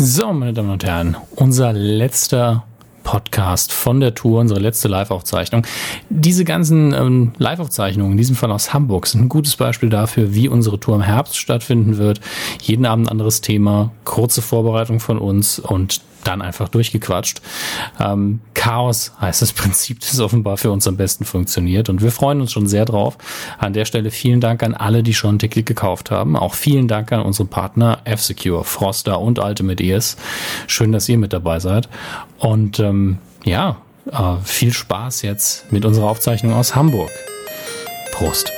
So, meine Damen und Herren, unser letzter Podcast von der Tour, unsere letzte Live-Aufzeichnung. Diese ganzen ähm, Live-Aufzeichnungen, in diesem Fall aus Hamburg, sind ein gutes Beispiel dafür, wie unsere Tour im Herbst stattfinden wird. Jeden Abend ein anderes Thema, kurze Vorbereitung von uns und dann einfach durchgequatscht. Ähm, Chaos heißt das Prinzip, das offenbar für uns am besten funktioniert und wir freuen uns schon sehr drauf. An der Stelle vielen Dank an alle, die schon ein Ticket gekauft haben. Auch vielen Dank an unsere Partner F-Secure, Froster und Ultimate ES. Schön, dass ihr mit dabei seid. Und ähm, ja, äh, viel Spaß jetzt mit unserer Aufzeichnung aus Hamburg. Prost.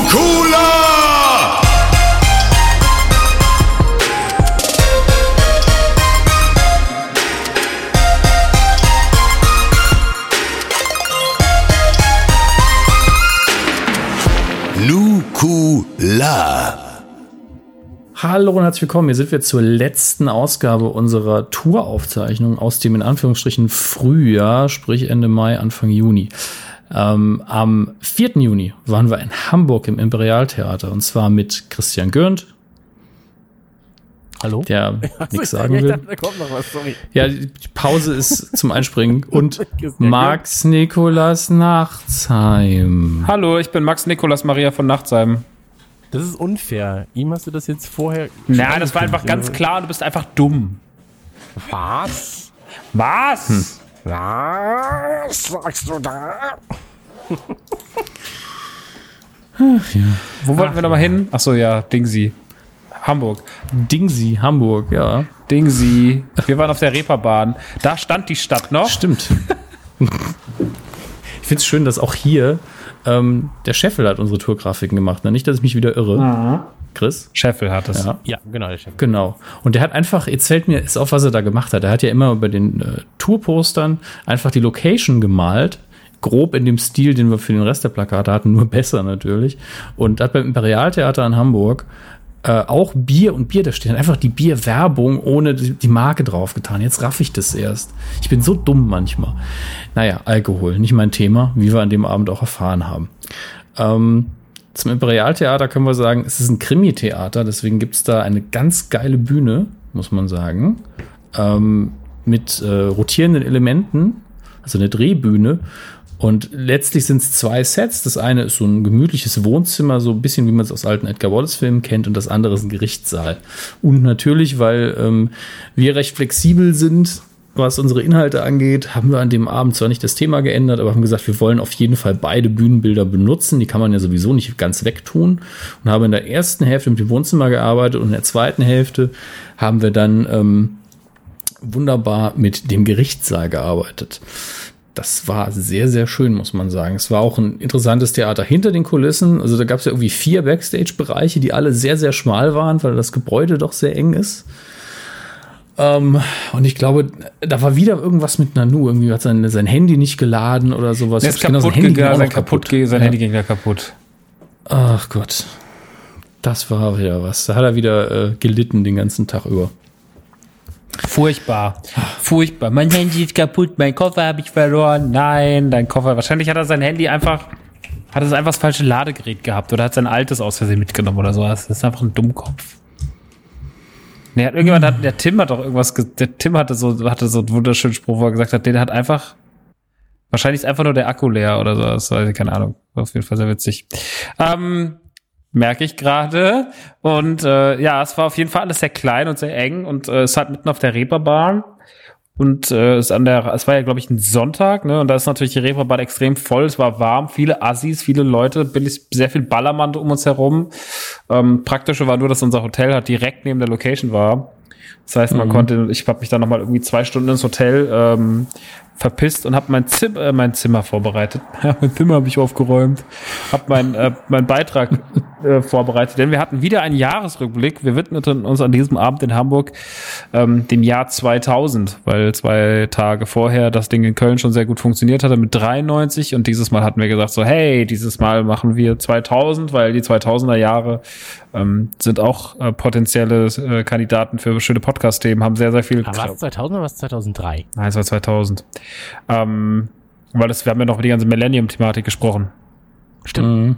Nukula! Nukula. Hallo und herzlich willkommen. Hier sind wir zur letzten Ausgabe unserer Touraufzeichnung aus dem in Anführungsstrichen Frühjahr, sprich Ende Mai, Anfang Juni. Ähm, am 4. Juni waren wir in Hamburg im Imperialtheater und zwar mit Christian Gürnt. Hallo? Der nichts sagen will. Da kommt noch was, sorry. Ja, die Pause ist zum Einspringen. Und Max Nikolas Nachtsheim. Hallo, ich bin Max Nikolas Maria von Nachtsheim. Das ist unfair. Ihm hast du das jetzt vorher. Na, das war einfach ganz klar, du bist einfach dumm. Was? Was? Was sagst du da? Wo wollten wir nochmal hin? Achso, ja, Dingsy. Hamburg. Dingsy, Hamburg, ja. Dingsy. Wir waren auf der Reeperbahn. Da stand die Stadt noch. Stimmt. ich finde es schön, dass auch hier ähm, der Scheffel hat unsere Tourgrafiken gemacht. Ne? Nicht, dass ich mich wieder irre. Chris? Scheffel hat es. Ja. Ja, genau, der Chef. Genau. Und der hat einfach, jetzt fällt mir ist auf, was er da gemacht hat. Er hat ja immer bei den äh, Tourpostern einfach die Location gemalt. Grob in dem Stil, den wir für den Rest der Plakate hatten, nur besser natürlich. Und hat beim Imperialtheater in Hamburg äh, auch Bier und Bier, da steht einfach die Bierwerbung ohne die, die Marke draufgetan. Jetzt raff ich das erst. Ich bin so dumm manchmal. Naja, Alkohol, nicht mein Thema, wie wir an dem Abend auch erfahren haben. Ähm, zum Imperialtheater können wir sagen, es ist ein Krimi-Theater, deswegen gibt es da eine ganz geile Bühne, muss man sagen, ähm, mit äh, rotierenden Elementen, also eine Drehbühne. Und letztlich sind es zwei Sets. Das eine ist so ein gemütliches Wohnzimmer, so ein bisschen wie man es aus alten Edgar Wallace-Filmen kennt, und das andere ist ein Gerichtssaal. Und natürlich, weil ähm, wir recht flexibel sind, was unsere Inhalte angeht, haben wir an dem Abend zwar nicht das Thema geändert, aber haben gesagt, wir wollen auf jeden Fall beide Bühnenbilder benutzen. Die kann man ja sowieso nicht ganz wegtun. Und haben in der ersten Hälfte mit dem Wohnzimmer gearbeitet und in der zweiten Hälfte haben wir dann ähm, wunderbar mit dem Gerichtssaal gearbeitet. Das war sehr, sehr schön, muss man sagen. Es war auch ein interessantes Theater hinter den Kulissen. Also da gab es ja irgendwie vier Backstage-Bereiche, die alle sehr, sehr schmal waren, weil das Gebäude doch sehr eng ist. Ähm, und ich glaube, da war wieder irgendwas mit Nanu. Irgendwie hat sein, sein Handy nicht geladen oder sowas. Der ist Genau, kaputt ging gegangen, auch sein, kaputt, ge- sein Ja. Handy ging da kaputt. Ach Gott. Das war wieder was. Da hat er wieder äh, gelitten den ganzen Tag über. Furchtbar. Furchtbar. Mein Handy ist kaputt, mein Koffer habe ich verloren. Nein, dein Koffer. Wahrscheinlich hat er sein Handy einfach, hat es einfach das falsche Ladegerät gehabt oder hat sein altes aus Versehen mitgenommen oder sowas. Das ist einfach ein Dummkopf. Nee, hat irgendjemand hat, der Tim hat doch irgendwas, ge- der Tim hatte so, hatte so einen wunderschönen Spruch, wo er gesagt hat, der hat einfach, wahrscheinlich ist einfach nur der Akku leer oder so, das weiß keine Ahnung. War Auf jeden Fall sehr witzig. Ähm, merke ich gerade. Und äh, ja, es war auf jeden Fall alles sehr klein und sehr eng und äh, es hat mitten auf der Reeperbahn. Und äh, es, an der, es war ja, glaube ich, ein Sonntag, ne? Und da ist natürlich die Reeperbahn extrem voll. Es war warm, viele Assis, viele Leute, billig, sehr viel Ballermann um uns herum. Ähm, praktische war nur, dass unser Hotel halt direkt neben der Location war. Das heißt, man konnte, ich habe mich dann nochmal irgendwie zwei Stunden ins Hotel ähm, verpisst und habe mein, Zim äh, mein Zimmer vorbereitet. Ja, mein Zimmer habe ich aufgeräumt. Habe mein, äh, meinen Beitrag äh, vorbereitet, denn wir hatten wieder einen Jahresrückblick. Wir widmeten uns an diesem Abend in Hamburg ähm, dem Jahr 2000, weil zwei Tage vorher das Ding in Köln schon sehr gut funktioniert hatte mit 93 und dieses Mal hatten wir gesagt so, hey, dieses Mal machen wir 2000, weil die 2000er Jahre ähm, sind auch äh, potenzielle äh, Kandidaten für schöne Podcast-Themen, haben sehr, sehr viel. War es 2000 oder war es 2003? Nein, es war 2000. Ähm, weil das, wir haben ja noch über die ganze Millennium-Thematik gesprochen. Stimmt. Mhm.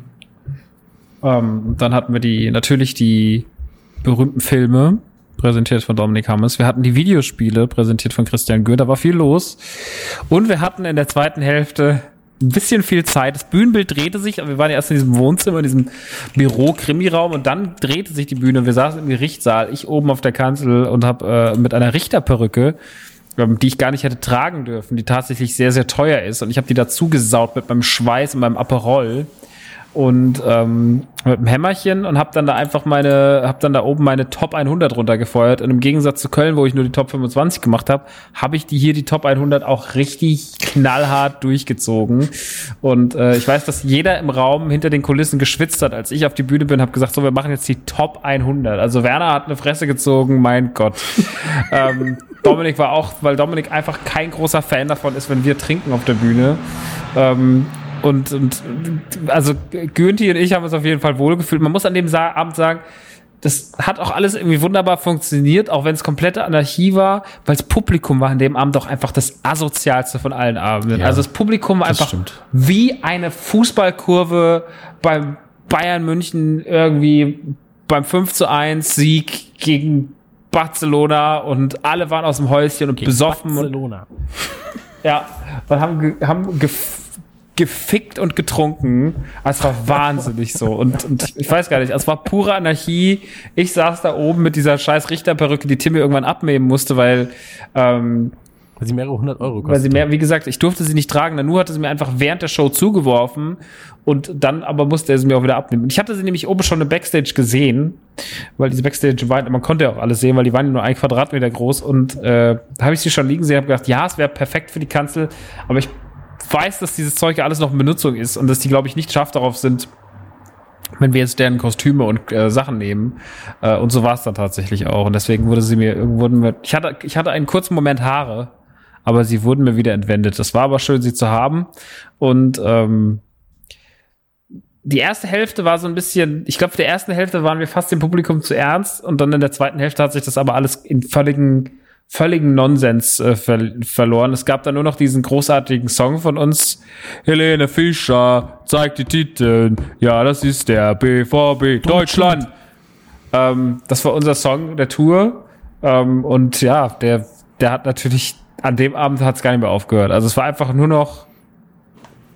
Ähm, dann hatten wir die, natürlich die berühmten Filme, präsentiert von Dominik Hammes. Wir hatten die Videospiele, präsentiert von Christian Gür. Da war viel los. Und wir hatten in der zweiten Hälfte ein bisschen viel Zeit. Das Bühnenbild drehte sich, aber wir waren ja erst in diesem Wohnzimmer, in diesem Büro-Krimi-Raum und dann drehte sich die Bühne. Wir saßen im Gerichtssaal, ich oben auf der Kanzel und habe äh, mit einer Richterperücke die ich gar nicht hätte tragen dürfen, die tatsächlich sehr, sehr teuer ist. Und ich habe die dazu gesaut mit meinem Schweiß und meinem Aperol und ähm, mit einem Hämmerchen und habe dann da einfach meine, habe dann da oben meine Top 100 runtergefeuert. Und im Gegensatz zu Köln, wo ich nur die Top 25 gemacht habe, habe ich die hier die Top 100 auch richtig knallhart durchgezogen. Und äh, ich weiß, dass jeder im Raum hinter den Kulissen geschwitzt hat, als ich auf die Bühne bin, habe gesagt, so wir machen jetzt die Top 100. Also Werner hat eine Fresse gezogen, mein Gott. ähm, Dominik war auch, weil Dominik einfach kein großer Fan davon ist, wenn wir trinken auf der Bühne. Ähm, und, und also Günti und ich haben uns auf jeden Fall wohlgefühlt. Man muss an dem Sa Abend sagen, das hat auch alles irgendwie wunderbar funktioniert, auch wenn es komplette Anarchie war, weil das Publikum war an dem Abend auch einfach das asozialste von allen Abenden. Ja, also das Publikum war das einfach stimmt. wie eine Fußballkurve beim Bayern München irgendwie beim 5 zu 1 Sieg gegen Barcelona und alle waren aus dem Häuschen und besoffen und Barcelona. ja, und haben, haben gef gefickt und getrunken. Es war wahnsinnig so. Und, und ich weiß gar nicht, es war pure Anarchie. Ich saß da oben mit dieser scheiß Richterperücke, die Timmy irgendwann abnehmen musste, weil, ähm, Weil sie mehrere hundert Euro weil sie kostet. mehr, wie gesagt, ich durfte sie nicht tragen. Nanu hatte sie mir einfach während der Show zugeworfen und dann aber musste er sie mir auch wieder abnehmen. Und Ich hatte sie nämlich oben schon im Backstage gesehen, weil diese Backstage war, man konnte ja auch alles sehen, weil die waren nur ein Quadratmeter groß und äh, da habe ich sie schon liegen sehen, habe gedacht, ja, es wäre perfekt für die Kanzel, aber ich weiß, dass dieses Zeug ja alles noch in Benutzung ist und dass die, glaube ich, nicht scharf darauf sind, wenn wir jetzt deren Kostüme und äh, Sachen nehmen. Äh, und so war es dann tatsächlich auch. Und deswegen wurde sie mir, wurden mir, ich hatte, ich hatte einen kurzen Moment Haare, aber sie wurden mir wieder entwendet. Das war aber schön, sie zu haben. Und ähm, die erste Hälfte war so ein bisschen, ich glaube, der ersten Hälfte waren wir fast dem Publikum zu ernst und dann in der zweiten Hälfte hat sich das aber alles in völligen, völligen Nonsens äh, ver verloren. Es gab dann nur noch diesen großartigen Song von uns. Helene Fischer zeigt die Titel. Ja, das ist der BVB Deutschland. Ähm, das war unser Song der Tour. Ähm, und ja, der, der hat natürlich, an dem Abend hat es gar nicht mehr aufgehört. Also es war einfach nur noch,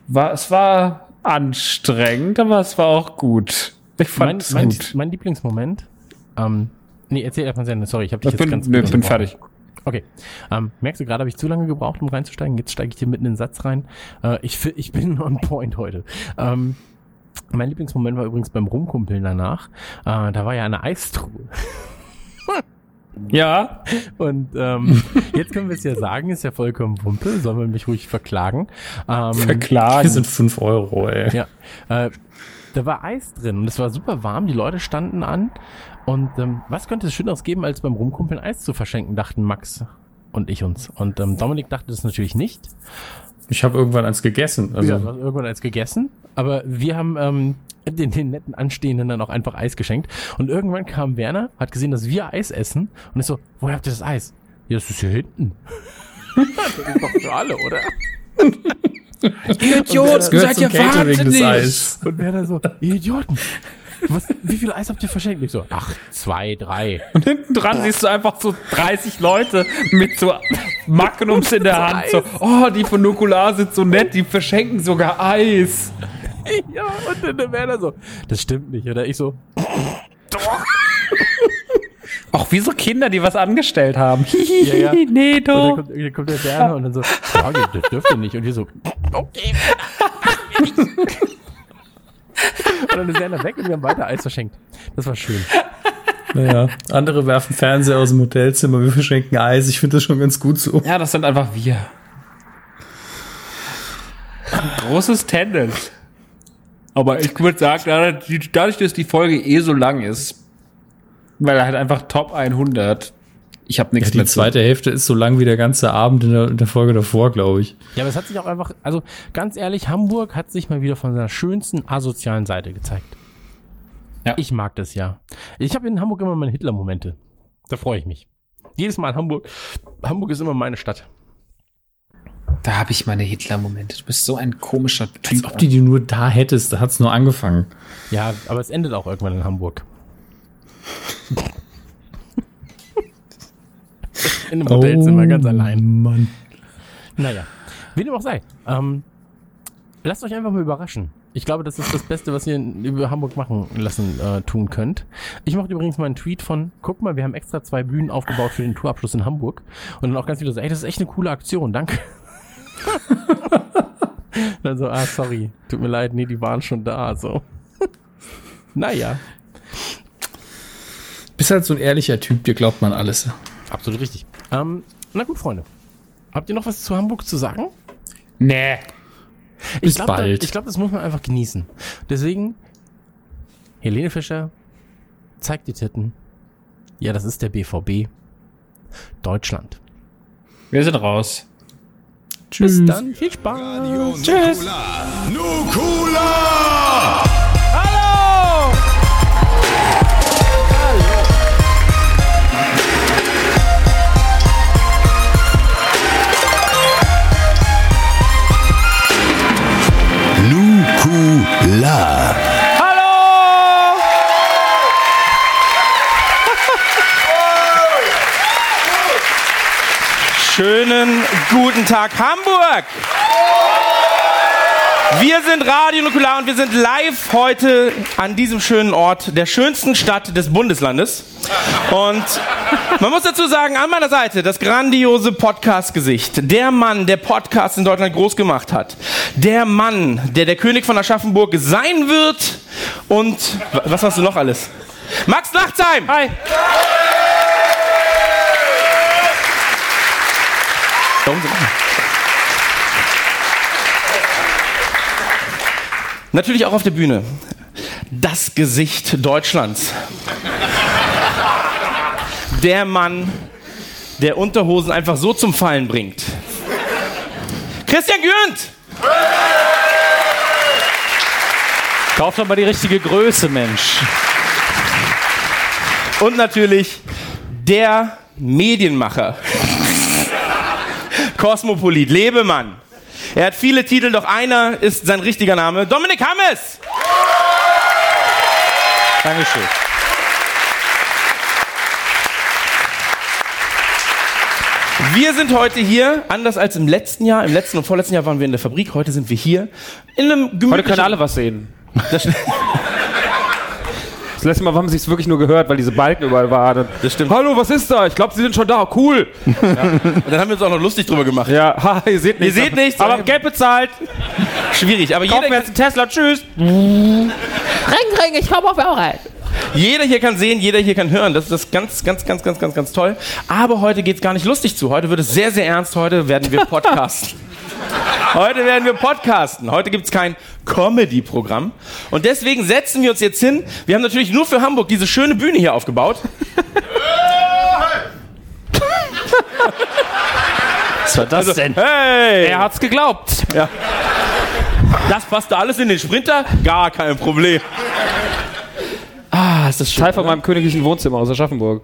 war, es war anstrengend, aber es war auch gut. Ich fand Mein, es mein, gut. mein Lieblingsmoment, ähm, nee, erzähl erstmal Ende, sorry, ich habe dich Ich jetzt bin, ganz nö, bin fertig. Okay. Ähm, merkst du gerade, habe ich zu lange gebraucht, um reinzusteigen? Jetzt steige ich dir mitten in den Satz rein. Äh, ich, ich bin on point heute. Ähm, mein Lieblingsmoment war übrigens beim Rumkumpeln danach. Äh, da war ja eine Eistruhe. Ja, Und ähm, jetzt können wir es ja sagen, ist ja vollkommen Wumpe, sollen wir mich ruhig verklagen. Ähm, Hier verklagen. sind 5 Euro, ey. Ja, äh, da war Eis drin und es war super warm, die Leute standen an. Und ähm, was könnte es Schöneres geben, als beim Rumkumpeln Eis zu verschenken, dachten Max und ich uns. Und ähm, Dominik dachte das natürlich nicht. Ich habe irgendwann eins gegessen. Also, ja, irgendwann als gegessen. Aber wir haben ähm, den, den netten Anstehenden dann auch einfach Eis geschenkt. Und irgendwann kam Werner, hat gesehen, dass wir Eis essen und ist so, woher habt ihr das Eis? Ja, das ist hier hinten. das ist doch für alle, oder? Idioten, Catering des Eis. Und Werner so, ihr Idioten. Was, wie viel Eis habt ihr verschenkt? Ich so, ach, zwei, drei. Und hinten dran siehst du einfach so 30 Leute mit so Magnums in der Hand. So, oh, die von Nukular sind so nett, die verschenken sogar Eis. Ja, und dann der Werner so, das stimmt nicht. Oder ich so, Auch wie so Kinder, die was angestellt haben. Ja, ja. nee, und dann doch. kommt, dann kommt der Werner und dann so, ja, das dürft ihr nicht. Und wir so, okay. und dann ist Werner weg und wir haben weiter Eis verschenkt. Das war schön. naja, andere werfen Fernseher aus dem Hotelzimmer, wir verschenken Eis. Ich finde das schon ganz gut so. Ja, das sind einfach wir. Großes Tennis. Aber ich würde sagen, dadurch, dadurch, dass die Folge eh so lang ist, weil er halt einfach Top 100. Ich habe nichts Die mehr zu- zweite Hälfte ist so lang wie der ganze Abend in der, in der Folge davor, glaube ich. Ja, aber es hat sich auch einfach, also ganz ehrlich, Hamburg hat sich mal wieder von seiner schönsten asozialen Seite gezeigt. Ja. Ich mag das ja. Ich habe in Hamburg immer meine Hitler-Momente. Da freue ich mich. Jedes Mal in Hamburg. Hamburg ist immer meine Stadt. Da habe ich meine Hitler-Momente. Du bist so ein komischer Als Typ. ob die die nur da hättest, da hat's nur angefangen. Ja, aber es endet auch irgendwann in Hamburg. in einem Hotelzimmer ganz allein. Mann. Naja, wie dem auch sei. Ähm, lasst euch einfach mal überraschen. Ich glaube, das ist das Beste, was ihr über Hamburg machen lassen äh, tun könnt. Ich mache übrigens mal einen Tweet von, guck mal, wir haben extra zwei Bühnen aufgebaut für den Tourabschluss in Hamburg. Und dann auch ganz viele so, ey, das ist echt eine coole Aktion, danke. dann so, ah, sorry, tut mir leid, nee, die waren schon da, so. naja, Bist halt so ein ehrlicher Typ, dir glaubt man alles. Absolut richtig. Ähm, na gut, Freunde. Habt ihr noch was zu Hamburg zu sagen? Nee. Bis ich glaub, bald. Da, ich glaube, das muss man einfach genießen. Deswegen, Helene Fischer, zeigt die Titten. Ja, das ist der BVB. Deutschland. Wir sind raus. Tschüss. Bis dann, viel Spaß. Tschüss. Nukula! Nukula. Guten Tag, Hamburg! Wir sind Radio Nukular und wir sind live heute an diesem schönen Ort, der schönsten Stadt des Bundeslandes. Und man muss dazu sagen, an meiner Seite das grandiose Podcast-Gesicht. Der Mann, der Podcast in Deutschland groß gemacht hat. Der Mann, der der König von Aschaffenburg sein wird. Und was hast du noch alles? Max Nachtsheim! Hi! Oben sind Natürlich auch auf der Bühne. Das Gesicht Deutschlands. Der Mann, der Unterhosen einfach so zum Fallen bringt. Christian Gürnt! Kauf doch mal die richtige Größe, Mensch. Und natürlich der Medienmacher. Kosmopolit, Lebemann. Er hat viele Titel, doch einer ist sein richtiger Name. Dominik Hammes! Dankeschön. Wir sind heute hier, anders als im letzten Jahr. Im letzten und vorletzten Jahr waren wir in der Fabrik. Heute sind wir hier in einem gemütlichen... Heute können alle was sehen. Letzte Mal haben sie es wirklich nur gehört, weil diese Balken überall waren. das stimmt. Hallo, was ist da? Ich glaube, sie sind schon da. Cool. Und dann haben wir uns auch noch lustig drüber gemacht. Ja, ha, ihr seht nichts. Ihr seht nichts. Aber Geld bezahlt. Schwierig, aber Kaufen wir jeder, jetzt einen Tesla. Tschüss. Jeder hier kann sehen, jeder hier kann hören. Das ist das ganz, ganz, ganz, ganz, ganz, ganz toll. Aber heute geht's gar nicht lustig zu. Heute wird es sehr, sehr ernst. Heute werden wir podcasten. Heute werden wir podcasten. Heute gibt's kein Comedy-Programm. Und deswegen setzen wir uns jetzt hin. Wir haben natürlich nur für Hamburg diese schöne Bühne hier aufgebaut. Was war das denn? Hey! Er hat's geglaubt. Das passte alles in den Sprinter? Gar kein Problem. Ah, ist das schön. Teil von meinem königlichen Wohnzimmer aus Aschaffenburg.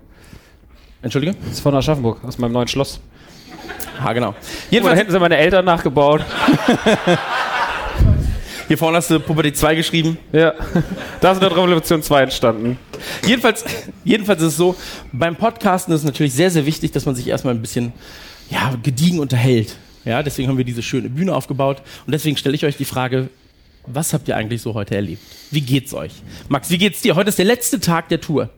Entschuldige? Das ist von Aschaffenburg, aus meinem neuen Schloss. Ah, genau. Und da Jedenfalls, hinten sind meine Eltern nachgebaut. hier vorne hast du Puberty 2 geschrieben. Ja. Da ist der Revolution 2 entstanden. Jedenfalls, jedenfalls ist es so, beim Podcasten ist es natürlich sehr, sehr wichtig, dass man sich erstmal ein bisschen ja, gediegen unterhält. Ja, deswegen haben wir diese schöne Bühne aufgebaut. Und deswegen stelle ich euch die Frage, was habt ihr eigentlich so heute erlebt? Wie geht's euch? Max, wie geht's dir? Heute ist der letzte Tag der Tour.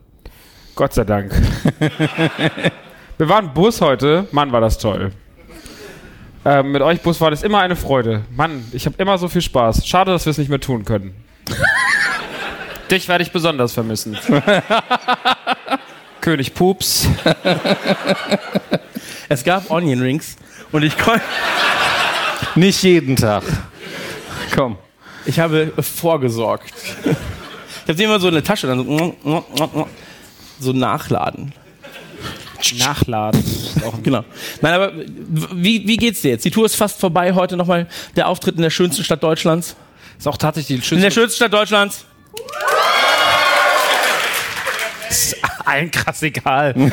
Gott sei Dank. Wir waren im Bus heute. Mann, war das toll. Ähm, mit euch Bus war das immer eine Freude. Mann, ich habe immer so viel Spaß. Schade, dass wir es nicht mehr tun können. Dich werde ich besonders vermissen. König Pups. Es gab Onion Rings und ich konnte Nicht jeden Tag. Komm. Ich habe vorgesorgt. Ich habe sie immer so in der Tasche, dann so, so nachladen. Nachladen. Genau. Nein, aber wie, wie geht's dir jetzt? Die Tour ist fast vorbei. Heute nochmal der Auftritt in der schönsten Stadt Deutschlands. Ist auch tatsächlich die In der schönste. schönsten Stadt Deutschlands. Allen krass egal.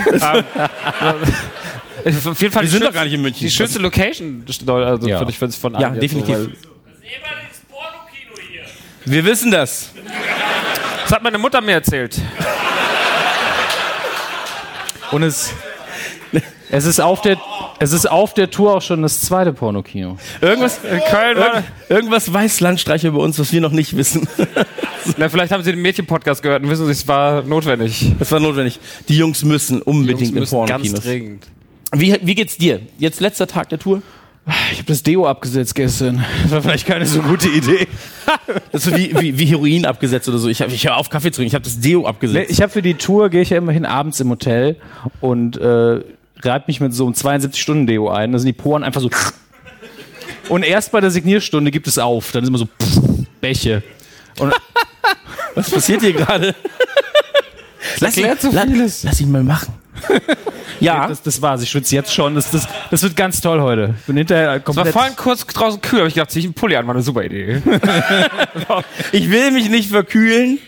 Ähm, äh, Auf jeden Fall Wir sind doch schönste- gar nicht in München. Die schönste Location, also Ja. finde ich von Ja, allen jetzt definitiv. So, Wir wissen das. das hat meine Mutter mir erzählt. Und es, es, ist auf der, es ist auf der Tour auch schon das zweite Pornokino. Irgendwas, In Köln irgend, irgendwas weiß Landstreicher über uns, was wir noch nicht wissen. Na, vielleicht haben sie den Mädchen-Podcast gehört und wissen sie, es war notwendig. Das war notwendig. Die Jungs müssen unbedingt in müssen ganz Pornokinos. dringend. Wie, wie geht's dir? Jetzt letzter Tag der Tour? Ich habe das Deo abgesetzt gestern. Das war vielleicht keine so gute Idee. Das ist wie, wie, wie Heroin abgesetzt oder so. Ich, hab, ich höre auf Kaffee zu trinken. Ich habe das Deo abgesetzt. Ich habe für die Tour, gehe ich ja immerhin abends im Hotel und äh, reibe mich mit so einem 72-Stunden-Deo ein. Da sind die Poren einfach so. Und erst bei der Signierstunde gibt es auf. Dann ist immer so Bäche. Und Was passiert hier gerade? Lass ihn, la- vieles. lass ihn mal machen. ja, das, das war's. Ich schwitze jetzt schon. Das, das, das wird ganz toll heute. Ich bin hinterher Es war komplett. vorhin kurz draußen kühl, aber ich gedacht, zieh ich einen Pulli an, war eine super Idee. ich will mich nicht verkühlen.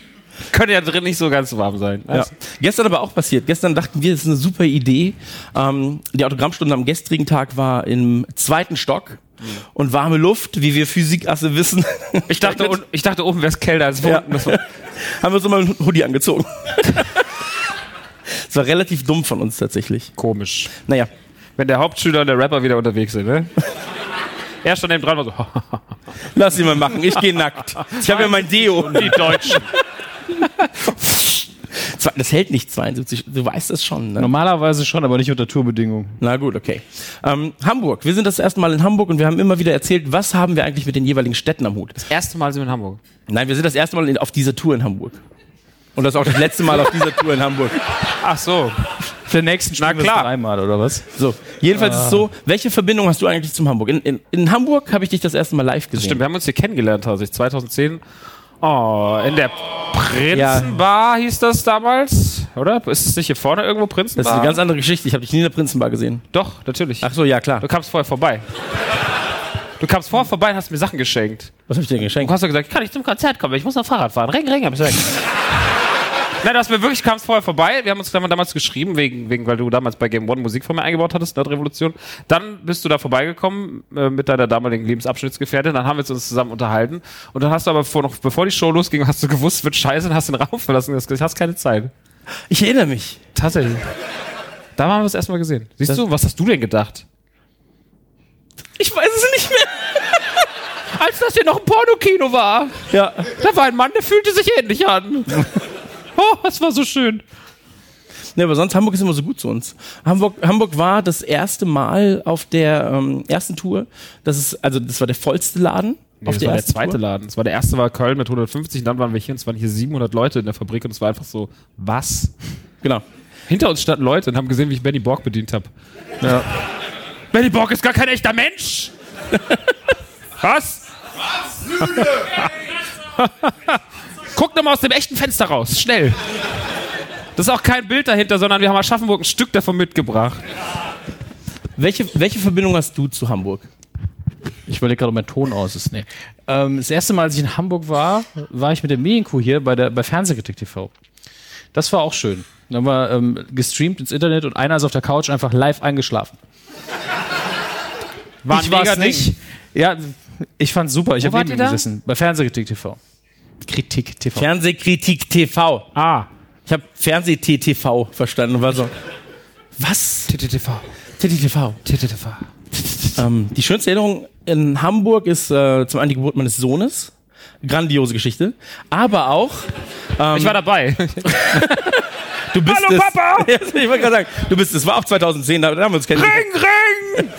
Könnte ja drin nicht so ganz warm sein. Ja. Gestern aber auch passiert. Gestern dachten wir, das ist eine super Idee. Ähm, die Autogrammstunde am gestrigen Tag war im zweiten Stock und warme Luft, wie wir Physikasse wissen. Ich dachte, ich dachte oben wäre es kälter als Ja. unten. War- haben wir uns immer einen Hoodie angezogen. Das war relativ dumm von uns tatsächlich. Komisch. Naja, Wenn der Hauptschüler und der Rapper wieder unterwegs sind, ne? Er stand neben dran und war so, lass ihn mal machen. Ich gehe nackt. Ich habe ja mein Deo. die Deutschen. Zwei- Das hält nicht 72. Du weißt das schon, ne? Normalerweise schon, aber nicht unter Tourbedingungen. Na gut, okay. Ähm, Hamburg. Wir sind das erste Mal in Hamburg und wir haben immer wieder erzählt, was haben wir eigentlich mit den jeweiligen Städten am Hut? Das erste Mal sind wir in Hamburg. Nein, wir sind das erste Mal in, auf dieser Tour in Hamburg. Und das ist auch das letzte Mal auf dieser Tour in Hamburg. Ach so. Der nächsten Na Stunde klar. dreimal, oder was? So, jedenfalls ist es so, welche Verbindung hast du eigentlich zum Hamburg? In, in, in Hamburg habe ich dich das erste Mal live gesehen. Stimmt, wir haben uns hier kennengelernt, tatsächlich, 2010. Oh, in der Prinzenbar hieß das damals, oder? Ist es nicht hier vorne irgendwo Das Prinzenbar? ist eine ganz andere Geschichte. Ich habe dich nie in der Prinzenbar gesehen. Doch, natürlich. Ach so, ja klar. Du kamst vorher vorbei. Du kamst vorher vorbei und hast mir Sachen geschenkt. Was habe ich dir geschenkt? Du hast doch gesagt, kann ich zum Konzert kommen? Ich muss noch Fahrrad fahren. Ring, ring, hab ich gesagt. Nein, du hast mir wirklich, kamst vorher vorbei. Wir haben uns damals geschrieben, wegen, wegen, weil du damals bei Game One Musik von mir eingebaut hattest, Nerd Revolution. Dann bist du da vorbeigekommen äh, mit deiner damaligen Lebensabschnittsgefährtin. Dann haben wir uns zusammen unterhalten. Und dann hast du aber vor, noch, bevor die Show losging, hast du gewusst, es wird scheiße und hast den Raum verlassen. Du hast keine Zeit. Ich erinnere mich. Tatsächlich. Da haben wir es erstmal gesehen. Siehst du, was hast du denn gedacht? Ich weiß es nicht mehr. Als das hier noch ein Pornokino war. Ja. Da war ein Mann, der fühlte sich ähnlich an. Oh, das war so schön. Ne, aber sonst Hamburg ist immer so gut zu uns. Hamburg, Hamburg war das erste Mal auf der ähm, ersten Tour. Das ist, also das war der vollste Laden. auf das war der zweite Tour. Laden. Das war der erste war Köln mit 150, dann waren wir hier und es waren hier 700 Leute in der Fabrik und es war einfach so, was? Genau. Hinter uns standen Leute und haben gesehen, wie ich Benny Borg bedient habe. Ja. Benny Borg ist gar kein echter Mensch! was? Guck doch mal aus dem echten Fenster raus, schnell! Das ist auch kein Bild dahinter, sondern wir haben Aschaffenburg ein Stück davon mitgebracht. Welche, welche Verbindung hast du zu Hamburg? Ich überlege gerade, ob mein Ton aus ist. Nee. Ähm, das erste Mal, als ich in Hamburg war, war ich mit der Medienkuh hier bei, der, bei Fernsehkritik TV. Das war auch schön. Dann haben wir ähm, gestreamt ins Internet und einer ist auf der Couch einfach live eingeschlafen. War ich mega Ding. nicht. Ja, ich fand's super. Ich habe neben ihm gesessen. Bei Fernsehkritik TV. Kritik TV. Fernsehkritik TV. Ah, Ich habe Fernseh-TTV verstanden. und War so, was? TTTV. TTTV. TTTV. Ähm, die schönste Erinnerung in Hamburg ist äh, zum einen die Geburt meines Sohnes. Grandiose Geschichte. Aber auch, Ich war dabei. du bist Hallo, es. Papa! Ja, ich wollte gerade sagen, du bist es. War auch 2010, da, haben wir uns kennengelernt. ring!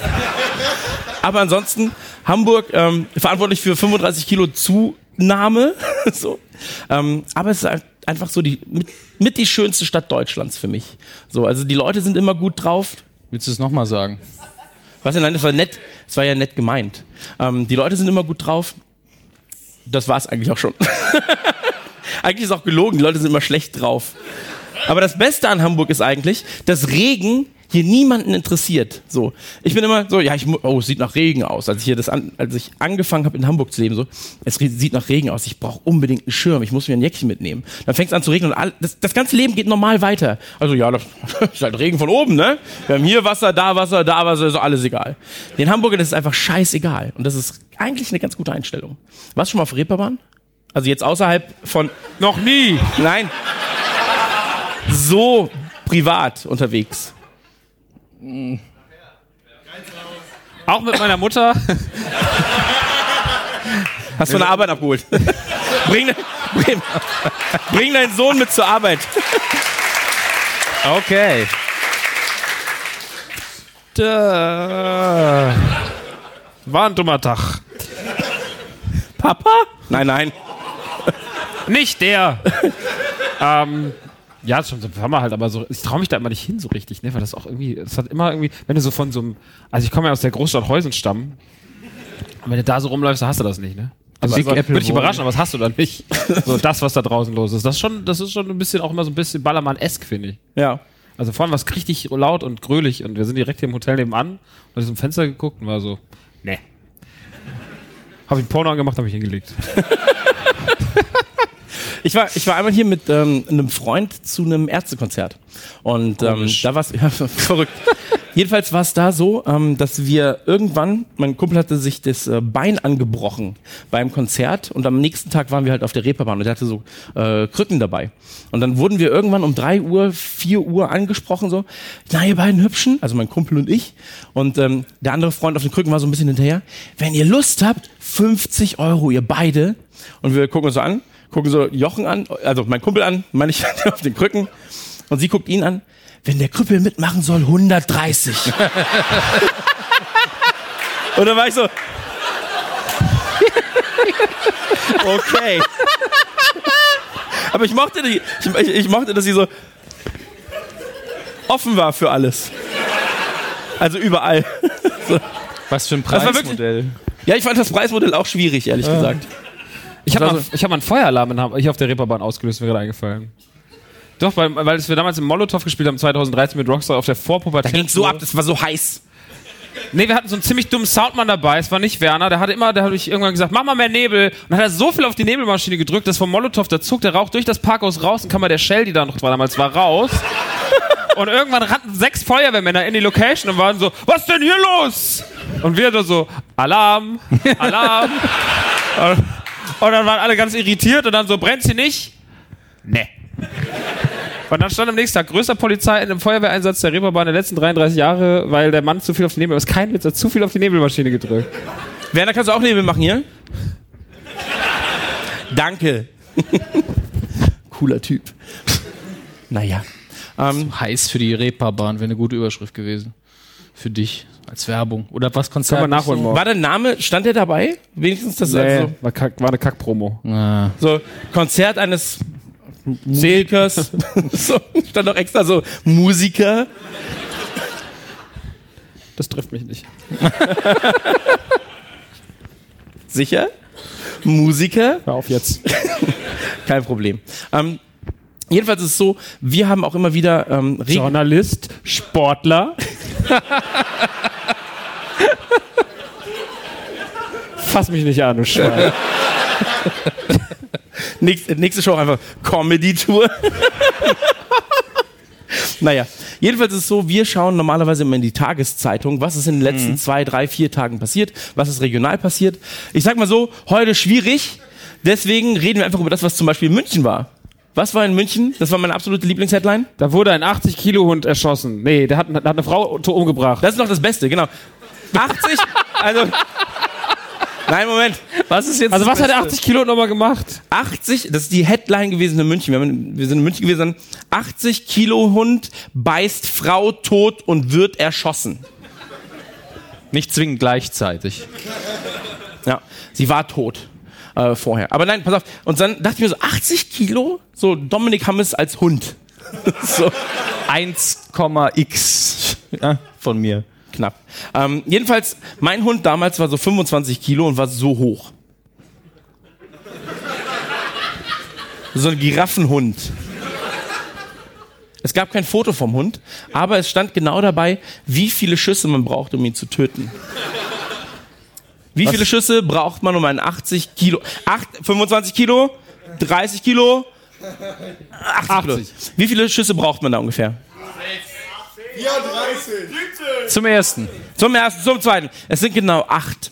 Aber ansonsten, Hamburg ähm, verantwortlich für 35 Kilo Zunahme. so. ähm, aber es ist ein- einfach so die mit, mit die schönste Stadt Deutschlands für mich. So, also die Leute sind immer gut drauf. Willst du es nochmal sagen? Was denn? Nein, das war nett. Das war ja nett gemeint. Ähm, die Leute sind immer gut drauf. Das war's eigentlich auch schon. eigentlich ist auch gelogen. Die Leute sind immer schlecht drauf. Aber das Beste an Hamburg ist eigentlich, dass Regen hier niemanden interessiert. So, ich bin immer so, ja, ich oh, es sieht nach Regen aus. Als ich hier das an, als ich angefangen habe in Hamburg zu leben, so, es sieht nach Regen aus. Ich brauche unbedingt einen Schirm. Ich muss mir ein Jäckchen mitnehmen. Dann fängt es an zu regnen und all, das, das ganze Leben geht normal weiter. Also ja, das ist halt Regen von oben, ne? Wir haben hier Wasser, da Wasser, da Wasser, ist alles egal. Den Hamburgern ist es einfach scheißegal und das ist eigentlich eine ganz gute Einstellung. Warst du schon mal auf Reeperbahn? Also jetzt außerhalb von Noch nie. Nein. So privat unterwegs. Auch mit meiner Mutter. Hast du eine Arbeit abgeholt? bring, bring, bring deinen Sohn mit zur Arbeit. Okay. Da. War ein dummer Tag. Papa? Nein, nein. Nicht der. ähm, ja, schon so Mal halt, aber so, ich traue mich da immer nicht hin so richtig, ne, weil das auch irgendwie, das hat immer irgendwie, wenn du so von so einem, also ich komme ja aus der Großstadt Heusenstamm, und wenn du da so rumläufst, dann hast du das nicht, ne? Also, also würde ich überraschen, aber das hast du dann nicht. So das, was da draußen los ist. Das ist schon, das ist schon ein bisschen auch immer so ein bisschen Ballermann-esk, finde ich. Ja. Also vorhin war es richtig laut und grölig und wir sind direkt hier im Hotel nebenan und aus dem Fenster geguckt und war so, ne. Habe ich ein Porno angemacht, habe ich hingelegt. Ich war, ich war einmal hier mit ähm, einem Freund zu einem Ärztekonzert. Und ähm, da war es ja, verrückt. Jedenfalls war es da so, ähm, dass wir irgendwann, mein Kumpel hatte sich das äh, Bein angebrochen beim Konzert und am nächsten Tag waren wir halt auf der Reeperbahn und er hatte so äh, Krücken dabei. Und dann wurden wir irgendwann um drei Uhr, vier Uhr angesprochen, so, na ihr beiden Hübschen, also mein Kumpel und ich. Und ähm, der andere Freund auf den Krücken war so ein bisschen hinterher. Wenn ihr Lust habt, 50 Euro, ihr beide. Und wir gucken uns so an, gucken so Jochen an, also mein Kumpel an, meine ich auf den Krücken. Und sie guckt ihn an. Wenn der Krüppel mitmachen soll, 130. Und dann war ich so. Okay. Aber ich mochte, die, ich, ich, ich mochte, dass sie so offen war für alles. Also überall. Was für ein Preismodell. Ja, ich fand das Preismodell auch schwierig, ehrlich gesagt. Ich habe mal, ich hab mal einen Feueralarm in hier auf der Reeperbahn ausgelöst, mir gerade eingefallen. Doch, weil, weil wir damals im Molotow gespielt haben, 2013 mit Rockstar auf der Vorpubertät. Da ging so ab, das war so heiß. Nee, wir hatten so einen ziemlich dummen Soundmann dabei, es war nicht Werner, der hatte immer, der hat ich irgendwann gesagt, mach mal mehr Nebel. Und dann hat er so viel auf die Nebelmaschine gedrückt, dass vom Molotow, der zog der Rauch durch das Parkhaus raus und kam mal der Shell, die da noch war, damals war, raus. Und irgendwann rannten sechs Feuerwehrmänner in die Location und waren so, was denn hier los? Und wir da so, Alarm, Alarm. und, dann waren alle ganz irritiert und dann so, brennt sie nicht? Nee. Und dann stand am nächsten Tag größter Polizei in einem Feuerwehreinsatz der Reeperbahn der letzten 33 Jahre, weil der Mann zu viel auf die Nebel, ist kein Witz, hat zu viel auf die Nebelmaschine gedrückt. Werner, kannst du auch Nebel machen hier? Danke. Cooler Typ. Naja. Ähm, Heiß für die Reeperbahn wäre eine gute Überschrift gewesen. Für dich als Werbung. Oder was Konzert? Können wir nachholen morgen. war der Name, stand der dabei? Wenigstens das also, war, kack, war eine Kackpromo. Ah. so Konzert eines Musikers. so, stand doch extra so Musiker. Das trifft mich nicht. Sicher? Musiker? Hör auf jetzt. Kein Problem. Ähm, jedenfalls ist es so, wir haben auch immer wieder ähm, Reg Journalist, Sportler. Fass mich nicht an, du Schwein. Nächste, nächste Show einfach Comedy-Tour. naja, jedenfalls ist es so, wir schauen normalerweise immer in die Tageszeitung, was ist in den letzten zwei, drei, vier Tagen passiert, was ist regional passiert. Ich sag mal so, heute schwierig, deswegen reden wir einfach über das, was zum Beispiel in München war. Was war in München? Das war meine absolute Lieblingsheadline. Da wurde ein 80-Kilo-Hund erschossen. Nee, der hat, hat eine Frau umgebracht. Das ist noch das Beste, genau. 80, also... Nein, Moment. Was ist jetzt also was hat der Beste? 80-Kilo nochmal gemacht? 80, das ist die Headline gewesen in München. Wir, haben, wir sind in München gewesen. 80 Kilo Hund beißt Frau tot und wird erschossen. Nicht zwingend gleichzeitig. Ja, sie war tot äh, vorher. Aber nein, pass auf. Und dann dachte ich mir so, 80 Kilo? So Dominik Hammes als Hund. so, 1,x ja, von mir. knapp. Ähm, jedenfalls, mein Hund damals war so 25 Kilo und war so hoch. So ein Giraffenhund. Es gab kein Foto vom Hund, aber es stand genau dabei, wie viele Schüsse man braucht, um ihn zu töten. Wie viele Schüsse braucht man, um einen 80 Kilo, 8, 25 Kilo, 30 Kilo, 80, Kilo. Wie viele Schüsse braucht man da ungefähr? Zum ersten. Zum ersten, zum zweiten. Es sind genau acht.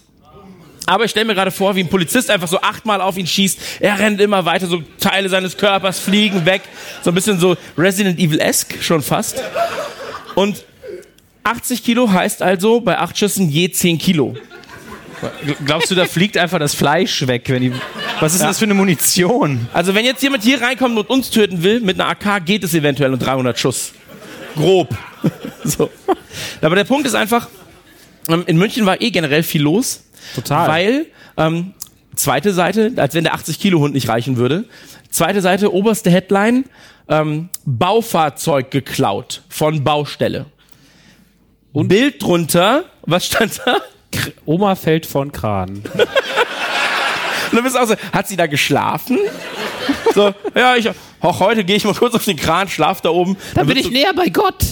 Aber ich stelle mir gerade vor, wie ein Polizist einfach so achtmal auf ihn schießt. Er rennt immer weiter, so Teile seines Körpers fliegen weg. So ein bisschen so Resident Evil-esque schon fast. Und 80 Kilo heißt also bei acht Schüssen je 10 Kilo. Glaubst du, da fliegt einfach das Fleisch weg, wenn die. Was ist denn das für eine Munition? Also wenn jetzt jemand hier reinkommt und uns töten will, mit einer AK geht es eventuell um 300 Schuss. Grob. so. Aber der Punkt ist einfach, ähm, in München war eh generell viel los. Total. Weil, ähm, zweite Seite, als wenn der 80 Kilo Hund nicht reichen würde. Zweite Seite, oberste Headline, ähm, Baufahrzeug geklaut von Baustelle. Und Bild drunter, was stand da? Oma fällt von Kran. Und dann bist du auch so, hat sie da geschlafen? So, ja, ich, auch heute gehe ich mal kurz auf den Kran, schlaf da oben. Dann bin ich näher bei Gott.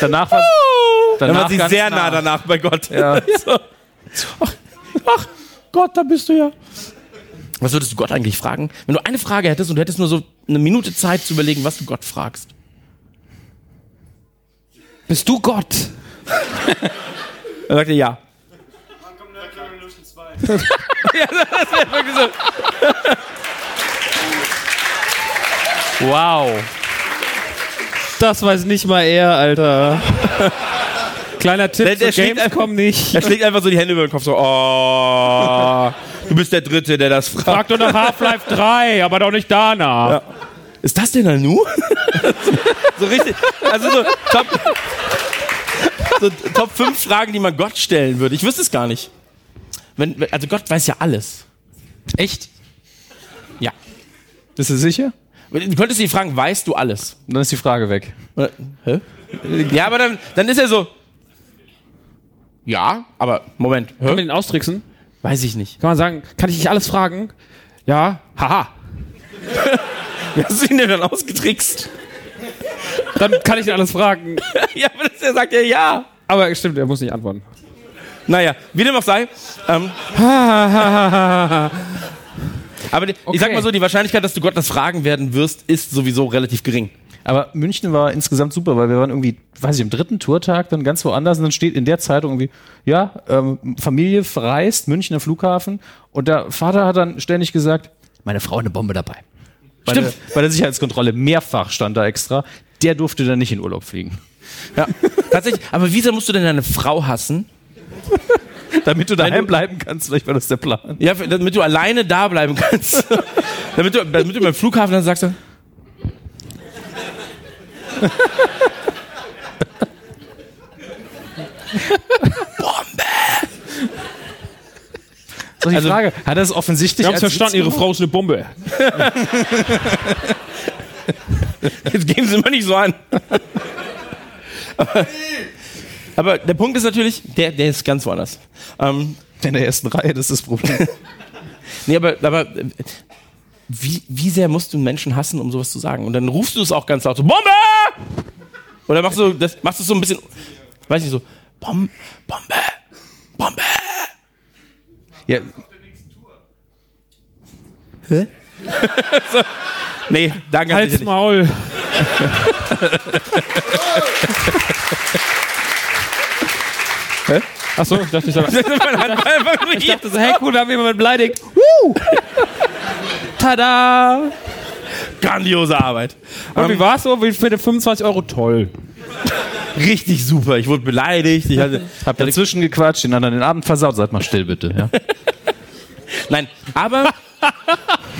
danach war, Dann war danach sie ganz sehr nah. nah danach bei Gott. Ja. so. ach, ach, Gott, da bist du ja. Was würdest du Gott eigentlich fragen? Wenn du eine Frage hättest und du hättest nur so eine Minute Zeit zu überlegen, was du Gott fragst. Bist du Gott? Er ja. ja, das wäre wirklich so. Wow. Das weiß nicht mal er, Alter. Kleiner Tipp Der- der schlägt Gamescom nicht. Er schlägt einfach so die Hände über den Kopf, so, oh, du bist der Dritte, der das fragt. Frag doch nach Half-Life 3, aber doch nicht danach. Ja. Ist das denn Nanu? so, so richtig, also so Top, so Top 5 Fragen, die man Gott stellen würde. Ich wüsste es gar nicht. Wenn, also Gott weiß ja alles. Echt? Ja. Bist du sicher? Du könntest ihn fragen, weißt du alles? Dann ist die Frage weg. Oder, hä? Ja, aber dann, dann ist er so. Ja, aber Moment. Kann man Hä? den austricksen? Weiß ich nicht. Kann man sagen, kann ich dich alles fragen? Ja, haha. Wie hast du ihn denn dann ausgetrickst? Dann kann ich dir alles fragen. ja, aber das, er sagt ja ja. Aber stimmt, er muss nicht antworten. Naja, wie dem auch sei. Ähm, aber die, ich sag mal so, die Wahrscheinlichkeit, dass du Gott das fragen werden wirst, ist sowieso relativ gering. Aber München war insgesamt super, weil wir waren irgendwie, weiß ich, im dritten Tourtag dann ganz woanders und dann steht in der Zeitung irgendwie, ja, ähm, Familie verreist, Münchner Flughafen und der Vater hat dann ständig gesagt, meine Frau hat eine Bombe dabei. Bei Stimmt. Der, bei der Sicherheitskontrolle mehrfach stand da extra, der durfte dann nicht in Urlaub fliegen. Ja, tatsächlich. Aber wieso musst du denn deine Frau hassen? Damit du daheim bleiben kannst, vielleicht war das der Plan. Ja, damit du alleine da bleiben kannst. damit, du, damit du beim Flughafen dann sagst, du, So die Also- Frage, hat er es offensichtlich Wir haben als verstanden, ihre? Frau ist eine Bombe. jetzt geben sie mal nicht so an. aber, aber der Punkt ist natürlich, der, der ist ganz woanders. Ähm, in der ersten Reihe, das ist das Problem. Nee, aber, aber wie, wie sehr musst du einen Menschen hassen, um sowas zu sagen? Und dann rufst du es auch ganz laut so, Bombe! Oder machst du das, machst du es so ein bisschen, weiß ich so, Bom, Bombe, Bombe. ja, Nee, danke. Halt's nicht. Maul. Hä? Achso, ich dachte, ich sag, Man hat einfach nur hier- so, hey cool, da haben wir jemanden beleidigt. Woo! Tada! Grandiose Arbeit. Und wie war's so? Wie für die 25 Euro? Toll. Richtig super. Ich wurde beleidigt. Ich hatte, hab dazwischen gequatscht, den anderen den Abend versaut, seid mal still bitte. Ja. nein, aber.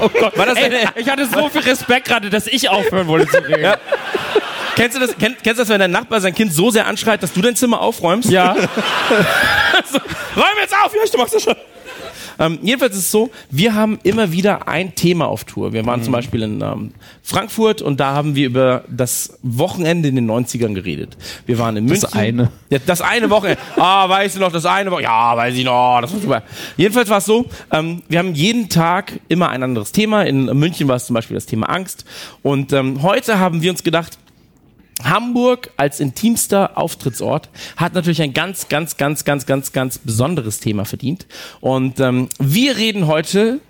Oh Gott, Ey, ich hatte so viel Respekt gerade, dass ich aufhören wollte zu reden. kennst, du das, kenn, kennst du das, wenn dein Nachbar sein Kind so sehr anschreit, dass du dein Zimmer aufräumst? Ja. Räum jetzt auf! Ja, ich, du machst das schon. Ähm, jedenfalls ist es so, wir haben immer wieder ein Thema auf Tour. Wir waren zum Beispiel in ähm, Frankfurt und da haben wir über das Wochenende in den 90ern geredet. Wir waren in München. Das eine. Ja, das eine Wochenende. Ah, weißt du noch, das eine Wochenende? Ja, weiß ich noch. Das war super. Jedenfalls war es so, ähm, wir haben jeden Tag immer ein anderes Thema. In München war es zum Beispiel das Thema Angst. Und ähm, heute haben wir uns gedacht, Hamburg als intimster Auftrittsort hat natürlich ein ganz, ganz, ganz, ganz, ganz, ganz besonderes Thema verdient. Und ähm, wir reden heute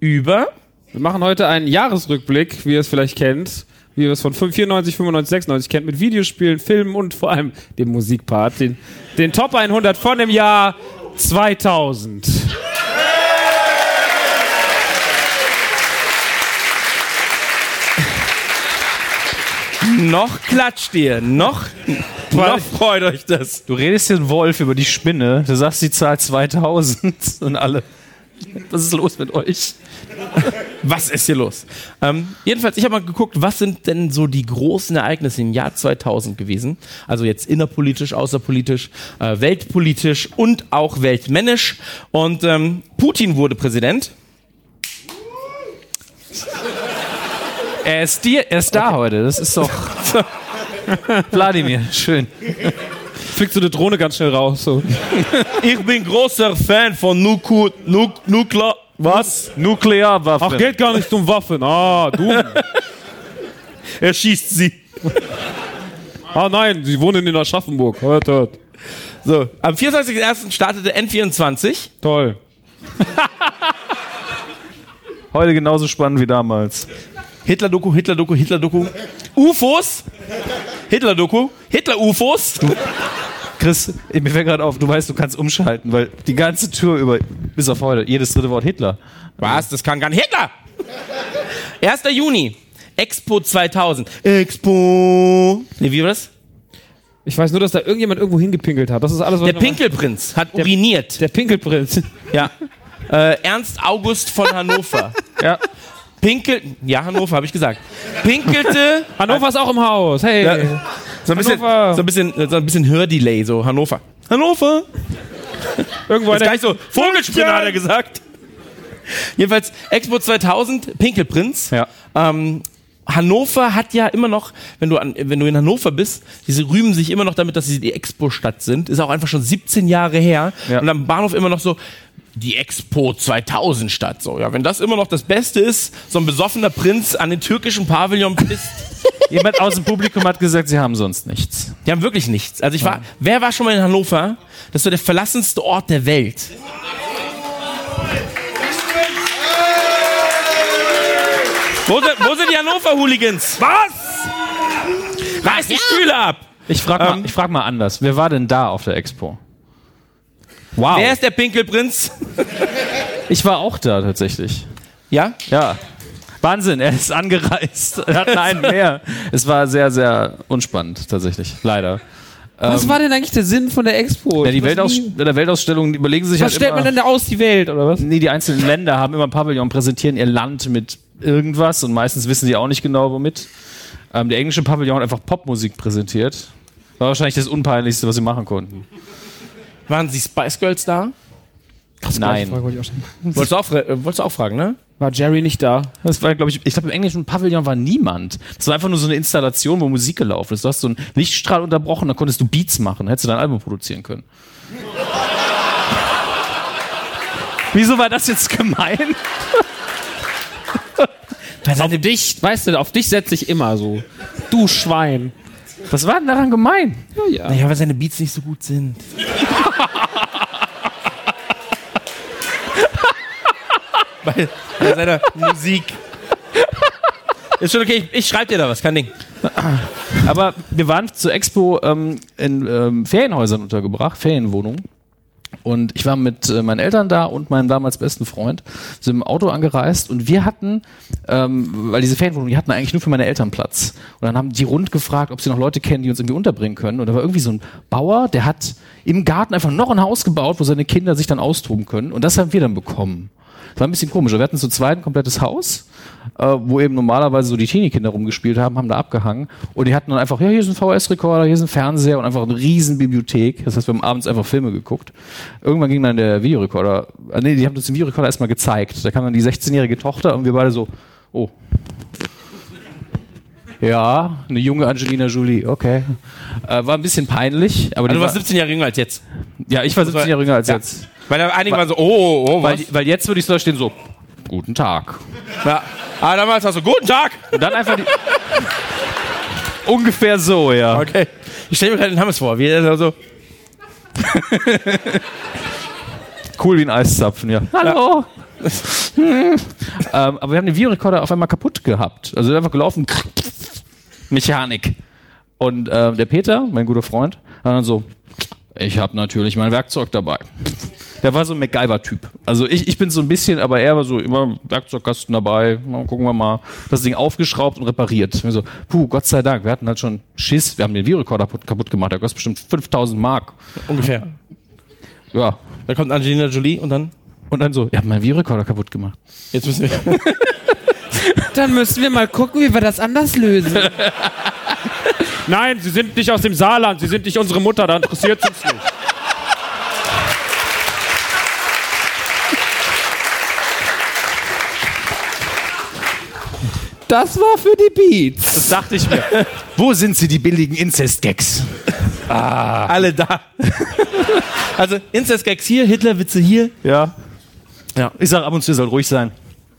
über Wir machen heute einen Jahresrückblick, wie ihr es vielleicht kennt, wie ihr es von 94, 95, 96 kennt, mit Videospielen, Filmen und vor allem dem Musikpart, den, den Top 100 von dem Jahr 2000. noch klatscht ihr, noch, noch freut euch das. Du redest hier ein Wolf über die Spinne, du sagst die Zahl 2000 und alle. Was ist los mit euch? Was ist hier los? Ähm, jedenfalls, ich habe mal geguckt, was sind denn so die großen Ereignisse im Jahr 2000 gewesen? Also jetzt innerpolitisch, außerpolitisch, äh, weltpolitisch und auch weltmännisch. Und ähm, Putin wurde Präsident. Er ist, dir, er ist da heute, das ist doch. Wladimir, schön. Fliegt so eine Drohne ganz schnell raus. So. Ich bin großer Fan von Nuku, Nuk, Nukla, was? Nuklearwaffe. Ach, geht gar nicht um Waffen. Ah, du. Er schießt sie. Ah nein, sie wohnen in Aschaffenburg. Hört, hört. So, am 24.01. startete N24. Toll. Heute genauso spannend wie damals. Hitler-Doku, Hitler-Doku, Hitler-Doku. UFOs. Hitler-Doku. Hitler-UFOs. Chris, mir fällt gerade auf, du weißt, du kannst umschalten, weil die ganze Tour über, bis auf heute, jedes dritte Wort Hitler. Was? Das kann gar nicht. Hitler! 1. Juni. Expo 2000. Expo. Nee, wie war das? Ich weiß nur, dass da irgendjemand irgendwo hingepinkelt hat. Das ist alles, was Der. Pinkelprinz hat uriniert. Der Pinkelprinz. Ja. Äh, Ernst August von Hannover. ja. Pinkel. Ja, Hannover, habe ich gesagt. Pinkelte. Hannover ist auch im Haus. Hey. Ja. So ein bisschen, Hannover. so ein bisschen, so ein bisschen Hördelay, so Hannover. Hannover. Irgendwo ist nicht so. Vogelspinne hat er gesagt. Jedenfalls Expo 2000, Pinkelprinz. Ja. Ähm, Hannover hat ja immer noch, wenn du, an, wenn du in Hannover bist, diese rühmen sich immer noch damit, dass sie die Expo-Stadt sind. Ist auch einfach schon 17 Jahre her. Ja. Und am Bahnhof immer noch so, die Expo 2000 Stadt. So, ja, wenn das immer noch das Beste ist, so ein besoffener Prinz an den türkischen Pavillon pisst, Jemand aus dem Publikum hat gesagt, sie haben sonst nichts. die haben wirklich nichts. Also ich war, wer war schon mal in Hannover? Das war der verlassenste Ort der Welt. Wo sind, wo sind die Hannover-Hooligans? Was? Reiß die Stühle ab! Ich frage mal, ich frag mal anders. Wer war denn da auf der Expo? Wow. Wer ist der Pinkelprinz? ich war auch da tatsächlich. Ja? Ja. Wahnsinn, er ist angereist. Er hat einen mehr. Es war sehr, sehr unspannend, tatsächlich. Leider. Was war denn eigentlich der Sinn von der Expo? Ja, die Weltaus nie- der Weltausstellung überlegen sich Was halt stellt immer, man denn da aus, die Welt, oder was? Nee, die einzelnen Länder haben immer ein Pavillon, präsentieren ihr Land mit irgendwas und meistens wissen sie auch nicht genau womit. Ähm, der englische Pavillon hat einfach Popmusik präsentiert. War wahrscheinlich das Unpeinlichste, was sie machen konnten. Waren die Spice Girls da? Nein. Frage wollte ich auch stellen. Wolltest du auch, äh, wolltest du auch fragen, ne? War Jerry nicht da? Das war, glaube ich, ich glaube, im englischen Pavillon war niemand. Das war einfach nur so eine Installation, wo Musik gelaufen ist. Du hast so einen Lichtstrahl unterbrochen, dann konntest du Beats machen, dann hättest du dein Album produzieren können. Wieso war das jetzt gemein? Auf dich, weißt du, auf dich setze ich immer so. Du Schwein. Was war denn daran gemein? Naja, weil seine Beats nicht so gut sind. Bei, bei seiner Musik. Ist schon okay, ich, ich schreibe dir da was, kein Ding. Aber wir waren zur Expo ähm, in ähm, Ferienhäusern untergebracht, Ferienwohnungen. Und ich war mit äh, meinen Eltern da und meinem damals besten Freund, sind im Auto angereist und wir hatten, ähm, weil diese Ferienwohnungen, die hatten eigentlich nur für meine Eltern Platz. Und dann haben die rund gefragt, ob sie noch Leute kennen, die uns irgendwie unterbringen können. Und da war irgendwie so ein Bauer, der hat im Garten einfach noch ein Haus gebaut, wo seine Kinder sich dann austoben können. Und das haben wir dann bekommen. War ein bisschen komisch. Wir hatten zu zweit ein komplettes Haus, äh, wo eben normalerweise so die Teenie-Kinder rumgespielt haben, haben da abgehangen. Und die hatten dann einfach, ja, hier ist ein VHS-Rekorder, hier ist ein Fernseher und einfach eine riesen Bibliothek. Das heißt, wir haben abends einfach Filme geguckt. Irgendwann ging dann der Videorekorder, äh, nee, die haben uns den Videorekorder erstmal gezeigt. Da kam dann die 16-jährige Tochter und wir beide so, oh. Ja, eine junge Angelina Jolie, okay. Äh, war ein bisschen peinlich, aber Also du warst war, 17 Jahre jünger als jetzt. ja, ich war 17 Jahre jünger als Ja. jetzt. Weil da einige waren so, oh, oh, oh, was? Weil, weil jetzt würde ich so stehen so, guten Tag. ja. Aber damals warst du, guten Tag. Und dann einfach die. Ungefähr so, ja. Okay. Ich stelle mir gerade den Hammes vor, wie er so, Cool wie ein Eiszapfen, ja. Hallo. ähm, aber wir haben den Videorekorder auf einmal kaputt gehabt. Also einfach gelaufen. Mechanik. Und ähm, der Peter, mein guter Freund, hat dann so, ich habe natürlich mein Werkzeug dabei. Der war so ein MacGyver-Typ. Also ich, ich bin so ein bisschen, aber er war so immer Werkzeugkasten dabei. Na, gucken wir mal. Das Ding aufgeschraubt und repariert. Wir so, puh, Gott sei Dank. Wir hatten halt schon Schiss. Wir haben den Videorekorder kaputt, kaputt gemacht. Der kostet bestimmt 5000 Mark. ungefähr. Ja. Da kommt Angelina Jolie und dann, Und dann so, ihr habt meinen Videorekorder kaputt gemacht. jetzt müssen wir. Dann müssen wir mal gucken, wie wir das anders lösen. Nein, Sie sind nicht aus dem Saarland, Sie sind nicht unsere Mutter, da interessiert es uns nicht. Das war für die Beats. Das dachte ich mir. Wo sind sie, die billigen Inzest-Gags? Alle da. also, Incest-Gags hier, Hitler-Witze hier. Ja. Ja, ich sag ab und zu, ihr sollt ruhig sein.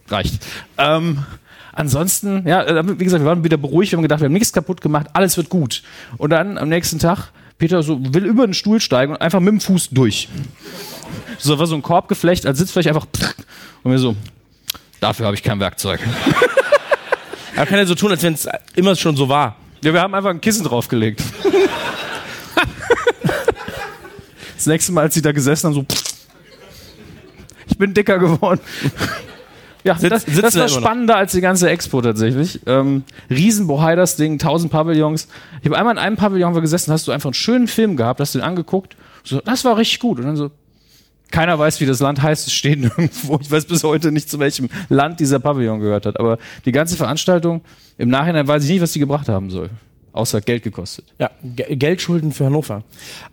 Reicht. Ähm, ansonsten, ja, äh, wie gesagt, wir waren wieder beruhigt, wir haben gedacht, wir haben nichts kaputt gemacht, alles wird gut. Und dann am nächsten Tag, Peter so will über den Stuhl steigen und einfach mit dem Fuß durch. So war so ein Korbgeflecht als Sitzfläche einfach. Und wir so, dafür habe ich kein Werkzeug. Aber kann er so tun, als wenn es immer schon so war. Ja, wir haben einfach ein Kissen draufgelegt. das nächste Mal, als sie da gesessen haben, so. Ich bin dicker geworden. Ja, Sitz- das, das da war noch. spannender als die ganze Expo tatsächlich. Ähm, Riesenbohai das Ding, 1000 Pavillons. Ich habe einmal in einem Pavillon gesessen, hast du einfach einen schönen Film gehabt, hast du den angeguckt. So, das war richtig gut. Und dann so, keiner weiß, wie das Land heißt, es steht nirgendwo. Ich weiß bis heute nicht, zu welchem Land dieser Pavillon gehört hat. Aber die ganze Veranstaltung, im Nachhinein weiß ich nicht, was die gebracht haben soll. Außer Geld gekostet. Ja, Ge- Geldschulden für Hannover.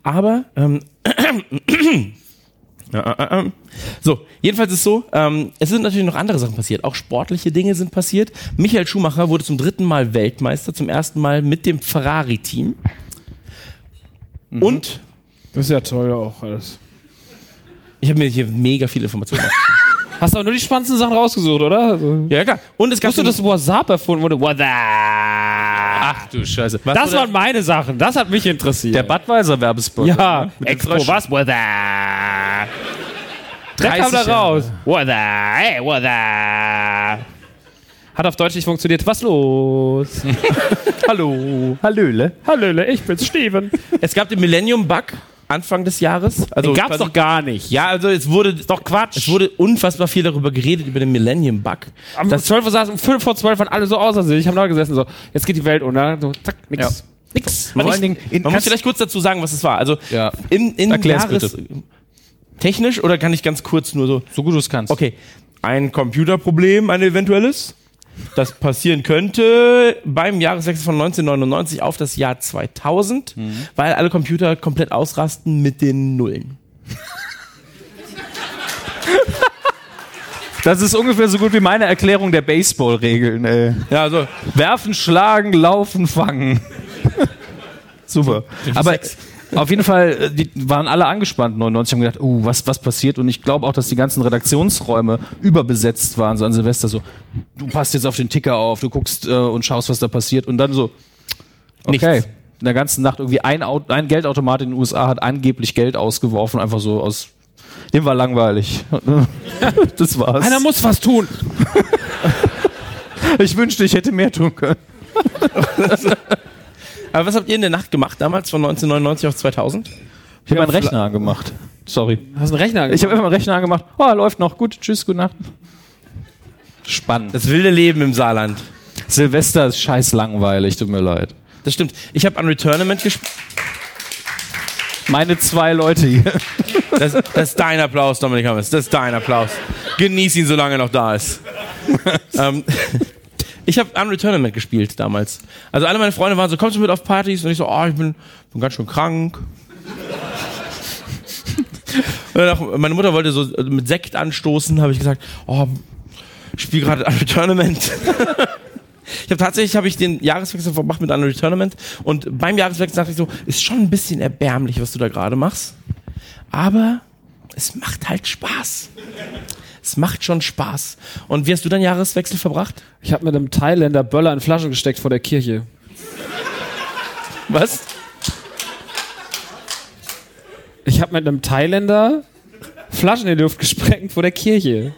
Aber, ähm, äh, äh, so, jedenfalls ist so, ähm, es sind natürlich noch andere Sachen passiert. Auch sportliche Dinge sind passiert. Michael Schumacher wurde zum dritten Mal Weltmeister, zum ersten Mal mit dem Ferrari-Team. Und Das ist ja toll auch alles. ich habe mir hier mega viele Informationen. Hast aber nur die spannendsten Sachen rausgesucht, oder? Also, Ja, klar. Und es gab Wusstest du, dass WhatsApp erfunden wurde? WhatsApp. Ach du Scheiße. Was Das waren meine Sachen. Das hat mich interessiert. der Budweiser Werbespot. ja, den Expo, was? WhatsApp. Der kam da 30 Jahre. raus. WhatsApp. Hey, WhatsApp. Hat auf Deutsch nicht funktioniert. Was los? Hallo. Hallöle. Hallöle, ich bin's, Steven. Es gab den Millennium Bug Anfang des Jahres. Also Den gab's doch gar nicht. Ja, also es wurde Doch Quatsch. es wurde unfassbar viel darüber geredet über den Millennium Bug. Am 12 Uhr saßen, um 5 vor 12 waren alle so außer sich. Ich habe da gesessen, so, jetzt geht die Welt unter. So, zack, nix. Nix. Man, Vor nicht, allen Dingen in- man muss vielleicht kurz dazu sagen, was es war. Also Ja. in, in Erklär's Jahres technisch oder kann ich ganz kurz nur so? So gut du es kannst. Okay, ein Computerproblem, ein eventuelles, das passieren könnte beim Jahreswechsel von 1999 auf das Jahr 2000, weil alle Computer komplett ausrasten mit den Nullen. Das ist ungefähr so gut wie meine Erklärung der Baseball-Regeln. ey. Ja, also Werfen, schlagen, laufen, fangen. Super. Aber auf jeden Fall, äh, die waren alle angespannt 99 haben gedacht, uh, was, was passiert? Und ich glaube auch, dass die ganzen Redaktionsräume überbesetzt waren, so an Silvester so, du passt jetzt auf den Ticker auf, du guckst äh, und schaust, was da passiert. Und dann so, okay. Nichts. In der ganzen Nacht irgendwie ein, ein Geldautomat in den USA hat angeblich Geld ausgeworfen, einfach so aus, dem war langweilig. das war's. Einer muss was tun. Ich wünschte, ich hätte mehr tun können. Aber was habt ihr in der Nacht gemacht damals von 1999 auf 2000? Ich habe meinen Rechner angemacht. Sorry. Hast du einen Rechner Ich habe immer meinen Rechner angemacht. Oh, läuft noch. Gut. Tschüss, gute Nacht. Spannend. Das wilde Leben im Saarland. Silvester ist scheiß langweilig, tut mir leid. Das stimmt. Ich habe an Returnament gespielt. Meine zwei Leute hier. Das, das ist dein Applaus, Dominik Hammes. Das ist dein Applaus. Genieß ihn, solange er noch da ist. ähm, ich habe Unreal Tournament gespielt damals. Also alle meine Freunde waren so, kommst du mit auf Partys? Und ich so, oh, ich bin, bin ganz schön krank. Auch, meine Mutter wollte so mit Sekt anstoßen, habe ich gesagt, oh, ich spiele gerade Unreal Tournament. Ich habe tatsächlich habe ich den Jahreswechsel verbracht mit Unreal Tournament und beim Jahreswechsel dachte ich so, ist schon ein bisschen erbärmlich, was du da gerade machst. Aber es macht halt Spaß. Es macht schon Spaß. Und wie hast du deinen Jahreswechsel verbracht? Ich habe mit einem Thailänder Böller in Flaschen gesteckt vor der Kirche. Was? Ich habe mit einem Thailänder Flaschen in die Luft gesprengt vor der Kirche.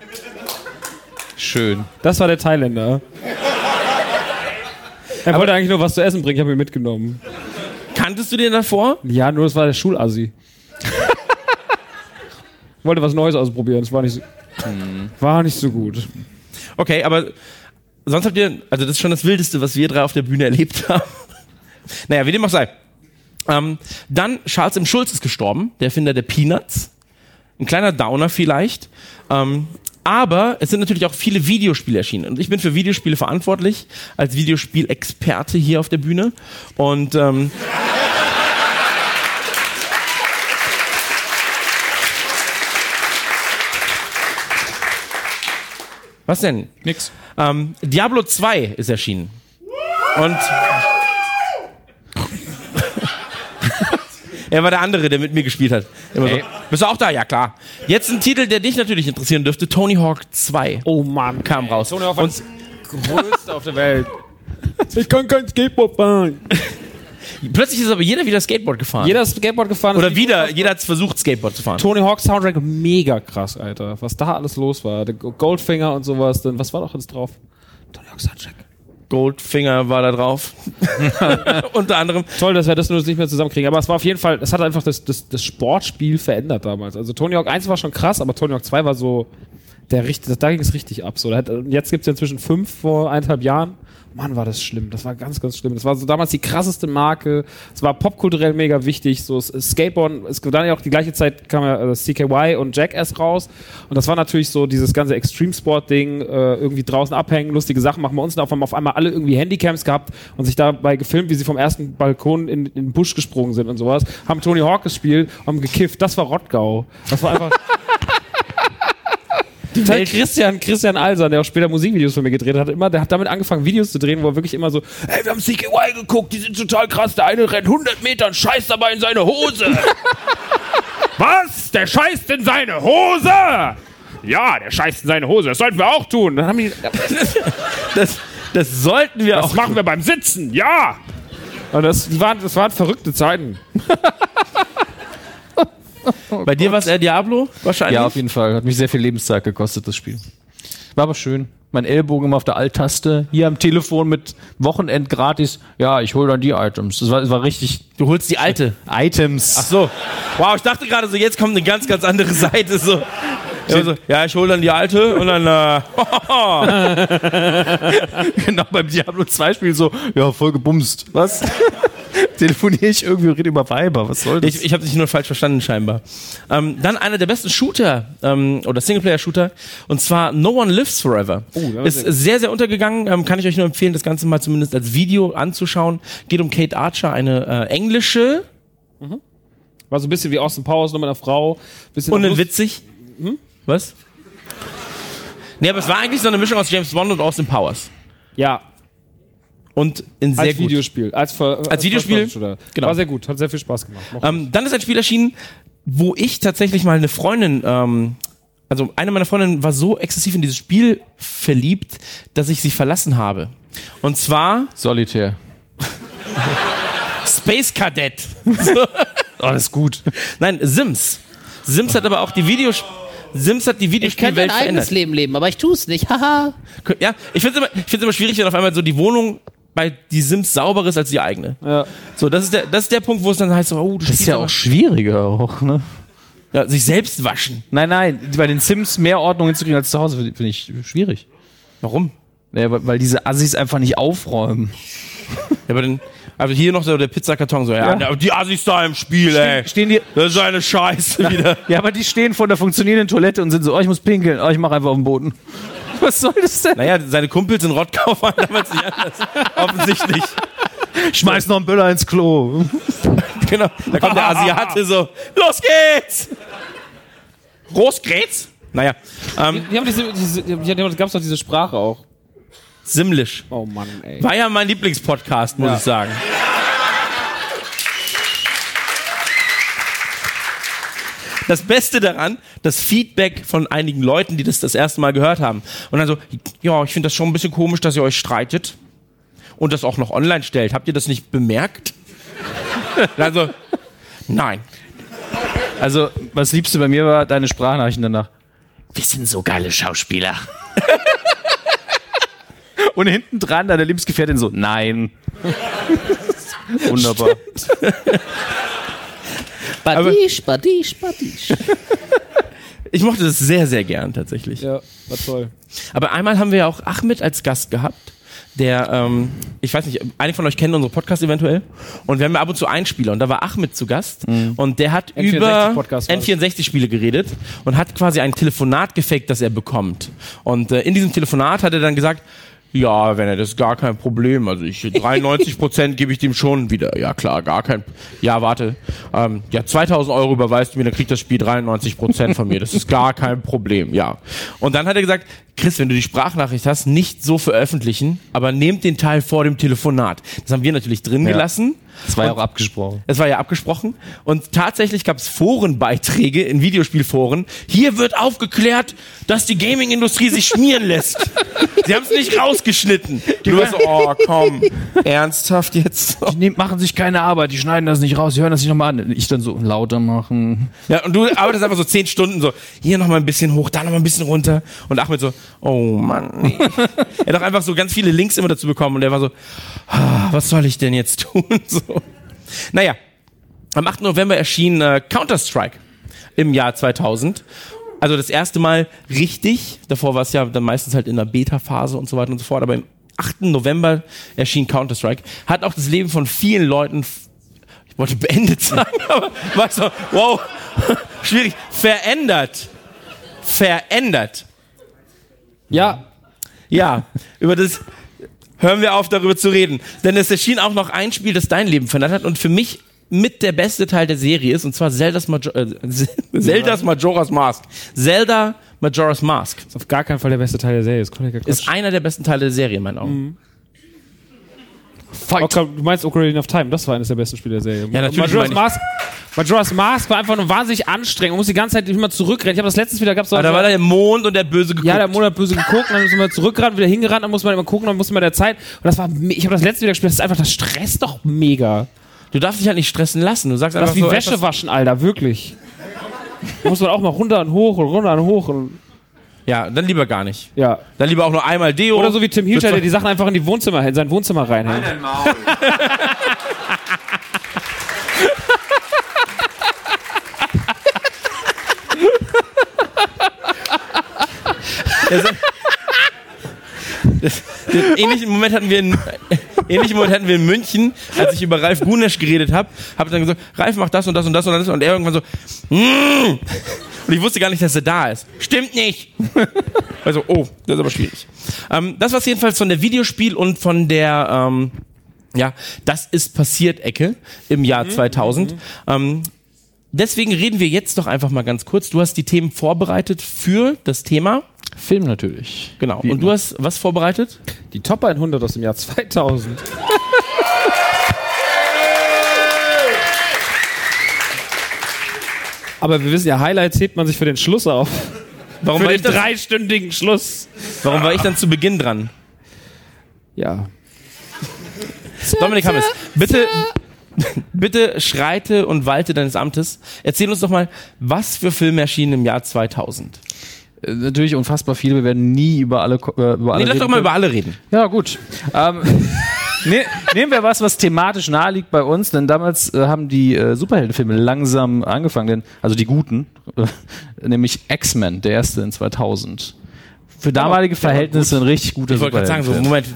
Schön. Das war der Thailänder. Er wollte eigentlich nur was zu essen bringen, ich habe ihn mitgenommen. Kanntest du den davor? Ja, nur das war der Schulassi. wollte was Neues ausprobieren, das war nicht so, war nicht so gut. Okay, aber sonst habt ihr, also das ist schon das Wildeste, was wir drei auf der Bühne erlebt haben. Naja, wie dem auch sei. Ähm, dann Charles M. Schulz ist gestorben, der Erfinder der Peanuts. Ein kleiner Downer vielleicht. Ähm, aber es sind natürlich auch viele Videospiele erschienen. Und ich bin für Videospiele verantwortlich, als Videospielexperte hier auf der Bühne. Und ähm, Was denn? Nix. Ähm, Diablo 2 ist erschienen. Und er war der andere, der mit mir gespielt hat. Immer so. Bist du auch da? Ja, klar. Jetzt ein Titel, der dich natürlich interessieren dürfte. Tony Hawk 2 Oh Mann. kam raus. Tony Hawk war das größte auf der Welt. Ich kann kein Skateboard fahren. Plötzlich ist aber jeder wieder Skateboard gefahren. Jeder ist Skateboard gefahren. Oder wieder, jeder hat versucht, Skateboard zu fahren. Tony Hawk Soundtrack mega krass, Alter. Was da alles los war. Der Goldfinger und sowas. Dann, was war doch jetzt drauf? Tony Hawk Soundtrack. Goldfinger war da drauf. Unter anderem. Toll, dass wir das nur nicht mehr zusammenkriegen. Aber es war auf jeden Fall, es hat einfach das, das, das Sportspiel verändert damals. Also Tony Hawk 1 war schon krass, aber Tony Hawk 2 war so, der richtig, da ging es richtig ab. So, hat, jetzt gibt es ja inzwischen fünf vor eineinhalb Jahren. Mann, war das schlimm. Das war ganz, ganz schlimm. Das war so damals die krasseste Marke. Es war popkulturell mega wichtig. So Skateboard, es dann ja auch die gleiche Zeit kam ja äh, CKY und Jackass raus. Und das war natürlich so dieses ganze Extreme Sport Ding, äh, irgendwie draußen abhängen, lustige Sachen machen. Bei uns haben auf einmal alle irgendwie Handycams gehabt und sich dabei gefilmt, wie sie vom ersten Balkon in, in den Busch gesprungen sind und sowas. Haben Tony Hawk gespielt, haben gekifft. Das war Rottgau. Das war einfach. Total Christian, Christian Alsan, der auch später Musikvideos von mir gedreht hat, immer, der hat damit angefangen, Videos zu drehen, wo er wirklich immer so, ey, wir haben CKY geguckt, die sind total krass, der eine rennt 100 Meter und scheißt dabei in seine Hose. Was? Der scheißt in seine Hose? Ja, der scheißt in seine Hose, das sollten wir auch tun. Dann haben die, Das, das sollten wir das auch. machen wir beim Sitzen, ja. Und das, waren, das waren verrückte Zeiten. Bei dir war es eher Diablo? Wahrscheinlich. Ja, auf jeden Fall. Hat mich sehr viel Lebenszeit gekostet, das Spiel. War aber schön. Mein Ellbogen immer auf der Alt-Taste. Hier am Telefon mit Wochenend gratis. Ja, ich hole dann die Items. Das war, das war richtig. Du holst die alte. Items. Ach so. Wow, ich dachte gerade so, jetzt kommt eine ganz, ganz andere Seite. So. Ja, so, ja ich hole dann die alte und dann. Äh, genau beim Diablo 2 Spiel so, ja, voll gebumst. Was? Telefoniere ich irgendwie und rede über Weiber. Was soll das? ich ich habe dich nur falsch verstanden, scheinbar. Ähm, dann einer der besten Shooter ähm, oder Singleplayer-Shooter und zwar No One Lives Forever. da ist sehr, sehr untergegangen. Ähm, kann ich euch nur empfehlen, das Ganze mal zumindest als Video anzuschauen. Geht um Kate Archer, eine äh, englische War so ein bisschen wie Austin Powers, nur mit einer Frau. Bisschen und witzig. Was? Nee, aber es war eigentlich so eine Mischung aus James Bond und Austin Powers. Ja, Und in sehr als gut. Videospiel. Als, Ver als Videospiel? First-Person-Shooter. Genau. War sehr gut, hat sehr viel Spaß gemacht. Ähm, dann ist ein Spiel erschienen, wo ich tatsächlich mal eine Freundin, ähm, also eine meiner Freundinnen war so exzessiv in dieses Spiel verliebt, dass ich sie verlassen habe. Und zwar Solitär. Space Cadet. So. Alles gut. Nein, Sims. Sims hat aber auch die Videos Sims hat die Ich könnte Videospielwelt ein eigenes verändert. Leben leben, aber ich tue es nicht. Haha. Ja, ich finde es immer, ich find's immer schwierig, wenn auf einmal so die Wohnung bei die Sims sauberer ist als die eigene. Ja. So, das ist der, das ist der Punkt, wo es dann heißt, so, oh, du Das ist ja auch schwieriger auch, ne? ja, sich selbst waschen. Nein, nein, bei den Sims mehr Ordnung hinzukriegen als zu Hause, finde find ich schwierig. Warum? Naja, weil, weil diese Assis einfach nicht aufräumen. Ja, aber dann, also hier noch so der Pizzakarton, so, ja, Ja. die Assis da im Spiel, ey. Stehen die, Das ist eine Scheiße wieder. ja, aber die stehen vor der funktionierenden Toilette und sind so, oh, ich muss pinkeln, oh, ich mach einfach auf den Boden. Was soll das denn? Naja, seine Kumpels in Rottgau waren damals nicht anders. Offensichtlich. Schmeiß noch einen Böller ins Klo. Genau. Da kommt der Asiate so, los geht's! Los geht's? Naja, ähm, Die haben diese, diese, ja, da gab's doch diese Sprache auch. Simlish. Oh Mann, ey. War ja mein Lieblingspodcast, muss ich sagen. Das Beste daran, das Feedback von einigen Leuten, die das das erste Mal gehört haben. Und dann so, ja, ich finde das schon ein bisschen komisch, dass ihr euch streitet und das auch noch online stellt. Habt ihr das nicht bemerkt? Also, nein. Also, was Liebste bei mir war, deine Sprachnachrichten danach. Wir sind so geile Schauspieler. Und hinten dran deine Lebensgefährtin so, nein. Wunderbar. Badisch, badisch, badisch. Ich mochte das sehr, sehr gern tatsächlich. Ja, war toll. Aber einmal haben wir ja auch Ahmed als Gast gehabt. Der, ähm, ich weiß nicht, einige von euch kennen unsere Podcast eventuell. Und wir haben ja ab und zu Einspieler. Und da war Ahmed zu Gast. Und der hat N64 über Podcast war das. N64-Spiele geredet und hat quasi ein Telefonat gefaked, das er bekommt. Und äh, in diesem Telefonat hat er dann gesagt, ja, wenn er das ist gar kein Problem. Also ich 93 Prozent gebe ich dem schon wieder. Ja klar, gar kein. Ja, warte. Ähm, ja, 2000 Euro überweist du mir, dann kriegt das Spiel 93 Prozent von mir. Das ist gar kein Problem. Ja. Und dann hat er gesagt, Chris, wenn du die Sprachnachricht hast, nicht so veröffentlichen, aber nehmt den Teil vor dem Telefonat. Das haben wir natürlich drin gelassen. Das war ja auch abgesprochen. Es war ja abgesprochen. Und tatsächlich gab es Forenbeiträge in Videospielforen. Hier wird aufgeklärt, dass die Gaming-Industrie sich schmieren lässt. Sie haben es nicht rausgeschnitten. Du warst so, oh komm, ernsthaft jetzt? Die machen sich keine Arbeit, die schneiden das nicht raus, die hören das nicht nochmal an. Ich dann so lauter machen. Ja, und du arbeitest einfach so zehn Stunden so, hier noch mal ein bisschen hoch, da noch mal ein bisschen runter. Und Ahmed so, oh Mann. Nee. er hat doch einfach so ganz viele Links immer dazu bekommen und er war so, ah, was soll ich denn jetzt tun? So. Naja, am 8. November erschien äh, Counter-Strike im Jahr 2000. Also das erste Mal richtig. Davor war es ja dann meistens halt in der Beta-Phase und so weiter und so fort. Aber im 8. November erschien Counter-Strike. Hat auch das Leben von vielen Leuten, ich wollte beendet sagen, aber war so, wow, schwierig, verändert. Verändert. Ja, Ja, über das hören wir auf, darüber zu reden. Denn es erschien auch noch ein Spiel, das dein Leben verändert hat und für mich mit der beste Teil der Serie ist, und zwar Zelda's, Major äh, Zelda's Majora's Mask. Zelda Majora's Mask ist auf gar keinen Fall der beste Teil der Serie. Gar ist einer der besten Teile der Serie in meinen Augen. Ocar- du meinst Ocarina of Time, das war eines der besten Spiele der Serie. Ja, natürlich Majora's Mask, Majora's Mask war einfach nur wahnsinnig anstrengend. Man muss die ganze Zeit immer zurückrennen. Ich habe das letztens wieder gehabt. So Aber da war der Mond und der hat böse geguckt. ja, der Monat böse geguckt, dann muss man zurückgerannt, wieder hingerannt, dann muss man immer gucken, dann muss man der Zeit. Und das war, ich habe das letzte wieder gespielt, das ist einfach, das stresst doch mega. du darfst dich halt nicht stressen lassen. Du sagst Das einfach ist wie so Wäsche waschen, Alter, wirklich. Da muss man auch mal runter und hoch und runter und hoch und, Ja, dann lieber gar nicht. ja. Dann lieber auch nur einmal Deo. Oder so wie Tim Hilscher, der die Sachen einfach in die Wohnzimmer, in sein Wohnzimmer reinhängt. Den ähnlichen Moment hatten wir in, ähnlichen Moment hatten wir in München, als ich über Ralf Gunesch geredet habe, habe dann gesagt, Ralf macht das und das und das und das und er irgendwann so, mm. und ich wusste gar nicht, dass er da ist. Stimmt nicht. Also, oh, das ist aber schwierig. Ähm, das war jedenfalls von der Videospiel und von der, ähm, ja, das ist passiert Ecke im Jahr 2000. Ähm, deswegen reden wir jetzt doch einfach mal ganz kurz. Du hast die Themen vorbereitet für das Thema. Film natürlich. Genau. Wie Und du immer. hast was vorbereitet? Die Top 100 aus dem Jahr 2000. Aber wir wissen ja, Highlights hebt man sich für den Schluss auf. Warum Für war, den ich das, dreistündigen Schluss. warum war ich dann zu Beginn dran? Ja. Dominik Hammes, bitte, bitte schreite und walte deines Amtes. Erzähl uns doch mal, was für Filme erschienen im Jahr 2000. Äh, Natürlich unfassbar viele. Wir werden nie über alle, äh, über alle Nee, lass reden doch mal können. über alle reden. Ja, gut. Ähm, ne, nehmen wir was, was thematisch nahe liegt bei uns, denn damals äh, haben die äh, Superheldenfilme langsam angefangen, denn, also die guten, äh, nämlich X-Men, der erste in 2000. Für damalige Verhältnisse ein richtig guter Ich wollte gerade sagen, so. Moment.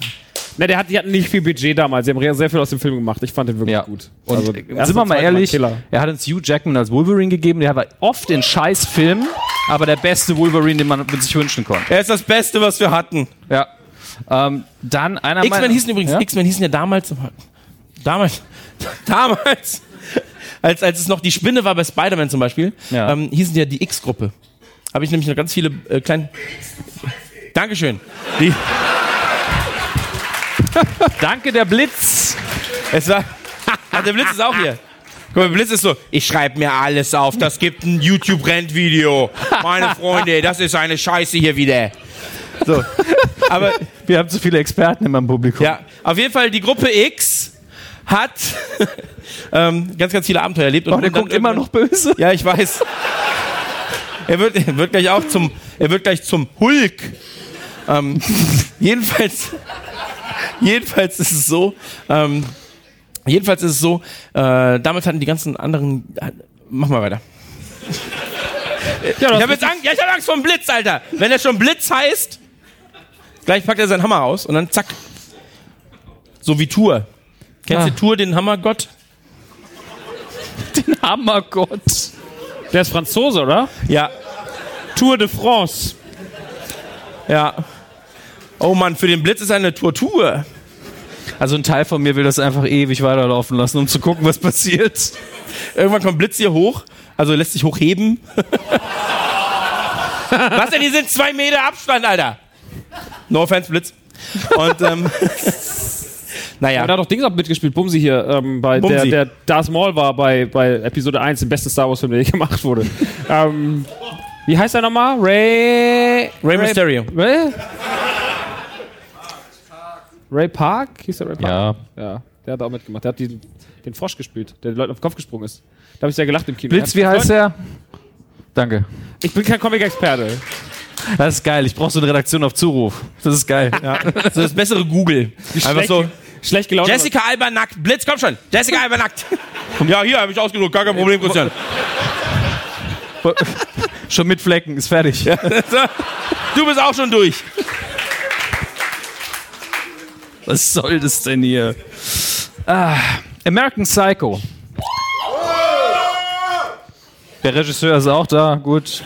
Na, der hat, die hatten nicht viel Budget damals. Sie haben sehr viel aus dem Film gemacht. Ich fand den wirklich Ja. gut. Und Also, sind wir mal ehrlich, Killer. er hat uns Hugh Jackman als Wolverine gegeben, der war oft in scheiß Filmen, aber der beste Wolverine, den man sich wünschen konnte. Er ist das Beste, was wir hatten. Ja. Ähm, dann einer X-Men hießen übrigens, Ja? X-Men hießen ja damals, damals, damals, als, als es noch die Spinne war bei Spider-Man zum Beispiel, Ja. ähm, hießen die ja die X-Gruppe. Habe ich nämlich noch ganz viele äh, kleine. Dankeschön. Die, Danke, der Blitz. es war. Ach, der Blitz ist auch hier. Guck mal, der Blitz ist so, ich schreibe mir alles auf, das gibt ein YouTube-Rent-Video. Meine Freunde, das ist eine Scheiße hier wieder. So. Aber Wir haben zu viele Experten in meinem Publikum. Ja, auf jeden Fall, die Gruppe X hat ähm, ganz, ganz viele Abenteuer erlebt. Und Oh, der guckt immer noch böse. Ja, ich weiß. Er wird, er wird gleich auch zum, er wird gleich zum Hulk. Ähm, jedenfalls, jedenfalls ist es so, ähm, jedenfalls ist es so, äh, damals hatten die ganzen anderen, äh, mach mal weiter. ich habe jetzt Angst, ja, ich hab Angst vor dem Blitz, Alter. Wenn er schon Blitz heißt, gleich packt er seinen Hammer aus und dann zack. So wie Tour. Kennst du Tour, den Hammergott? Hammergott. Der ist Franzose, oder? Ja. Tour de France. Ja. Oh Mann, für den Blitz ist eine Tortur. Also ein Teil von mir will das einfach ewig weiterlaufen lassen, um zu gucken, was passiert. Irgendwann kommt Blitz hier hoch, also lässt sich hochheben. was denn, hier sind zwei Meter Abstand, Alter. No offense, Blitz. Und, ähm, naja. Ja. Da hat doch Dings auch mitgespielt, Bumsi hier, ähm, bei Bumsi. der, der Darth Maul war bei, bei Episode 1, dem besten Star Wars Film, der je gemacht wurde. ähm, wie heißt er nochmal? Ray. Ray Mysterio. Ray? Ray Park? Hieß der Ray Park? Ja. Ja, der hat auch mitgemacht. Der hat die, den Frosch gespielt, der den Leuten auf den Kopf gesprungen ist. Da habe ich sehr gelacht im Kino. Blitz, wie heißt er? Danke. Ich bin kein Comic-Experte. Das ist geil. Ich brauche so eine Redaktion auf Zuruf. Das ist geil. Ja. So das bessere Google. Einfach schlecht- so. Schlecht gelaunt. Jessica Alba nackt. Blitz, komm schon. Jessica Alba nackt. Ja, hier habe ich ausgedruckt. Gar kein Problem, Christian. Schon mit Flecken, ist fertig. Du bist auch schon durch. Was soll das denn hier? Ah, American Psycho. Der Regisseur ist auch da, gut.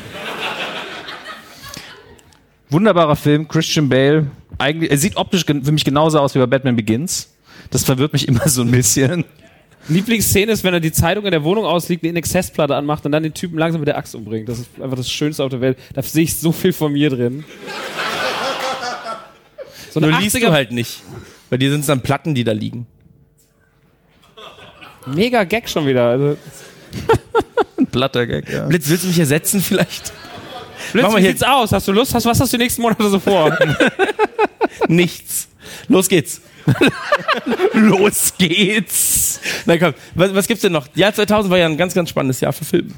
Wunderbarer Film, Christian Bale. Eigentlich, er sieht optisch für mich genauso aus wie bei Batman Begins. Das verwirrt mich immer so ein bisschen. Lieblingsszene ist, wenn er die Zeitung in der Wohnung ausliegt, eine Exzessplatte anmacht und dann den Typen langsam mit der Axt umbringt. Das ist einfach das Schönste auf der Welt. Da sehe ich so viel von mir drin. So Nur liest 80er du halt nicht. Bei dir sind es dann Platten, die da liegen. Mega Gag schon wieder. Also, Platter Gag, ja. Blitz, willst du mich ersetzen vielleicht? Blitz, Mach mal wie hier- sieht's aus? Hast du Lust? Hast, was hast du die nächsten Monate so vor? Nichts. Los geht's. Los geht's! Na komm, was, was gibt's denn noch? Jahr 2000 war ja ein ganz, ganz spannendes Jahr für Filme.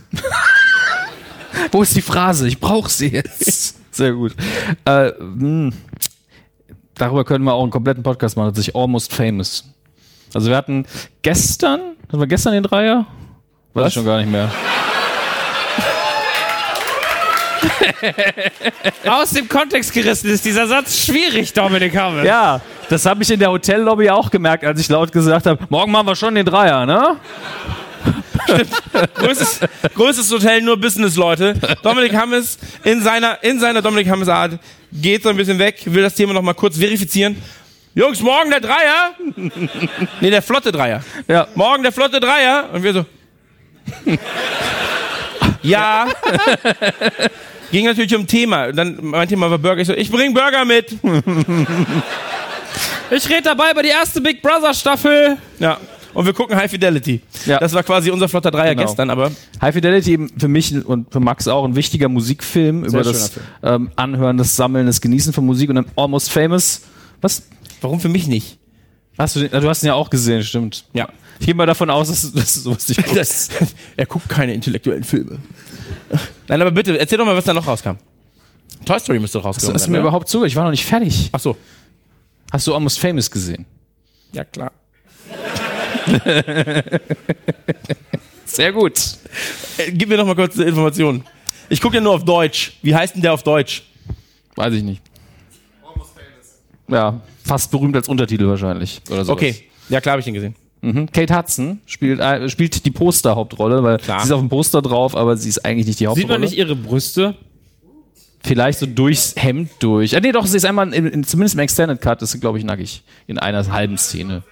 Wo ist die Phrase? Ich brauche sie jetzt. Sehr gut. Äh, mh. Darüber können wir auch einen kompletten Podcast machen, sich Almost Famous. Also wir hatten gestern, hatten wir gestern den Dreier? Weiß Was? ich schon gar nicht mehr. Aus dem Kontext gerissen ist dieser Satz schwierig, Dominik Hamel. Ja, das habe ich in der Hotellobby auch gemerkt, als ich laut gesagt habe, morgen machen wir schon den Dreier, ne? Größtes, größtes Hotel, nur Business-Leute. Dominik Hammes in seiner, in seiner Dominik Hammes-Art geht so ein bisschen weg, will das Thema noch mal kurz verifizieren. Jungs, morgen der Dreier. Nee, der flotte Dreier. Ja. Morgen der flotte Dreier. Und wir so. ja. Ging natürlich um Thema. Dann mein Thema war Burger. Ich so, ich bring Burger mit. Ich rede dabei über die erste Big Brother Staffel. Ja. Und wir gucken High Fidelity. Ja. Das war quasi unser flotter Dreier Genau. gestern, aber High Fidelity eben für mich und für Max auch ein wichtiger Musikfilm über schöner das ähm, Anhören, das Sammeln, das Genießen von Musik und dann Almost Famous. Was? warum für mich nicht? Hast du, den, du hast ihn ja auch gesehen, stimmt. Ja. Ich gehe mal davon aus, dass, dass du sowas nicht guckst. Das, er guckt keine intellektuellen Filme. Nein, aber bitte, erzähl doch mal, was da noch rauskam. Toy Story müsste rauskommen. Hast du mir überhaupt zugehört? Ich war noch nicht fertig. Ach so. Hast du Almost Famous gesehen? Ja, klar. Sehr gut. Äh, gib mir noch mal kurz eine Information. Ich gucke ja nur auf Deutsch. Wie heißt denn der auf Deutsch? Weiß ich nicht. Ja, fast berühmt als Untertitel wahrscheinlich. Oder sowas. Okay, ja klar habe ich den gesehen. Mhm. Kate Hudson spielt, äh, spielt die Poster-Hauptrolle, weil Klar. sie ist auf dem Poster drauf, aber sie ist eigentlich nicht die Hauptrolle. Sieht man nicht ihre Brüste? Vielleicht so durchs Hemd durch. Ah, nee, doch, sie ist einmal, in, in, zumindest im Extended Cut, ist sie, glaube ich, nackig. In einer halben Szene.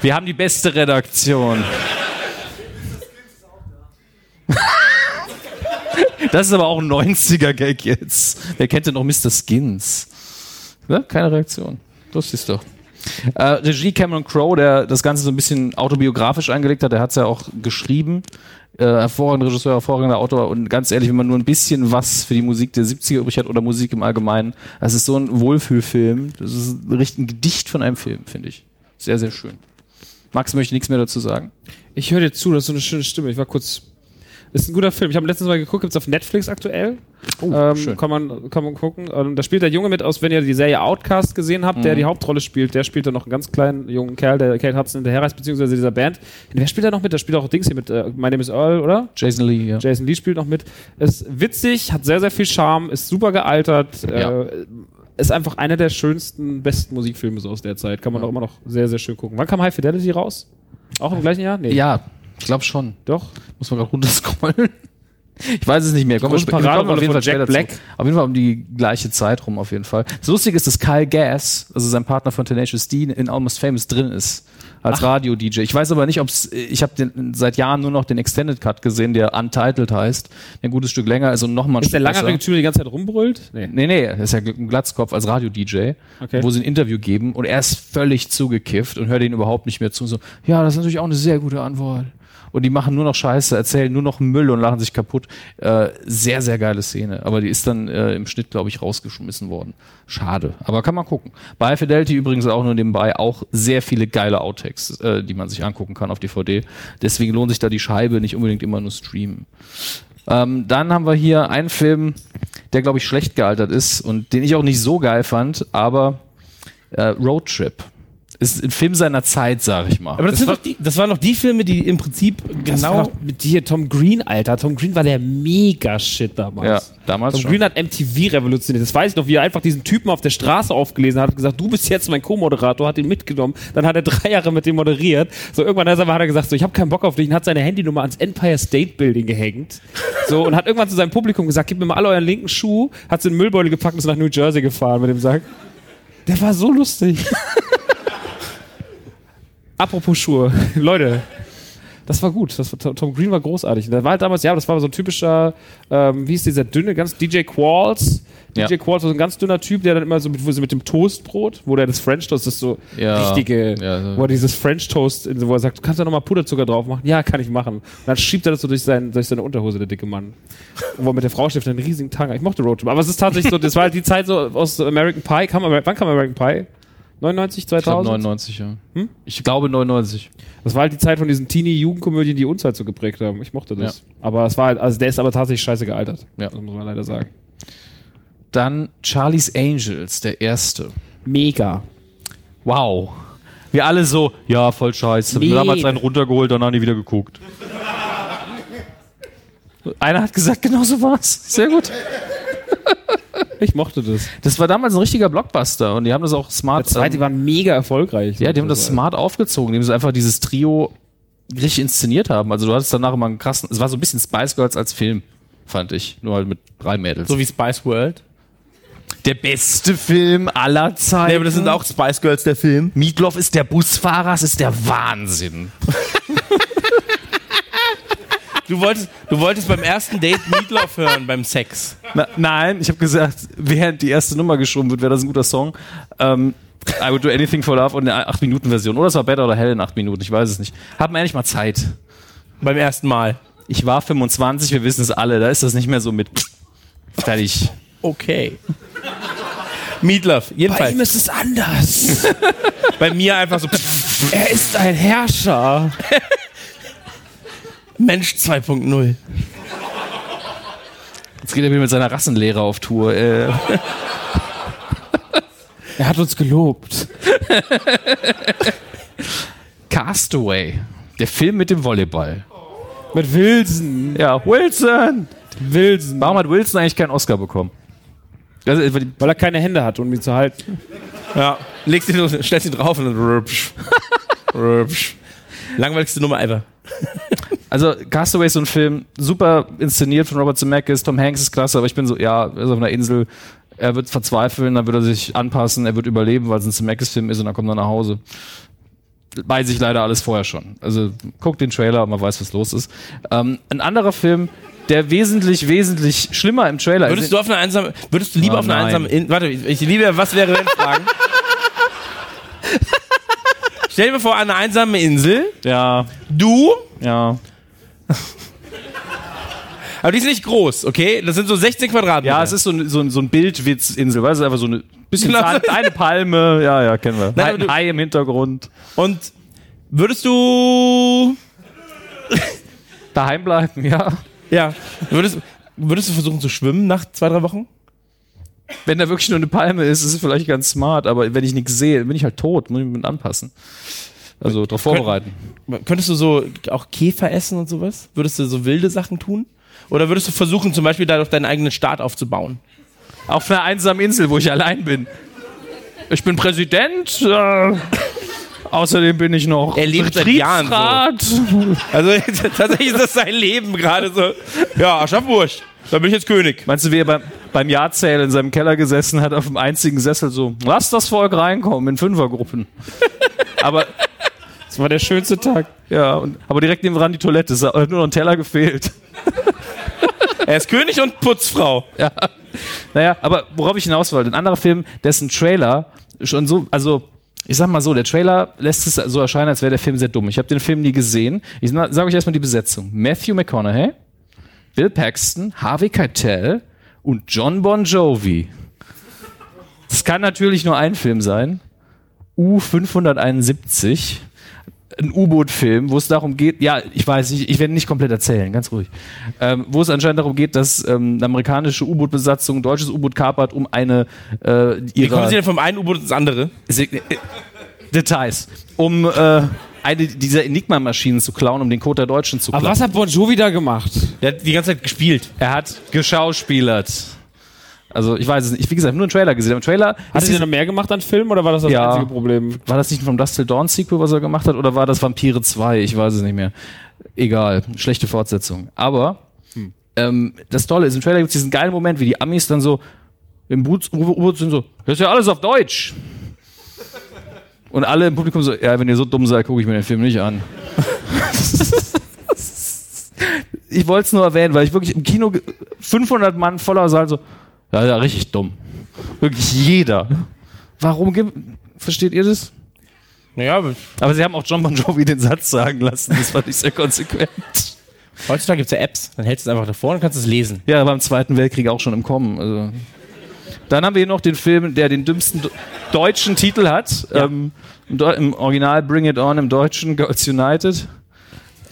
Wir haben die beste Redaktion. Das ist aber auch ein 90er-Gag jetzt. Wer kennt denn noch Mr. Skins? Ja, keine Reaktion. Das ist doch. Äh, Regie Cameron Crowe, der das Ganze so ein bisschen autobiografisch angelegt hat, der hat es ja auch geschrieben. Äh, hervorragender Regisseur, hervorragender Autor und ganz ehrlich, wenn man nur ein bisschen was für die Musik der 70er übrig hat oder Musik im Allgemeinen, das ist so ein Wohlfühlfilm. Das ist ein Gedicht von einem Film, finde ich. Sehr, sehr schön. Max möchte nichts mehr dazu sagen. Ich höre dir zu, das ist so eine schöne Stimme. Ich war kurz. Das ist ein guter Film. Ich habe letztens mal geguckt, gibt's auf Netflix aktuell. ähm, schön. Kann man, kann man gucken. Ähm, da spielt der Junge mit aus, wenn ihr die Serie Outcast gesehen habt, der die Hauptrolle spielt. Der spielt da noch einen ganz kleinen jungen Kerl, der Kate Hudson hinterherreist, beziehungsweise dieser Band. Wer spielt da noch mit? Da spielt auch Dings hier mit. Äh, My Name is Earl, oder? Jason Lee, ja. Jason Lee spielt noch mit. Ist witzig, hat sehr, sehr viel Charme, ist super gealtert. Ja. Äh, ist einfach einer der schönsten, besten Musikfilme so aus der Zeit. Kann man auch immer noch sehr, sehr schön gucken. Wann kam High Fidelity raus? Auch im gleichen Jahr? Nee. Ja, ich glaube schon. Doch. Muss man gerade runterscrollen. Ich weiß es nicht mehr. Kommen wir große sp- kommen auf jeden Fall Jack später Black. zu. Auf jeden Fall um die gleiche Zeit rum, auf jeden Fall. Das Lustige ist, dass Kyle Gass, also sein Partner von Tenacious D, in Almost Famous drin ist. Als Radio-DJ. Ich weiß aber nicht, ob es, ich habe den seit Jahren nur noch den Extended Cut gesehen, der Untitled heißt. Der ein gutes Stück länger ist und nochmal ein Ist der Stück lange Typ, der die ganze Zeit rumbrüllt? Nee. Nee, nee, das ist ja ein Glatzkopf als Radio-DJ, Okay. wo sie ein Interview geben und er ist völlig zugekifft und hört ihnen überhaupt nicht mehr zu. So, ja, das ist natürlich auch eine sehr gute Antwort. Und die machen nur noch Scheiße, erzählen nur noch Müll und lachen sich kaputt. Äh, sehr, sehr geile Szene. Aber die ist dann äh, im Schnitt, glaube ich, rausgeschmissen worden. Schade. Aber kann man gucken. Bei Fidelity übrigens auch nur nebenbei auch sehr viele geile Outtakes, äh, die man sich angucken kann auf DVD. Deswegen lohnt sich da die Scheibe nicht unbedingt immer nur streamen. Ähm, dann haben wir hier einen Film, der, glaube ich, schlecht gealtert ist und den ich auch nicht so geil fand, aber äh, Road Trip. Ist ein Film seiner Zeit, sag ich mal. Aber das, sind doch die, das waren doch die Filme, die im Prinzip Das war genau. mit hier Tom Green, Alter. Tom Green war der Mega-Shit damals. ja, damals Tom schon. Green hat MTV revolutioniert. Das weiß ich noch, wie er einfach diesen Typen auf der Straße aufgelesen hat, hat gesagt, du bist jetzt mein Co-Moderator, hat ihn mitgenommen. Dann hat er drei Jahre mit dem moderiert. So irgendwann hat er hat er gesagt, so ich habe keinen Bock auf dich und hat seine Handynummer ans Empire State Building gehängt. So und hat irgendwann zu seinem Publikum gesagt, gib mir mal alle euren linken Schuh, hat sie in den Müllbeutel gepackt und ist nach New Jersey gefahren mit dem Sack. Der war so lustig. Apropos Schuhe, Leute. Das war gut. Das war, Tom- Green war großartig. Der war halt damals, ja, das war so ein typischer, ähm, wie ist dieser dünne, ganz DJ Qualls. DJ Ja. Qualls war so ein ganz dünner Typ, der dann immer so mit, sie mit dem Toastbrot, wo der das French Toast, das ist so Ja. richtige, Ja, so. wo er dieses French Toast, wo er sagt, du kannst da nochmal Puderzucker drauf machen? Ja, kann ich machen. Und dann schiebt er das so durch, sein, durch seine Unterhose, der dicke Mann. Und wo er mit der Frau schläft, einen riesigen Tanga. Ich mochte Roadtrip. Aber es ist tatsächlich so, das war halt die Zeit so aus American Pie. Kam, wann kam American Pie? 99, ich glaube 2000? 99, ja. Hm? Ich glaube 99. Das war halt die Zeit von diesen Teenie-Jugendkomödien, die uns halt so geprägt haben. Ich mochte das. Aber es war halt, also der ist aber tatsächlich scheiße gealtert. Ja. Das muss man leider sagen. Dann Charlie's Angels, der erste. Mega. Wow. Wir alle so, ja, voll scheiße. Nee. Wir haben damals einen runtergeholt, dann haben die wieder geguckt. Einer hat gesagt, genau so war's. Sehr gut. Ich mochte das. Das war damals ein richtiger Blockbuster und die haben das auch smart. Der zweite ähm, war mega erfolgreich. ja, die haben das smart aufgezogen, indem sie einfach dieses Trio richtig inszeniert haben. Also du hattest danach immer einen krassen, es war so ein bisschen Spice Girls als Film, fand ich. Nur halt mit drei Mädels. So wie Spice World. der beste Film aller Zeiten. Nee, aber das sind auch Spice Girls, der Film. Meatloaf ist der Busfahrer, es ist der Wahnsinn. Du wolltest, du wolltest beim ersten Date Meatloaf hören beim Sex. Na, nein, ich habe gesagt, während die erste Nummer geschoben wird, wäre das ein guter Song. Ähm, I would do anything for love und eine 8-Minuten-Version. Oder es war Better oder Hell in 8 Minuten, ich weiß es nicht. Haben wir endlich mal Zeit. Beim ersten Mal. Ich war 25, wir wissen es alle, da ist das nicht mehr so mit fertig. Okay. Meatloaf, jedenfalls. ist es anders. Bei mir einfach so er ist ein Herrscher. Mensch 2.0. Jetzt geht er wieder mit seiner Rassenlehre auf Tour. Äh, Er hat uns gelobt. Castaway, der Film mit dem Volleyball. Mit Wilson. Ja, Wilson. Wilson. Warum hat Wilson eigentlich keinen Oscar bekommen? Also, weil die- Weil er keine Hände hat, um ihn zu halten. Ja. Legst ihn, stellst ihn drauf und dann rübsch. rübsch. Langweiligste Nummer ever. Also Castaway ist so ein Film, super inszeniert von Robert Zemeckis, Tom Hanks ist klasse, aber ich bin so, ja, er ist auf einer Insel, er wird verzweifeln, dann wird er sich anpassen, er wird überleben, weil es ein Zemeckis-Film ist und dann kommt er nach Hause. Weiß ich leider alles vorher schon. Also guckt den Trailer, man weiß, was los ist. Ähm, ein anderer Film, der wesentlich, wesentlich schlimmer im Trailer Würdest ist. du auf eine einsame, würdest du lieber Oh, auf eine nein. einsame, In warte, ich, liebe, was wäre wenn Fragen? Stell dir vor, eine einsame Insel, ja, du, ja. aber die ist nicht groß, okay? Das sind so 16 Quadratmeter. Ja, es ist so ein, so ein, so ein Bildwitzinsel, weißt du, einfach so eine bisschen Genau. Eine Palme, ja, ja, kennen wir. Nein, du- Hai im Hintergrund. Und würdest du, Daheim bleiben, ja. ja, würdest, würdest du versuchen zu schwimmen nach zwei, drei Wochen? Wenn da wirklich nur eine Palme ist, ist es vielleicht ganz smart, aber wenn ich nichts sehe, bin ich halt tot, muss ich mich mit anpassen. Also darauf vorbereiten. Könntest du so auch Käfer essen und sowas? Würdest du so wilde Sachen tun? Oder würdest du versuchen, zum Beispiel dadurch deinen eigenen Staat aufzubauen? Auf einer einsamen Insel, wo ich allein bin. Ich bin Präsident. Äh, außerdem bin ich noch Er lebt seit Jahren so. Also tatsächlich ist das sein Leben gerade so. Ja, Aschaffenburg, da bin ich jetzt König. Meinst du, wie er beim, beim Jahrzähl in seinem Keller gesessen hat, auf dem einzigen Sessel so, lass das Volk reinkommen in Fünfergruppen. aber Das war der schönste Tag. Ja, und, aber direkt nebenan die Toilette, es hat nur noch ein Teller gefehlt. Er ist König und Putzfrau. Ja. Naja, aber worauf ich hinaus wollte, ein anderer Film, dessen Trailer schon so, also ich sag mal so, der Trailer lässt es so erscheinen, als wäre der Film sehr dumm. Ich habe den Film nie gesehen. Ich sage euch erstmal die Besetzung. Matthew McConaughey, Bill Paxton, Harvey Keitel und John Bon Jovi. Das kann natürlich nur ein Film sein. U571. Ein U-Boot-Film, wo es darum geht, ja, ich weiß, ich, ich werde nicht komplett erzählen, ganz ruhig. Ähm, wo es anscheinend darum geht, dass ähm, eine amerikanische U-Boot-Besatzung ein deutsches U-Boot kapert, um eine äh, Wie kommen Sie denn vom einen U-Boot ins andere? Äh, Details, um äh, eine dieser Enigma-Maschinen zu klauen, um den Code der Deutschen zu klauen. Aber was hat Bon Jovi da gemacht? Der hat die ganze Zeit gespielt. Er hat geschauspielert. Also ich weiß es nicht. Wie gesagt, nur einen Trailer gesehen. Im Trailer Hat diese- noch mehr gemacht an Filmen oder war das das Ja. einzige Problem? war das nicht vom Dust Till Dawn Sequel, was er gemacht hat, oder war das Vampire 2? Ich weiß es nicht mehr. Egal, schlechte Fortsetzung. Aber ähm, das Tolle ist, im Trailer gibt es diesen geilen Moment, wie die Amis dann so im Boot U-Boot sind so, das ist ja alles auf Deutsch. Und alle im Publikum so, ja, wenn ihr so dumm seid, gucke ich mir den Film nicht an. ich wollte es nur erwähnen, weil ich wirklich im Kino ge- 500 Mann voller Saal so, ja, ja, richtig dumm. Wirklich jeder. Warum gibt, versteht ihr das? Naja, aber sie haben auch John Bon Jovi den Satz sagen lassen. Das fand ich sehr konsequent. heutzutage gibt es ja Apps. Dann hältst du es einfach davor und kannst es lesen. Ja, beim Zweiten Weltkrieg auch schon im Kommen. Also. Dann haben wir hier noch den Film, der den dümmsten deutschen Titel hat. Ähm, im, Im Original Bring It On, im Deutschen Girls United.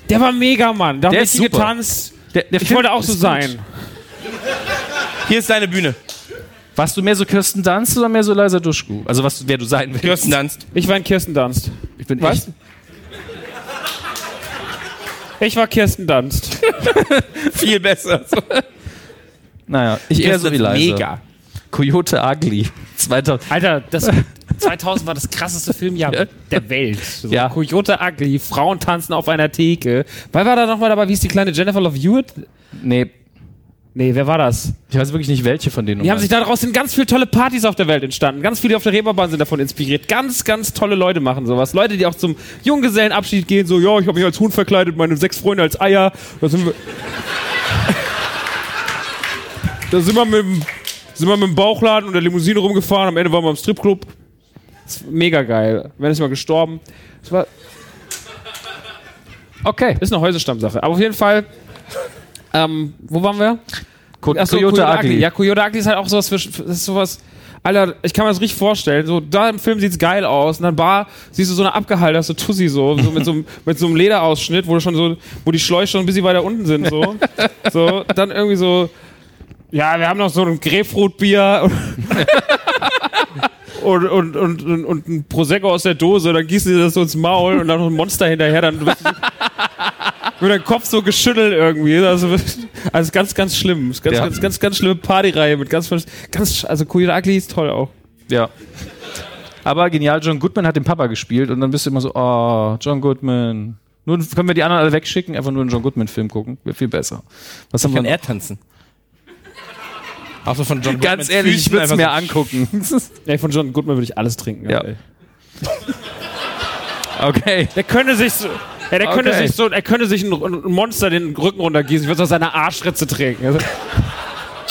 Der war mega, Mann. Da Der haben ist super. getanzt. Der, der Ich Film wollte auch so sein. Hier ist deine Bühne. Warst du mehr so Kirsten Dunst oder mehr so Liza Duschku? Also was, wer du sein willst. Kirsten Dunst. Ich war in Kirsten Dunst. Ich bin Was? echt. Ich war Kirsten Dunst. Viel besser. So. Naja, ich eher so wie Liza. Mega. Coyote Ugly. 2000. Alter, das 2000 war das krasseste Filmjahr Ja. der Welt. So, Ja. Coyote Ugly, Frauen tanzen auf einer Theke. Wer war da nochmal dabei? Wie ist die kleine Jennifer Love Hewitt? Nee, Nee, wer war das? ich weiß wirklich nicht, welche von denen. Die haben sich daraus sind ganz viele tolle Partys auf der Welt entstanden. Ganz viele auf der Reeperbahn sind davon inspiriert. Ganz, ganz tolle Leute machen sowas. Leute, die auch zum Junggesellenabschied gehen, so, ja, ich habe mich als Huhn verkleidet, meine sechs Freunde als Eier. Da sind wir. da sind wir mit dem, sind wir mit dem Bauchladen und der Limousine rumgefahren. Am Ende waren wir im Stripclub. Das ist mega geil. Wenn ist mal gestorben. Das war, Okay. ist eine Häusestammsache. Aber auf jeden Fall. Ähm, wo waren wir? Co Ach so, Coyote Ugly. Ja, Coyote Ugly ist halt auch sowas für, das ist sowas. Alter, ich kann mir das richtig vorstellen. So, da im Film sieht's geil aus. Und dann Bar siehst du so eine abgehalterte Tussi so, so mit so einem, mit so einem Lederausschnitt, wo du schon so, wo die Schläuche schon ein bisschen weiter unten sind, so. so, dann irgendwie so, ja, wir haben noch so ein Grapefruitbier und, und, und, und, und ein Prosecco aus der Dose, dann gießen sie das so ins Maul und dann noch ein Monster hinterher, dann Mit deinem Kopf so geschüttelt irgendwie. Also, also ganz, ganz schlimm. Ist Ganz, Ja. ganz, ganz, ganz schlimme Partyreihe mit ganz, ganz, also Cool Ugly ist toll auch. Ja. Aber genial, John Goodman hat den Papa gespielt und dann bist du immer so, oh, John Goodman. Nur können wir die anderen alle wegschicken, einfach nur einen John Goodman-Film gucken. Wäre viel besser. Was haben wir Kann noch? er tanzen? Auch so von John Ganz Goodmans ehrlich, ich würde es mir angucken. Ey, von John Goodman würde ich alles trinken. Ja. ey. okay. Der könnte sich so, ja, der könnte Okay. sich so, er könnte sich ein, ein Monster den Rücken runtergießen. Ich würde es aus seiner Arschritze trinken. Also,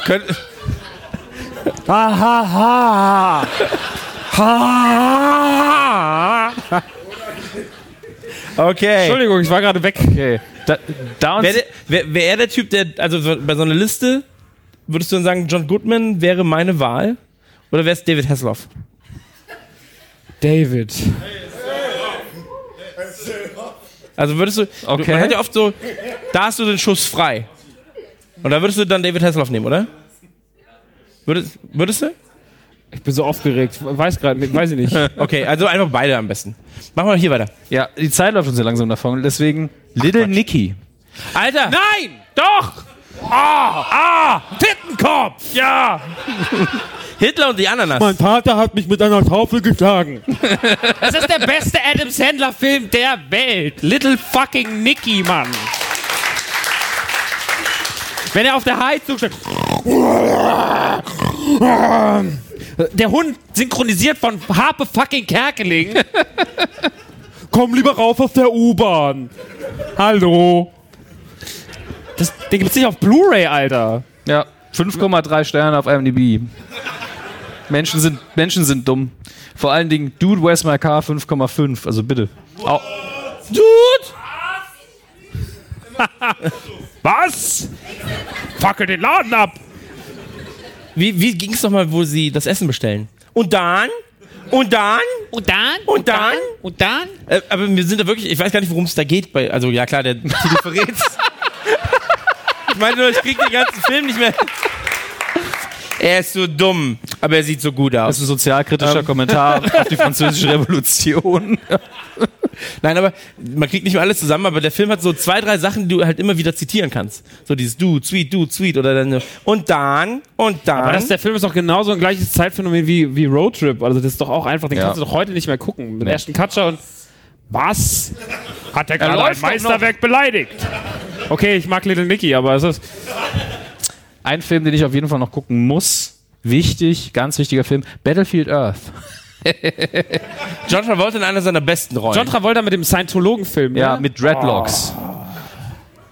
Könnt, ha, ha, ha. Ha. okay. Entschuldigung, ich war gerade weg. okay. Da, da Wäre wär, wär er der Typ, der, also so- bei so einer Liste, würdest du dann sagen, John Goodman wäre meine Wahl? Oder wäre es David Hasselhoff? David. Also würdest du, Okay. man hat ja oft so, da hast du den Schuss frei. Und da würdest du dann David Hasselhoff nehmen, oder? Würdest, würdest du? Ich bin so aufgeregt. Weiß gerade nicht, weiß ich nicht. Okay, also einfach beide am besten. Machen wir hier weiter. ja, die Zeit läuft uns ja langsam davon. Deswegen Little Nicky. Alter! Nein! Doch! Ah! Ah! Tittenkopf! Ja! Hitler und die Ananas. Mein Vater hat mich mit einer Taufe geschlagen. Das ist der beste Adam Sandler-Film der Welt. Little fucking Nicky, Mann. Wenn er auf der Heizung steht. Der Hund synchronisiert von Harpe fucking Kerkeling. Komm lieber rauf auf der U-Bahn. Hallo. Das, den gibt's nicht auf Blu-ray, Alter. Ja, 5,3 Sterne auf IMDb. Menschen sind, Menschen sind dumm. Vor allen Dingen, Dude, where's my car? 5,5. Also bitte. Au. Was? Fackel den Laden ab. Wie, wie ging's nochmal, wo sie das Essen bestellen? Und dann? Und dann? Und dann? Und dann? Und dann? Äh, aber wir sind da wirklich, ich weiß gar nicht, worum es da geht. Bei, also ja klar, der Titel verrät's. ich meine nur, ich krieg den ganzen Film nicht mehr. Er ist so dumm, aber er sieht so gut Das aus. ist ein sozialkritischer Kommentar auf die französische Revolution. Nein, aber man kriegt nicht mehr alles zusammen, aber der Film hat so zwei, drei Sachen, die du halt immer wieder zitieren kannst. So dieses du, sweet, du, sweet oder dann und dann und dann. Aber das, der Film ist doch genauso ein gleiches Zeitphänomen wie, wie Road Trip. Also das ist doch auch einfach, den Ja. kannst du doch heute nicht mehr gucken. Mit Ashton Kutcher und was? Hat der gerade ein Meisterwerk beleidigt? Okay, ich mag Little Nicky, aber es ist... Ein Film, den ich auf jeden Fall noch gucken muss. Wichtig, ganz wichtiger Film. Battlefield Earth. John Travolta in einer seiner besten Rollen. John Travolta mit dem Scientologen-Film. Ja, ne? mit Dreadlocks.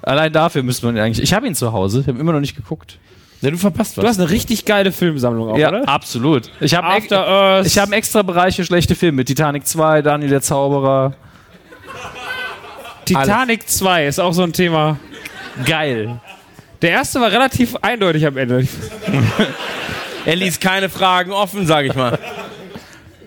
Allein dafür müsste man eigentlich. Ich habe ihn zu Hause. Ich habe immer noch nicht geguckt. ja, du verpasst was. Du hast eine richtig geile Filmsammlung auch, Ja, oder? absolut. Ich habe After Earth. ich hab einen extra Bereich für schlechte Filme. Titanic 2, Daniel der Zauberer. Titanic 2 ist auch so ein Thema. Geil. Der erste war relativ eindeutig am Ende. er ließ keine Fragen offen, sag ich mal.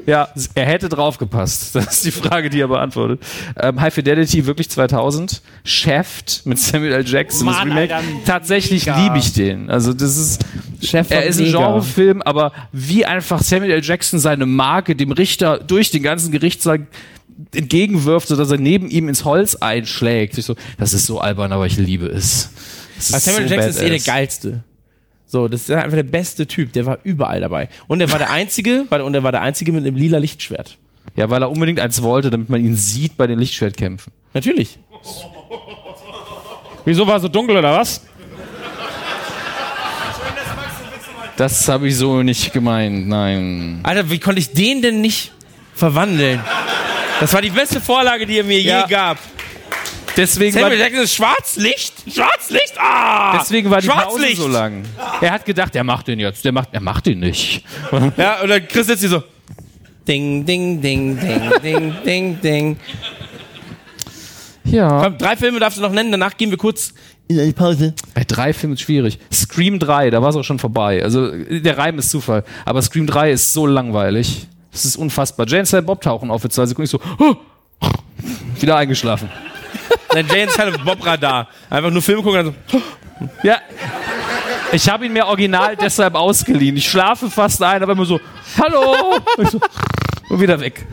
Ja, er hätte draufgepasst. Das ist die Frage, die er beantwortet. Ähm, High Fidelity wirklich 2000. Chef mit Samuel L. Jackson. das Mann, Remake. Alter, Tatsächlich liebe ich den. Also das ist Chef er ist ein Genrefilm, aber wie einfach Samuel L. Jackson seine Marke dem Richter durch den ganzen Gerichtssaal entgegenwirft, sodass er neben ihm ins Holz einschlägt. Ich so, das ist so albern, aber ich liebe es. Aber Samuel so Jackson ist eh der geilste. So, das ist einfach der beste Typ. Der war überall dabei. Und er war der einzige, weil- und er war der einzige mit einem lila Lichtschwert. Ja, weil er unbedingt eins wollte, damit man ihn sieht bei den Lichtschwertkämpfen. Natürlich. Wieso war es so dunkel oder was? Das habe ich so nicht gemeint, nein. Alter, wie konnte ich den denn nicht verwandeln? Das war die beste Vorlage, die er mir Ja. je gab. Deswegen war, Samuel Jackson ist Schwarzlicht. Schwarzlicht. Ah! deswegen war die Pause Schwarzlicht. so lang. Er hat gedacht, er macht den jetzt. Der macht, er macht den nicht. Ja, und dann Chris sitzt hier so. Ding, ding, ding, ding, ding, ding, ding. Ja. Komm, drei Filme darfst du noch nennen, danach gehen wir kurz in eine Pause. Bei drei Filmen ist schwierig. Scream 3, da war es auch schon vorbei. Also der Reim ist Zufall. Aber Scream 3 ist so langweilig. Das ist unfassbar. Jane Silent Bob tauchen auf für zwei Sekunden. Ich so, oh, wieder eingeschlafen. Sein Jane Silent Bob Radar. Einfach nur Filme gucken und dann so. Ja. Ich habe ihn mir original deshalb ausgeliehen. Ich schlafe fast ein, aber immer so, hallo. Ich so, und wieder weg.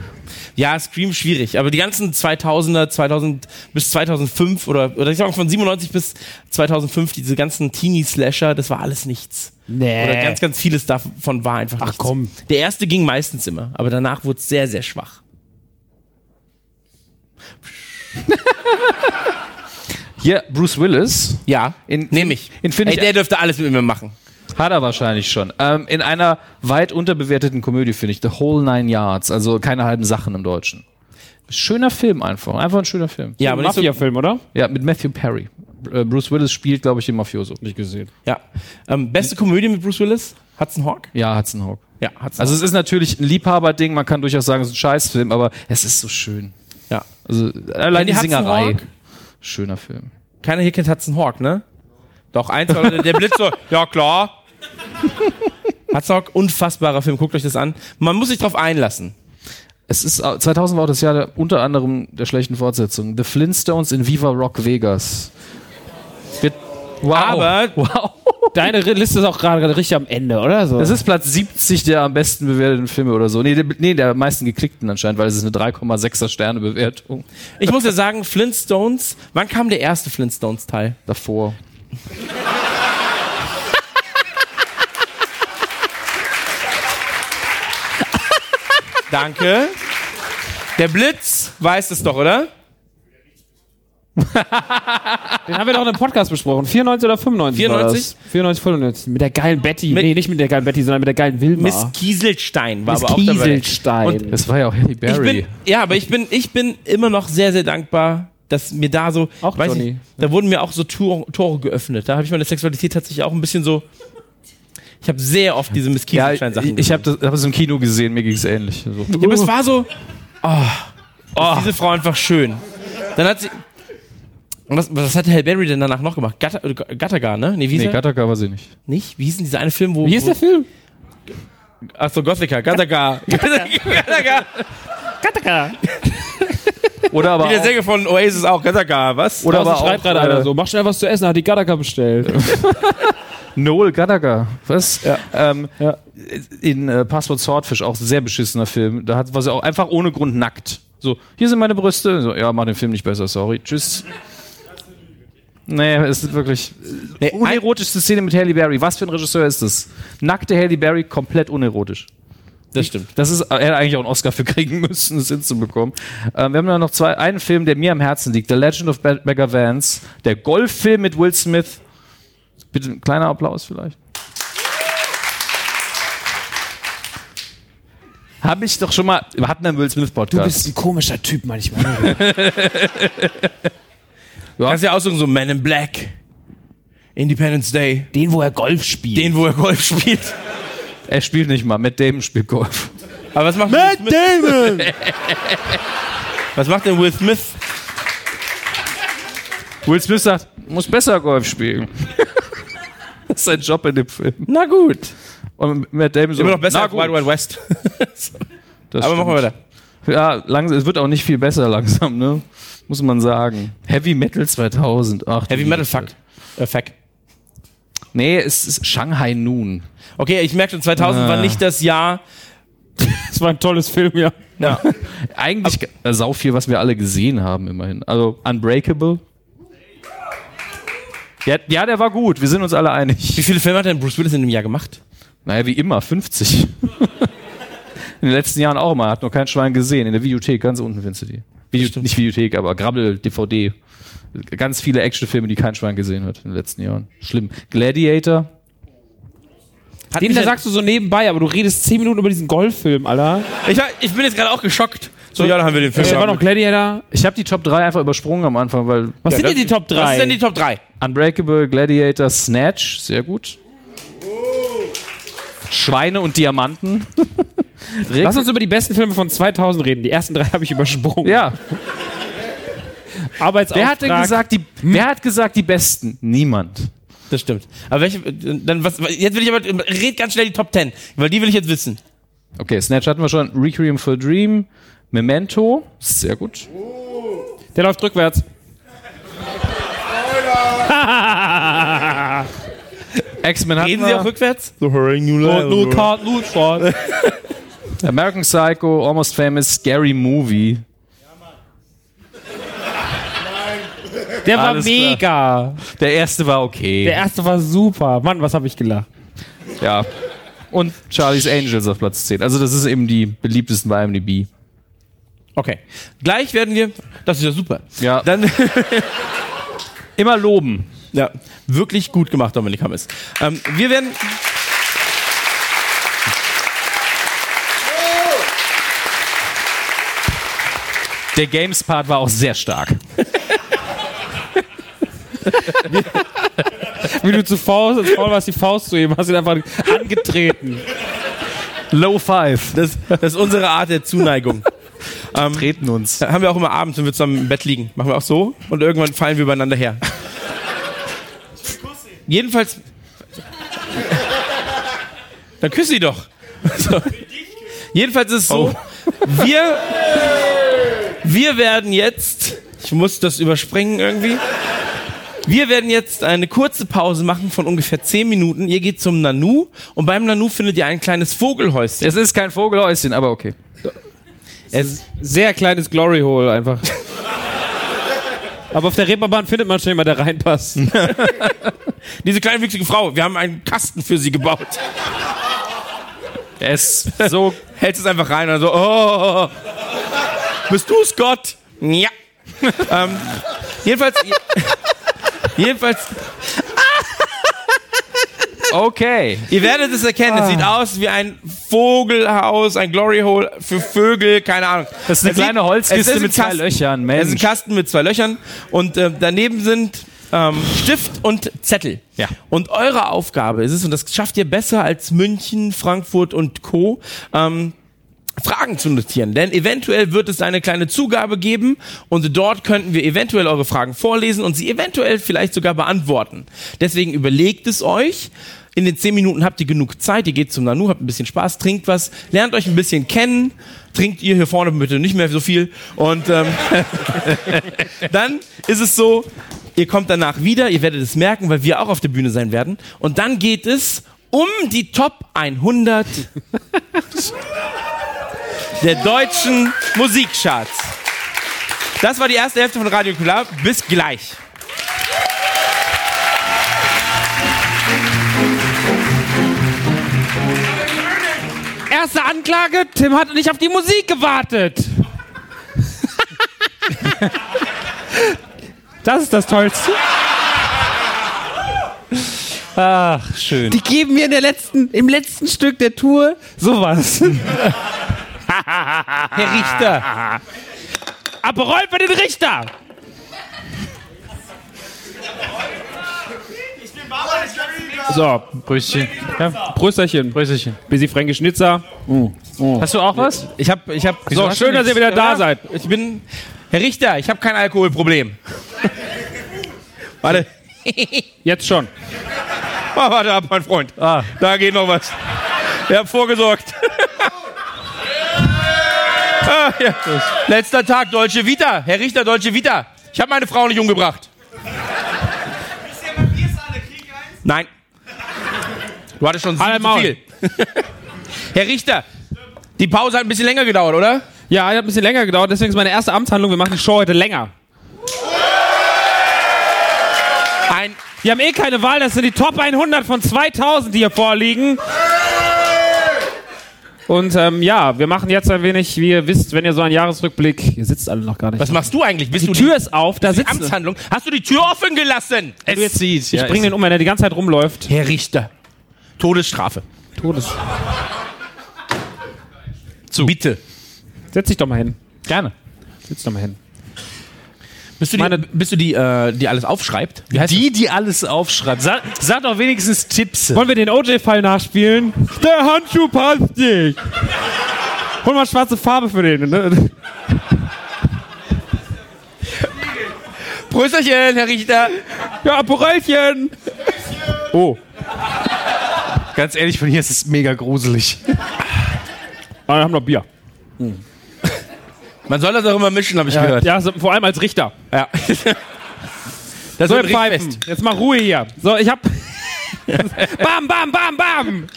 Ja, Scream schwierig, aber die ganzen 2000er, 2000 bis 2005 oder, oder ich sag mal von 97 bis 2005, diese ganzen Teenie-Slasher, das war alles nichts. Nee. Oder ganz, ganz vieles davon war einfach Ach, nichts. komm. Der erste ging meistens immer, aber danach wurde es sehr, sehr schwach. Hier, Bruce Willis. Ja, In- nehme ich. Ey, der dürfte alles mit mir machen. Hat er wahrscheinlich schon. Ähm, in einer weit unterbewerteten Komödie, finde ich. The Whole Nine Yards. Also keine halben Sachen im Deutschen. Schöner Film einfach. Einfach ein schöner Film. Ja, aber nicht so, Mafia-Film, oder? Ja, mit Matthew Perry. Äh, Bruce Willis spielt, glaube ich, den Mafioso. Nicht gesehen. ja. Ähm, beste Komödie mit Bruce Willis? Hudson Hawk? Ja, Hudson Hawk. Ja, Hudson Also es ist natürlich ein Liebhaberding, man kann durchaus sagen, es ist ein Scheißfilm, aber es ist so schön. Ja. Also allein die Singerei. Schöner Film. Keiner hier kennt Hudson Hawk, ne? Doch, eins, aber der Blitz so, ja klar. Hudson Hawk, unfassbarer Film, guckt euch das an. Man muss sich drauf einlassen. Es ist äh, 2000 war auch das Jahr der, unter anderem der schlechten Fortsetzung. The Flintstones in Viva Rock Vegas. Wow. Aber wow. Deine Liste ist auch gerade richtig am Ende, oder? So. Das ist Platz 70 der am besten bewerteten Filme oder so. Nee, der, nee, der am meisten geklickten anscheinend, weil es ist eine 3,6er Sterne Bewertung ich muss ja sagen, Flintstones, wann kam der erste Flintstones-Teil? davor. Danke. Der Blitz weiß es doch, oder? Den haben wir doch in einem Podcast besprochen. 94 oder 95? 94? War das? 94, 95. Mit der geilen Betty. Mit- nee, nicht mit der geilen Betty, sondern mit der geilen Wilma. Miss Kieselstein war Miss aber auch dabei. Kieselstein. Und Das war ja auch Halle Ich Berry. bin, ja, aber ich bin, ich bin immer noch sehr, sehr dankbar, dass mir da so, Auch weiß Johnny. ich, da wurden mir auch so Tore, Tore geöffnet. Da habe ich meine Sexualität tatsächlich auch ein bisschen so. Ich habe sehr oft diese Miss ja, Kieselstein-Sachen ich, ich habe das, hab das im Kino gesehen, mir ging es ähnlich. So. Ja, aber es war so, oh, ist diese Frau einfach schön. Dann hat sie, was, was hat Halle Berry denn danach noch gemacht? Gatter, äh, Gattaga, ne? Nee, wie hieß Nee? Gattaca war sie nicht. Nicht? Wie hieß denn dieser eine Film, wo... Wie ist wo, der Film? Achso, Gothica, Gattaga. Gattaga. Kataka. Oder aber Wie der Sänger von Oasis auch, Gattaga, was? oder Aber schreibt auch gerade einer äh, so. Mach schnell was zu essen, hat die Kataka bestellt. Noel Gallagher. Was? Ähm, Ja. In äh, Passwort Swordfish, auch sehr beschissener Film. Da hat, war sie auch einfach ohne Grund nackt. So, hier sind meine Brüste. So, ja, mach den Film nicht besser, sorry. Tschüss. Nee, es ist wirklich Nee, unerotischste Szene mit Halle Berry. Was für ein Regisseur ist das? Nackte Halle Berry, komplett unerotisch. Das stimmt. Das ist, er hätte eigentlich auch einen Oscar für kriegen müssen, das hinzubekommen. Ähm, wir haben noch zwei, einen Film, der mir am Herzen liegt. The Legend of Beggar Vance. Der Golffilm mit Will Smith. Bitte ein kleiner Applaus vielleicht. Habe ich doch schon mal, wir hatten einen Will Smith Du Podcast. bist ein komischer Typ manchmal. Kannst ja aussuchen, so Man in Black, Independence Day, Den, wo er Golf spielt. den, wo er Golf spielt. er spielt nicht mal, Matt Damon spielt Golf. Aber was macht Matt Damon? was macht denn Will Smith? Will Smith sagt, muss besser Golf spielen. das ist sein Job in dem Film. Na gut. Und Matt Damon so, Immer noch besser na als Wild gut, Wild West. das Aber machen wir stimmt. weiter. Ja, langsam, es wird auch nicht viel besser langsam, ne? Muss man sagen. Heavy Metal 2000. Ach, Heavy Metal Fuck. Äh, Fuck. Nee, es ist Shanghai Noon. Okay, ich merke schon, 2000 war nicht das Jahr. Das war ein tolles Film, ja. Ja. Eigentlich äh, sau viel, was wir alle gesehen haben, immerhin. Also Unbreakable. Ja, ja, der war gut. Wir sind uns alle einig. Wie viele Filme hat denn Bruce Willis in dem Jahr gemacht? Naja, wie immer, 50. In den letzten Jahren auch immer. Hat noch kein Schwein gesehen. In der Videothek, ganz unten findest du die. Video, nicht Videothek, aber Grabbel, DVD. Ganz viele Actionfilme, die kein Schwein gesehen hat in den letzten Jahren. Schlimm. Gladiator. Hat Den da sagst du so nebenbei, aber du redest 10 Minuten über diesen Golffilm, Alter. ich, war, ich bin jetzt gerade auch geschockt. So, ja, da haben wir den Film. War noch Gladiator. Ich habe die Top 3 einfach übersprungen am Anfang, weil Was Ja, sind denn die Top 3? Was ist denn die Top 3? Unbreakable, Gladiator, Snatch, sehr gut. Schweine und Diamanten. Lass uns über die besten Filme von 2000 reden. Die ersten drei habe ich übersprungen. ja, Arbeitsauftrag. wer hat denn gesagt, die, wer hat gesagt die besten? Niemand. Das stimmt. Aber welche, dann was, jetzt will ich aber, red ganz schnell die Top 10, weil die will ich jetzt wissen. Okay, Snatch hatten wir schon. Requiem for a Dream, Memento, sehr gut. Der läuft rückwärts. X-Men hatten Reden Sie auch rückwärts? Und nur Karten, nur Schwan. American Psycho, Almost Famous, Scary Movie. Der war Alles klar. mega. Der erste war okay. Der erste war super. Mann, was habe ich gelacht. ja. Und Charlie's Angels auf Platz 10. Also das ist eben die beliebtesten bei IMDb. Okay. Gleich werden wir. Das ist ja super. Ja. Dann. Immer loben. ja, wirklich gut gemacht, Dominik Hammes. Ähm, wir werden. Der Games-Part war auch sehr stark. Wie du zu Faust, als Faul warst, die Faust zu ihm, hast ihn einfach angetreten. Low Five. Das, das ist unsere Art der Zuneigung. Ähm, Treten uns. haben wir auch immer abends, wenn wir zusammen im Bett liegen. Machen wir auch so und irgendwann fallen wir übereinander her. Jedenfalls. Dann küss sie doch. So. Jedenfalls ist es so, wir, wir werden jetzt, ich muss das überspringen irgendwie. Wir werden jetzt eine kurze Pause machen von ungefähr 10 Minuten. Ihr geht zum Nanu und beim Nanu findet ihr ein kleines Vogelhäuschen. Es ist kein Vogelhäuschen, aber okay. Es sehr kleines Glory Hole einfach. Aber auf der Reeperbahn findet man schon jemand, der reinpasst. Diese kleinwüchsige Frau, wir haben einen Kasten für sie gebaut. Ist so. hältst es einfach rein und so, oh, bist du Scott? Ja. ähm, jedenfalls, jedenfalls, Okay. ihr werdet es erkennen, es sieht aus wie ein Vogelhaus, ein Glory Hole für Vögel, keine Ahnung. Das ist eine Es kleine sieht- Holzkiste ein mit zwei. Löchern, Es ist ein Mensch. Kasten mit zwei Löchern und äh, daneben sind ähm, Stift und Zettel. Ja. Und eure Aufgabe ist es, und das schafft ihr besser als München, Frankfurt und Co., ähm, Fragen zu notieren. Denn eventuell wird es eine kleine Zugabe geben und dort könnten wir eventuell eure Fragen vorlesen und sie eventuell vielleicht sogar beantworten. Deswegen überlegt es euch. In den zehn Minuten habt ihr genug Zeit. Ihr geht zum Nanu, habt ein bisschen Spaß, trinkt was, lernt euch ein bisschen kennen. Trinkt ihr hier vorne bitte nicht mehr so viel. Und ähm, dann ist es so, ihr kommt danach wieder, ihr werdet es merken, weil wir auch auf der Bühne sein werden. Und dann geht es um die Top 100 der deutschen Musikcharts. Das war die erste Hälfte von Radio Klar. Bis gleich. Erste Anklage, Tim hat nicht auf die Musik gewartet. Das ist das Tollste. Ach, schön. Die geben mir in der letzten, im letzten Stück der Tour sowas. Herr Richter. Aperol für den Richter. So, Brüstchen. Prösterchen. Brüsterchen. Busy Fränkisch Schnitzer. Hast du auch was? Ich hab, ich hab, So, schön, dass ihr wieder da seid. Ich bin, Herr Richter, ich habe kein Alkoholproblem. Warte, Jetzt schon. oh, warte ab, mein Freund. Ah. Da geht noch was. Wir haben vorgesorgt. ah, ja. Letzter Tag, Deutsche Vita. Herr Richter, Deutsche Vita. Ich habe meine Frau nicht umgebracht. Nein. Du hattest schon Halt sieben zu viel. Herr Richter, die Pause hat ein bisschen länger gedauert, oder? Ja, hat ein bisschen länger gedauert, deswegen ist meine erste Amtshandlung, wir machen die Show heute länger. Ein, Wir haben eh keine Wahl, das sind die Top 100 von 2000, die hier vorliegen. Und ähm, ja, wir machen jetzt ein wenig, wie ihr wisst, wenn ihr so einen Jahresrückblick, ihr sitzt alle noch gar nicht. was machst du eigentlich? Bist die du Tür ist auf, da die sitzt Amtshandlung? Hast du die Tür offen gelassen? Es zieht. Ich bring den um, wenn er die ganze Zeit rumläuft. Herr Richter. Todesstrafe. Todes. Zu. Bitte. Setz dich doch mal hin. Gerne. Setz doch mal hin. Bist du die, Meine- bist du die, äh, die alles aufschreibt? Wie heißt Die, die alles aufschreibt. Sag, sag doch wenigstens Tipps. Wollen wir den OJ-Fall nachspielen? Der Handschuh passt nicht. Hol mal schwarze Farbe für den. Ne? das? Prösterchen, Herr Richter. Ja, Aperolchen. Oh. Ganz ehrlich, von hier ist es mega gruselig. Ah, wir haben noch Bier. Man soll das auch immer mischen, habe ich gehört. Ja, so, vor allem als Richter. Ja. Das So, wird Pfeifen. Jetzt mal Ruhe hier. So, ich hab. bam, bam, bam, bam.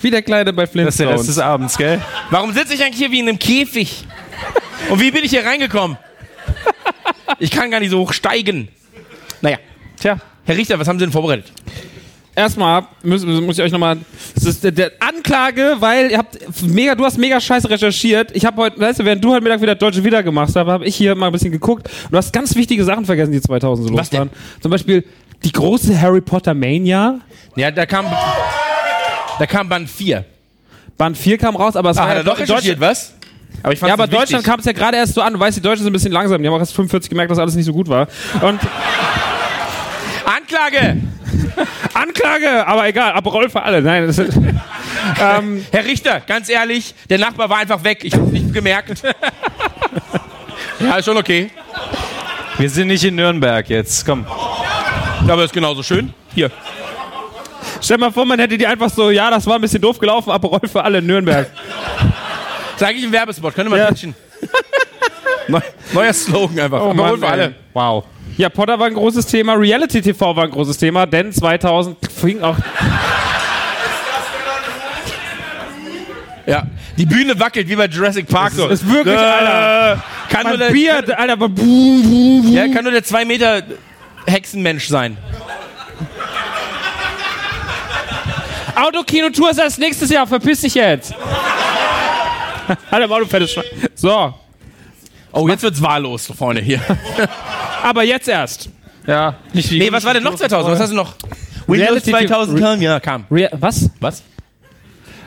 Wie der Kleine bei Das ist der Rest des Flintstones. Abends, gell? Warum sitze ich eigentlich hier wie in einem Käfig? Und wie bin ich hier reingekommen? Ich kann gar nicht so hoch steigen. Naja. Tja. Herr Richter, was haben Sie denn vorbereitet? Erstmal muss, muss ich euch nochmal. Das ist der, der Anklage, weil ihr habt mega, du hast mega scheiße recherchiert. Ich habe heute, weißt du, während du heute Mittag wieder Deutsche Wieder gemacht hast, habe ich hier mal ein bisschen geguckt du hast ganz wichtige Sachen vergessen, die 2000 so Was los denn? waren. Zum Beispiel die große Harry Potter Mania. Ja, da kam, da kam Band 4. Band 4 kam raus, aber es Ah, war hat ja er doch recherchiert, was? Aber ich Ja, aber. Deutschland kam es ja gerade erst so an. Du weißt, die Deutschen sind ein bisschen langsam. Die haben auch erst 45 gemerkt, dass alles nicht so gut war. Und Anklage! Anklage, aber egal, Aperol für alle. Nein, das ist, ähm, Herr Richter, ganz ehrlich, der Nachbar war einfach weg. Ich hab's nicht gemerkt. ja, ist schon okay. Wir sind nicht in Nürnberg jetzt. Komm. Aber ist genauso schön. Hier. stell mal vor, man hätte die einfach so, ja, das war ein bisschen doof gelaufen, Aperol für alle in Nürnberg. Sag ich im Werbespot. Könnt ihr mal Ja. pitchen? Neuer Slogan einfach. Oh Aber Mann, für alle. ey. Wow. Ja, Potter war ein großes Thema, Reality TV war ein großes Thema, denn 2000 fing auch. Ja. Die Bühne wackelt wie bei Jurassic Park. so. ist wirklich, Äh, Alter. Kann nur, der, Bier, Alter, aber buh, buh, buh. ja, kann nur der 2 Meter Hexenmensch sein. Autokino-Tour ist erst nächstes Jahr, verpiss dich jetzt. Alter, du fettes Schwein. So, Oh, jetzt wird's wahllos, Freunde, hier. aber jetzt erst. Ja, nicht wie. Nee, was war denn noch 2000? Was hast du noch? Windows Reality 2000 kam? Ja, kam. Rea was? Was?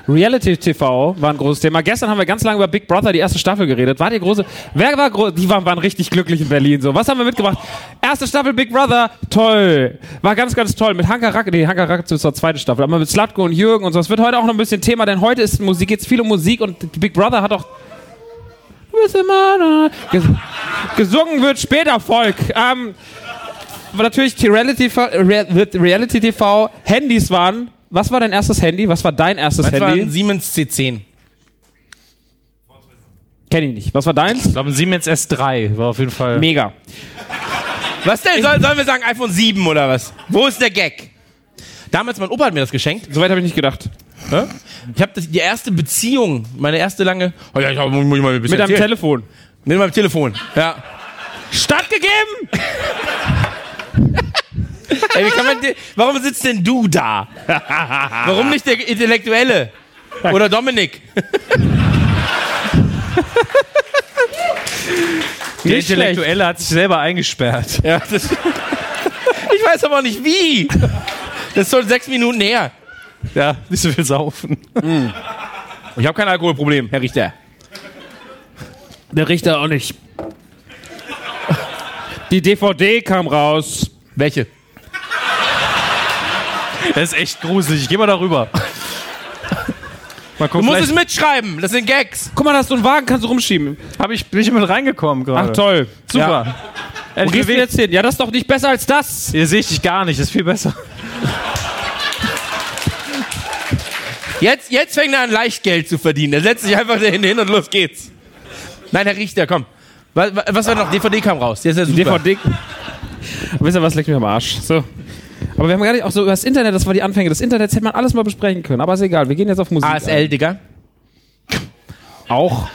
Reality TV war ein großes Thema. Gestern haben wir ganz lange über Big Brother, die erste Staffel, geredet. War die große. Wer war groß? Die waren, waren richtig glücklich in Berlin. So, was haben wir mitgebracht? Erste Staffel Big Brother, toll. War ganz, ganz toll. Mit Hanka Rack, nee, Hanka Rack ist zur zweite Staffel, aber mit Slatko und Jürgen und so. Das wird heute auch noch ein bisschen Thema, denn heute ist Musik, geht's viel um Musik und Big Brother hat auch. Ges gesungen wird später Volk. Ähm, aber natürlich die Reality, Re Reality TV Handys waren. Was war dein erstes Handy? Was war dein erstes war Handy? ein Siemens C10. Kenn ich nicht. Was war deins? Ich glaube, ein Siemens S3 war auf jeden Fall. Mega. Was denn? Soll, sollen wir sagen iPhone 7 oder was? Wo ist der Gag? Damals, mein Opa hat mir das geschenkt. Soweit habe ich nicht gedacht. Ich habe die erste Beziehung, meine erste lange. Oh ja, ich hab, muss ich mal ein bisschen Mit einem erzählen. Telefon. Mit meinem Telefon. Ja. Stattgegeben! Ey, wie kann man warum sitzt denn du da? Warum nicht der Intellektuelle? Oder Dominik? Der Nicht Intellektuelle hat sich selber eingesperrt. Ja, das, ich weiß aber nicht wie. Das ist schon sechs Minuten her. Ja, nicht so viel saufen. Ich habe kein Alkoholproblem, Herr Richter. Der Richter auch nicht. Die DVD kam raus. Welche? Das ist echt gruselig. Ich geh mal darüber. Mal Du gucken, musst vielleicht es mitschreiben. Das sind Gags. Guck mal, da hast du einen Wagen, kannst du rumschieben. hab ich, bin ich mit reingekommen gerade. Ach toll. Super. Wo Ehrlich, gehst du jetzt hin? Ja, das ist doch nicht besser als das. Hier sehe ich dich gar nicht. Das ist viel besser. Jetzt, jetzt fängt er an, Leichtgeld zu verdienen. Er setzt sich einfach dahin hin und los geht's. Nein, Herr Richter, komm. Was, was war noch? DVD kam raus. Der ist ja super. DVD. Wisst ihr was, leckt mich am Arsch. So. Aber wir haben gar nicht auch so über das Internet, das war die Anfänge des Internets, hätte man alles mal besprechen können. Aber ist egal, wir gehen jetzt auf Musik. ASL, Digga. Auch.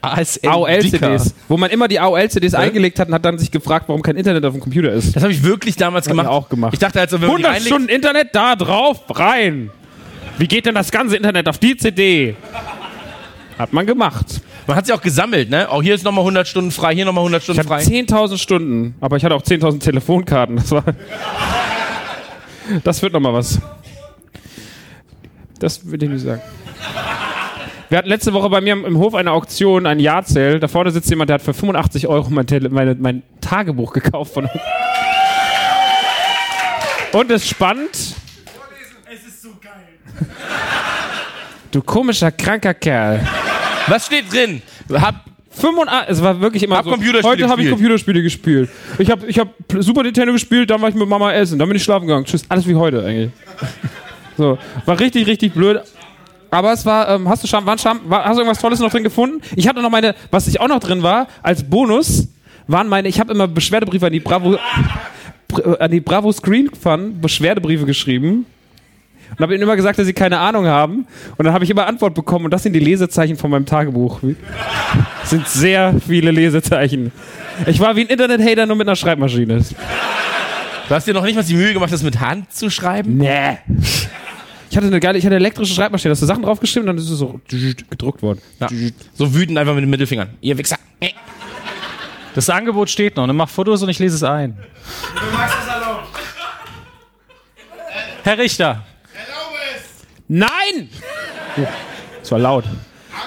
ASL. AOL-CDs. Wo man immer die AOL-CDs eingelegt hat und hat dann sich gefragt, warum kein Internet auf dem Computer ist. Das habe ich wirklich damals gemacht. ich auch gemacht. Ich dachte also, wenn man die 100 reinlegt, Stunden Internet da drauf, rein. Wie geht denn das ganze Internet auf die CD? Hat man gemacht. man hat sie auch gesammelt, ne? Auch hier ist nochmal 100 Stunden frei, hier nochmal 100 Ich Stunden hatte frei. 10.000 Stunden, aber ich hatte auch 10.000 Telefonkarten. Das war. Das wird nochmal was. Das würde ich nicht sagen. Wir hatten letzte Woche bei mir im im Hof eine Auktion, ein Jahrzähl. Da vorne sitzt jemand, der hat für 85 Euro mein, Tele meine, mein Tagebuch gekauft von uns. Und es ist spannend. Du komischer, kranker Kerl. Was steht drin? Hab, 85, es war wirklich immer Hab so. Heute habe ich. Computerspiele gespielt. Ich habe ich hab Super Nintendo gespielt, dann war ich mit Mama essen, dann bin ich schlafen gegangen. Tschüss, alles wie heute eigentlich. So, war richtig, richtig blöd. Aber es war, ähm, hast du Scham, war, Scham, war, hast du irgendwas Tolles noch drin gefunden? Ich hatte noch meine, was ich auch noch drin war, als Bonus, waren meine, ich habe immer Beschwerdebriefe an die Bravo, Br- äh, an die Bravo Screen Fun Beschwerdebriefe geschrieben. Und habe ihnen immer gesagt, dass sie keine Ahnung haben. Und dann habe ich immer Antwort bekommen und das sind die Lesezeichen von meinem Tagebuch. Das sind sehr viele Lesezeichen. Ich war wie ein Internet-Hater nur mit einer Schreibmaschine. Du hast dir noch nicht mal die Mühe gemacht, das mit Hand zu schreiben? Nee. Ich hatte eine geile, ich hatte eine elektrische Schreibmaschine, da hast du Sachen draufgeschrieben und dann ist es so gedruckt worden. Ja. So wütend einfach mit den Mittelfingern. Ihr Wichser. Das Angebot steht noch. Ne? Mach Fotos und ich lese es ein. Herr Richter. Nein! Das war laut.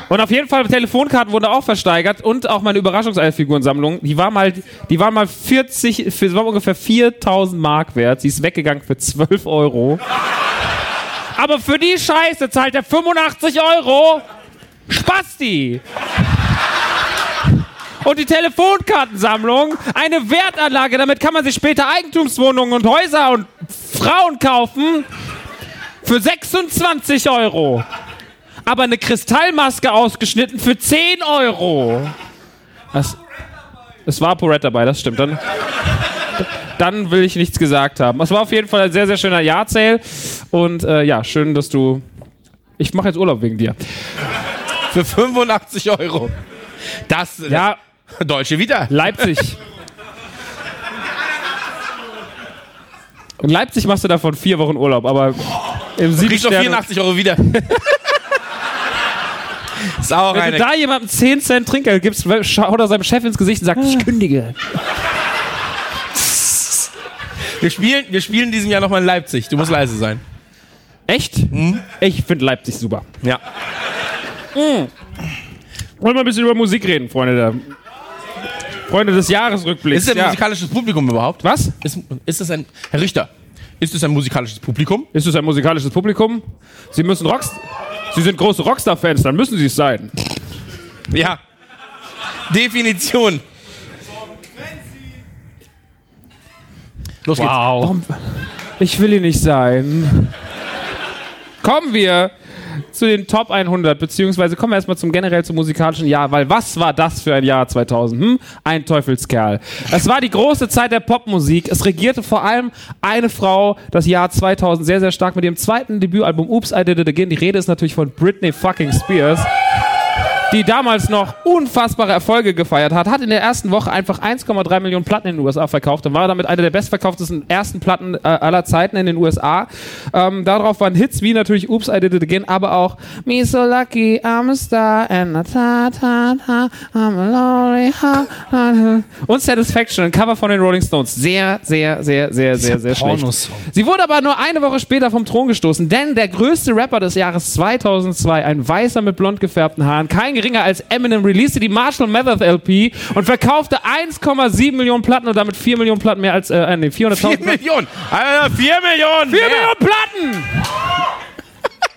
Und auf jeden Fall Telefonkarten wurden auch versteigert und auch meine Überraschungseifigurensammlung. Die war mal, die war mal 40, für, war ungefähr 4000 Mark wert. Sie ist weggegangen für 12 Euro. Aber für die Scheiße zahlt er 85 Euro. Spasti! Und die Telefonkartensammlung, eine Wertanlage, damit kann man sich später Eigentumswohnungen und Häuser und Frauen kaufen für 26 Euro. Aber eine Kristallmaske ausgeschnitten für 10 Euro. Das, es war Porrett dabei, das stimmt. Dann, dann will ich nichts gesagt haben. Es war auf jeden Fall ein sehr, sehr schöner Jahrzähl. Und äh, ja, schön, dass du. Ich mache jetzt Urlaub wegen dir. Für 85 Euro. Das, Ja, Deutsche wieder. Leipzig. In Leipzig machst du davon vier Wochen Urlaub, aber im sieben Kriegst doch Sterne- 84 Euro wieder. ist auch Wenn eine. du da jemandem 10 Cent Trinkgeld gibst, schaut er seinem Chef ins Gesicht und sagt, ich kündige. Wir spielen, wir spielen diesem Jahr nochmal in Leipzig. Du musst leise sein. Echt? Ich finde Leipzig super. Ja. Wollen wir ein bisschen über Musik reden, Freunde der Freunde des Jahresrückblicks. Ist es ein ja. musikalisches Publikum überhaupt? Was? Ist, ist es ein. Herr Richter, ist es ein musikalisches Publikum? Ist es ein musikalisches Publikum? Sie müssen Rocks Sie sind große Rockstar-Fans, dann müssen Sie es sein. Ja. Definition. Los geht's. Wow. Ich will hier nicht sein. Kommen wir zu den Top 100, beziehungsweise kommen wir erstmal zum generell zum musikalischen Jahr, weil was war das für ein Jahr 2000? Hm? Ein Teufelskerl. Es war die große Zeit der Popmusik. Es regierte vor allem eine Frau das Jahr 2000 sehr, sehr stark mit ihrem zweiten Debütalbum Oops, I Did It Again. Die Rede ist natürlich von Britney fucking Spears die damals noch unfassbare Erfolge gefeiert hat, hat in der ersten Woche einfach 1,3 Millionen Platten in den USA verkauft und war damit eine der bestverkauftesten ersten Platten äh, aller Zeiten in den USA. Ähm, darauf waren Hits wie natürlich Oops, I Did It Again, aber auch Me So Lucky, I'm a Star and a ta ta ta, I'm a lonely heart. Und Satisfaction, ein Cover von den Rolling Stones. Sehr, sehr, sehr, sehr, sehr, sehr schlecht. Sie wurde aber nur eine Woche später vom Thron gestoßen, denn der größte Rapper des Jahres 2002, ein Weißer mit blond gefärbten Haaren, kein geringer als Eminem, releaste die Marshall Mathers LP und verkaufte 1,7 Millionen Platten und damit 4 Millionen Platten mehr als, äh, nee, 400.000 4 Platten. Millionen. Alter, 4 Millionen. 4 Millionen Platten!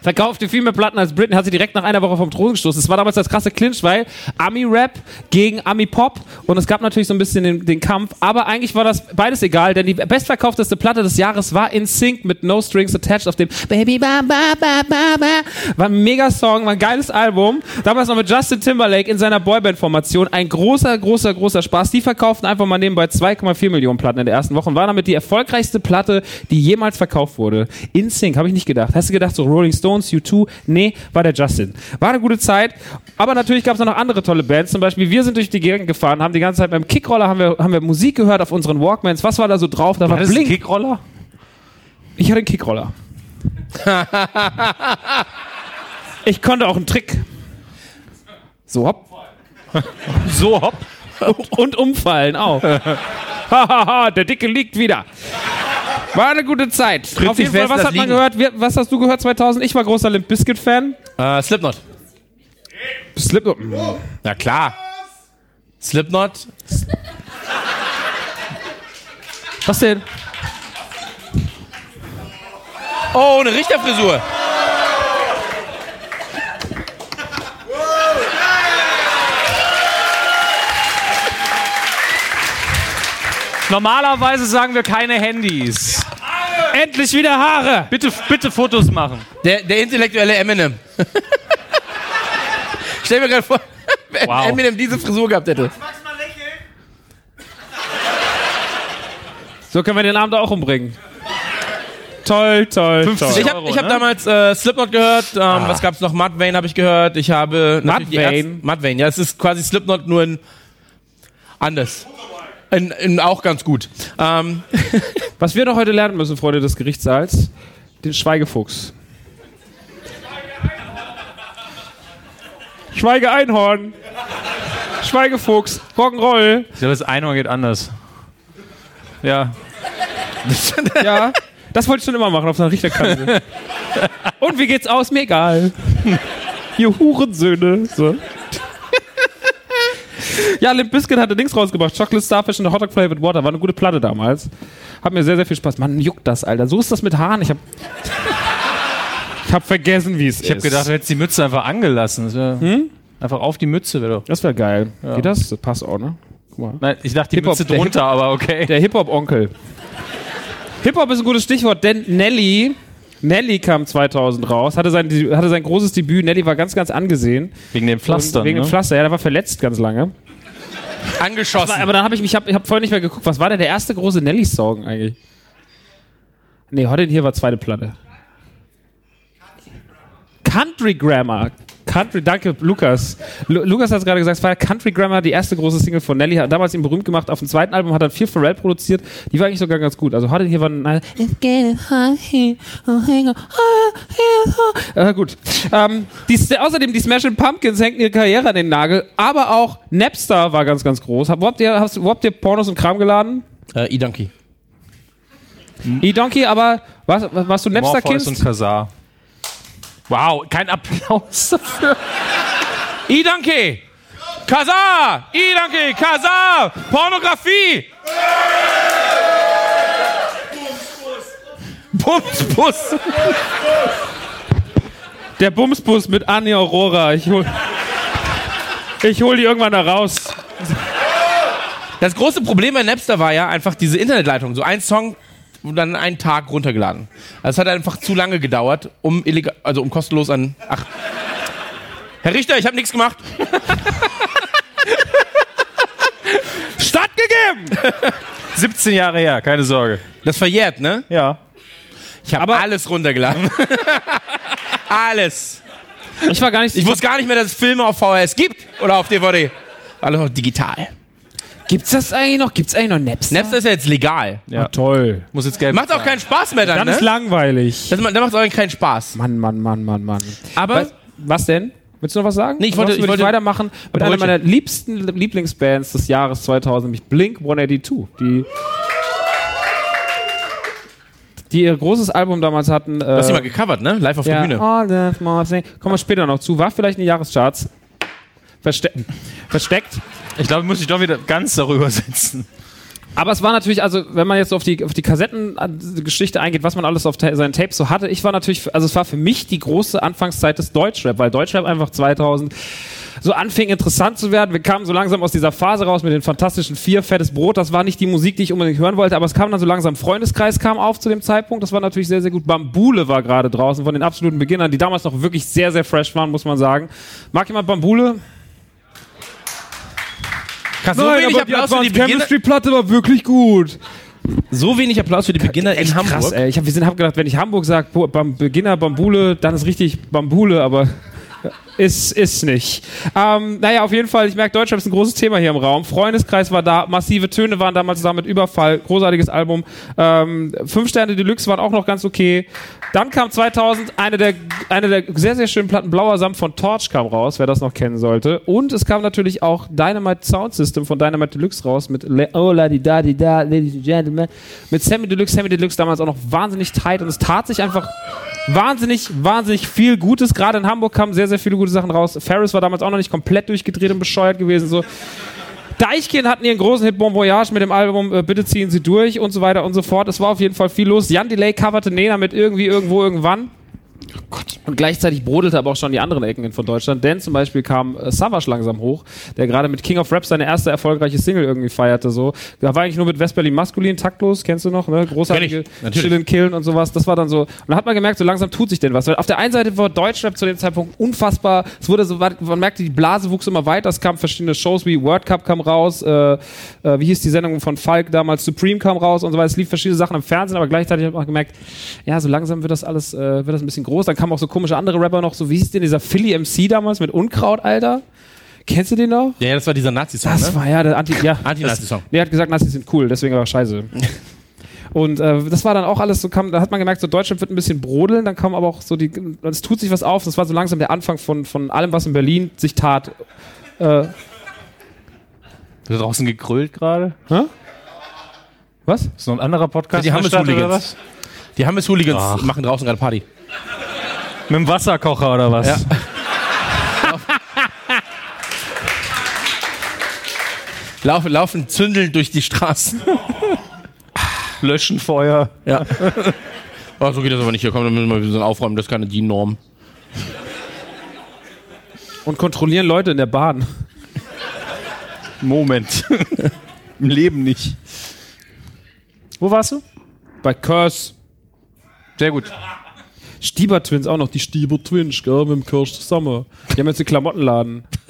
Verkaufte viel mehr Platten als Britney, hat sie direkt nach einer Woche vom Thron gestoßen. Es war damals das krasse Clinch, weil Ami-Rap gegen Ami-Pop und es gab natürlich so ein bisschen den, den Kampf, aber eigentlich war das beides egal, denn die bestverkaufteste Platte des Jahres war In Sync mit No Strings Attached auf dem Baby Ba Ba Ba Ba Ba. War ein mega Song, war ein geiles Album. Damals noch mit Justin Timberlake in seiner Boyband-Formation. Ein großer, großer, großer Spaß. Die verkauften einfach mal nebenbei 2,4 Millionen Platten in der ersten Woche und war damit die erfolgreichste Platte, die jemals verkauft wurde. In Sync, habe ich nicht gedacht. Hast du gedacht, so Rolling Stones, U2? Nee, war der Justin. War eine gute Zeit, aber natürlich gab es noch andere tolle Bands. Zum Beispiel, wir sind durch die Gegend gefahren, haben die ganze Zeit beim Kickroller haben wir, haben wir Musik gehört auf unseren Walkmans. Was war da so drauf? Da war Blink. Kickroller? Ich hatte einen Kickroller. ich konnte auch einen Trick. So hopp. So, hopp. Und umfallen auch. Hahaha, der Dicke liegt wieder. War eine gute Zeit. Auf jeden Fall, was hat man gehört? Was hast du gehört 2000? Ich war großer Limp Bizkit Fan. Äh, Slipknot. Slipknot. Na klar. Slipknot. Was denn? Oh, eine Richterfrisur. Normalerweise sagen wir keine Handys. Endlich wieder Haare. Bitte, bitte Fotos machen. Der, der intellektuelle Eminem. Stell mir gerade vor, wenn Wow. Eminem diese Frisur gehabt hätte. So können wir den Abend auch umbringen. Toll, toll, toll. Ich habe ich hab damals äh, Slipknot gehört. Ähm, Was gab's noch? Mudvayne habe ich gehört. Ich habe natürlich die Mudvayne? Ärzte- Mudvayne. Ja, es ist quasi Slipknot nur in anders. In, in auch ganz gut. Ähm, Was wir noch heute lernen müssen, Freunde des Gerichtssaals, den Schweigefuchs. Schweigeeinhorn. Schweigefuchs. Rock'n'Roll. Ich glaube, das Einhorn geht anders. Ja. Ja, das wollte ich schon immer machen auf einer Richterkante. Und wie geht's aus? Mir egal. Ihr Hurensöhne. So. Ja, Limp Bizkit hatte Dings rausgebracht. Chocolate Starfish und Hot Dog Flavored Water. War eine gute Platte damals. Hat mir sehr, sehr viel Spaß. Mann, juckt das, Alter. So ist das mit Haaren. Ich hab, ich hab vergessen, wie es ist. Ich habe gedacht, du hättest die Mütze einfach angelassen. Wär, Einfach auf die Mütze wäre doch. das wäre geil. Geht das? Das passt auch, ne? Guck mal. Nein, ich dachte die Mütze drunter, aber okay. Der Hip-Hop-Onkel. Hip-Hop ist ein gutes Stichwort, denn Nelly, Nelly kam 2000 raus, hatte sein, hatte sein großes Debüt. Nelly war ganz, ganz angesehen. Wegen dem Pflaster. Und Wegen ne? dem Pflaster, ja, der war verletzt ganz lange. angeschossen. Aber dann habe ich mich, ich habe vorhin nicht mehr geguckt, was war denn der erste große Nelly-Song eigentlich? Nee, heute hier war zweite Platte. Country Grammar. Country, danke, Lukas. Lu Lukas hat es gerade gesagt, es war Country Grammar, die erste große Single von Nelly. Hat damals ihn berühmt gemacht. Auf dem zweiten Album hat er viel Pharrell produziert. Die war eigentlich sogar ganz gut. Also heute hier war ein. Äh, gut. Ähm, die, außerdem, die Smashing Pumpkins hängen ihre Karriere an den Nagel. Aber auch Napster war ganz, ganz groß. Wo habt ihr, hast, wo habt ihr Pornos und Kram geladen? Äh, E-Donkey. E-Donkey, aber was, was, warst du Morpheus und Napster-Kind? Kazar. Wow, kein Applaus dafür. E-Donkey! Kazar! E-Donkey! Kazar! Pornografie! Bumsbus! Der Bumsbus mit Annie Aurora. Ich hol, ich hol die irgendwann da raus. Das große Problem bei Napster war ja einfach diese Internetleitung. So ein Song und dann einen Tag runtergeladen. Das hat einfach zu lange gedauert, um illegal, also um kostenlos an. Ach. Herr Richter, ich habe nichts gemacht. Stattgegeben! 17 Jahre her, keine Sorge. Das verjährt, ne? Ja. Ich habe alles runtergeladen. alles. Ich war gar nicht. Ich wusste gar nicht mehr, dass es Filme auf VHS gibt oder auf DVD. Alles noch digital. Gibt's das eigentlich noch? Gibt's eigentlich noch Napster? Napster ist ja jetzt legal. Ja, toll. Muss jetzt Geld Macht auch keinen Spaß mehr dann, Dann ne? ist langweilig. Das, da macht auch keinen Spaß. Mann, Mann, Mann, Mann, Mann. Aber Was, was denn? Willst du noch was sagen? Nee, ich wollte- ich wollte- weitermachen mit einer meiner liebsten Lieblingsbands des Jahres 2000, nämlich Blink 182. Die, die ihr großes Album damals hatten. äh, die mal gecovert, ne? Live auf der ja, Bühne. All that. Kommen wir später noch zu. War vielleicht in den Jahrescharts. Verste versteckt. Ich glaube, muss ich doch wieder ganz darüber setzen. Aber es war natürlich, also wenn man jetzt auf die, auf die Kassettengeschichte eingeht, was man alles auf ta seinen Tapes so hatte, ich war natürlich, also es war für mich die große Anfangszeit des Deutschrap, weil Deutschrap einfach 2000 so anfing interessant zu werden. Wir kamen so langsam aus dieser Phase raus mit den fantastischen vier, fettes Brot. Das war nicht die Musik, die ich unbedingt hören wollte, aber es kam dann so langsam, Freundeskreis kam auf zu dem Zeitpunkt. Das war natürlich sehr, sehr gut. Bambule war gerade draußen von den absoluten Beginnern, die damals noch wirklich sehr, sehr fresh waren, muss man sagen. Mag jemand Bambule? Krass, so wenig Applaus für die Beginner. Platte war wirklich gut. So wenig Applaus für die Beginner in Hamburg. Krass, ey. Ich hab, wir sind, hab gedacht, wenn ich Hamburg sage, Bam, Beginner Bambule, dann ist richtig Bambule, aber ist, ist nicht. Ähm, naja, auf jeden Fall, ich merke, Deutschland ist ein großes Thema hier im Raum. Freundeskreis war da, massive Töne waren damals da mit Überfall, großartiges Album. Ähm, Fünf Sterne Deluxe waren auch noch ganz okay. Dann kam 2000 eine der, eine der sehr, sehr schönen Platten Blauer Samt von Torch kam raus, wer das noch kennen sollte. Und es kam natürlich auch Dynamite Sound System von Dynamite Deluxe raus mit Le Oh la di da di da, ladies and gentlemen. Mit Sammy Deluxe, Sammy Deluxe damals auch noch wahnsinnig tight und es tat sich einfach wahnsinnig, wahnsinnig viel Gutes. Gerade in Hamburg kamen sehr, sehr viele gute Sachen raus. Ferris war damals auch noch nicht komplett durchgedreht und bescheuert gewesen. So. Deichkind hatten ihren großen Hit Bon Voyage mit dem Album äh, Bitte ziehen Sie durch und so weiter und so fort. Es war auf jeden Fall viel los. Jan Delay coverte Nena mit irgendwie, irgendwo, irgendwann. Und gleichzeitig brodelte aber auch schon die anderen Ecken von Deutschland, denn zum Beispiel kam äh, Savage langsam hoch, der gerade mit King of Rap seine erste erfolgreiche Single irgendwie feierte. So. Da war eigentlich nur mit Westberlin maskulin, taktlos, kennst du noch, ne? Großartige. Chillen, Killen und sowas. Das war dann so. Und dann hat man gemerkt, so langsam tut sich denn was. Weil auf der einen Seite war Deutschrap zu dem Zeitpunkt unfassbar. Es wurde so, man merkte, die Blase wuchs immer weiter. Es kamen verschiedene Shows wie World Cup kam raus, äh, äh, wie hieß die Sendung von Falk damals, Supreme kam raus und so weiter. Es lief verschiedene Sachen im Fernsehen, aber gleichzeitig hat man gemerkt, ja, so langsam wird das alles, äh, wird das ein bisschen groß. Dann kamen auch so komische andere Rapper noch, so wie hieß denn dieser Philly MC damals mit Unkraut, Alter? Kennst du den noch? Ja, das war dieser Nazi-Song, Das ne? war ja der Anti, ja, Anti-Nazi-Song. Nee, er hat gesagt, Nazis sind cool, deswegen war er scheiße. Und äh, das war dann auch alles so, kam, da hat man gemerkt, so Deutschland wird ein bisschen brodeln, dann kam aber auch so die, es tut sich was auf, das war so langsam der Anfang von, von allem, was in Berlin sich tat. Äh, Da draußen gegrölt gerade. was? Ist noch ein anderer Podcast? Die der oder was? Die Hammes-Hooligans machen draußen gerade Party. Mit dem Wasserkocher oder was? Ja. Laufen, laufen zündeln durch die Straßen. Löschen Feuer. Ja. Oh, so geht das aber nicht. Hier kommen wir müssen wir ein bisschen aufräumen. Das ist keine DIN-Norm. Und kontrollieren Leute in der Bahn. Moment. Im Leben nicht. Wo warst du? Bei Curse. Sehr gut. Stieber Twins auch noch, die Stieber Twins, gell, mit dem Kirsch zusammen. Die haben jetzt einen Klamottenladen.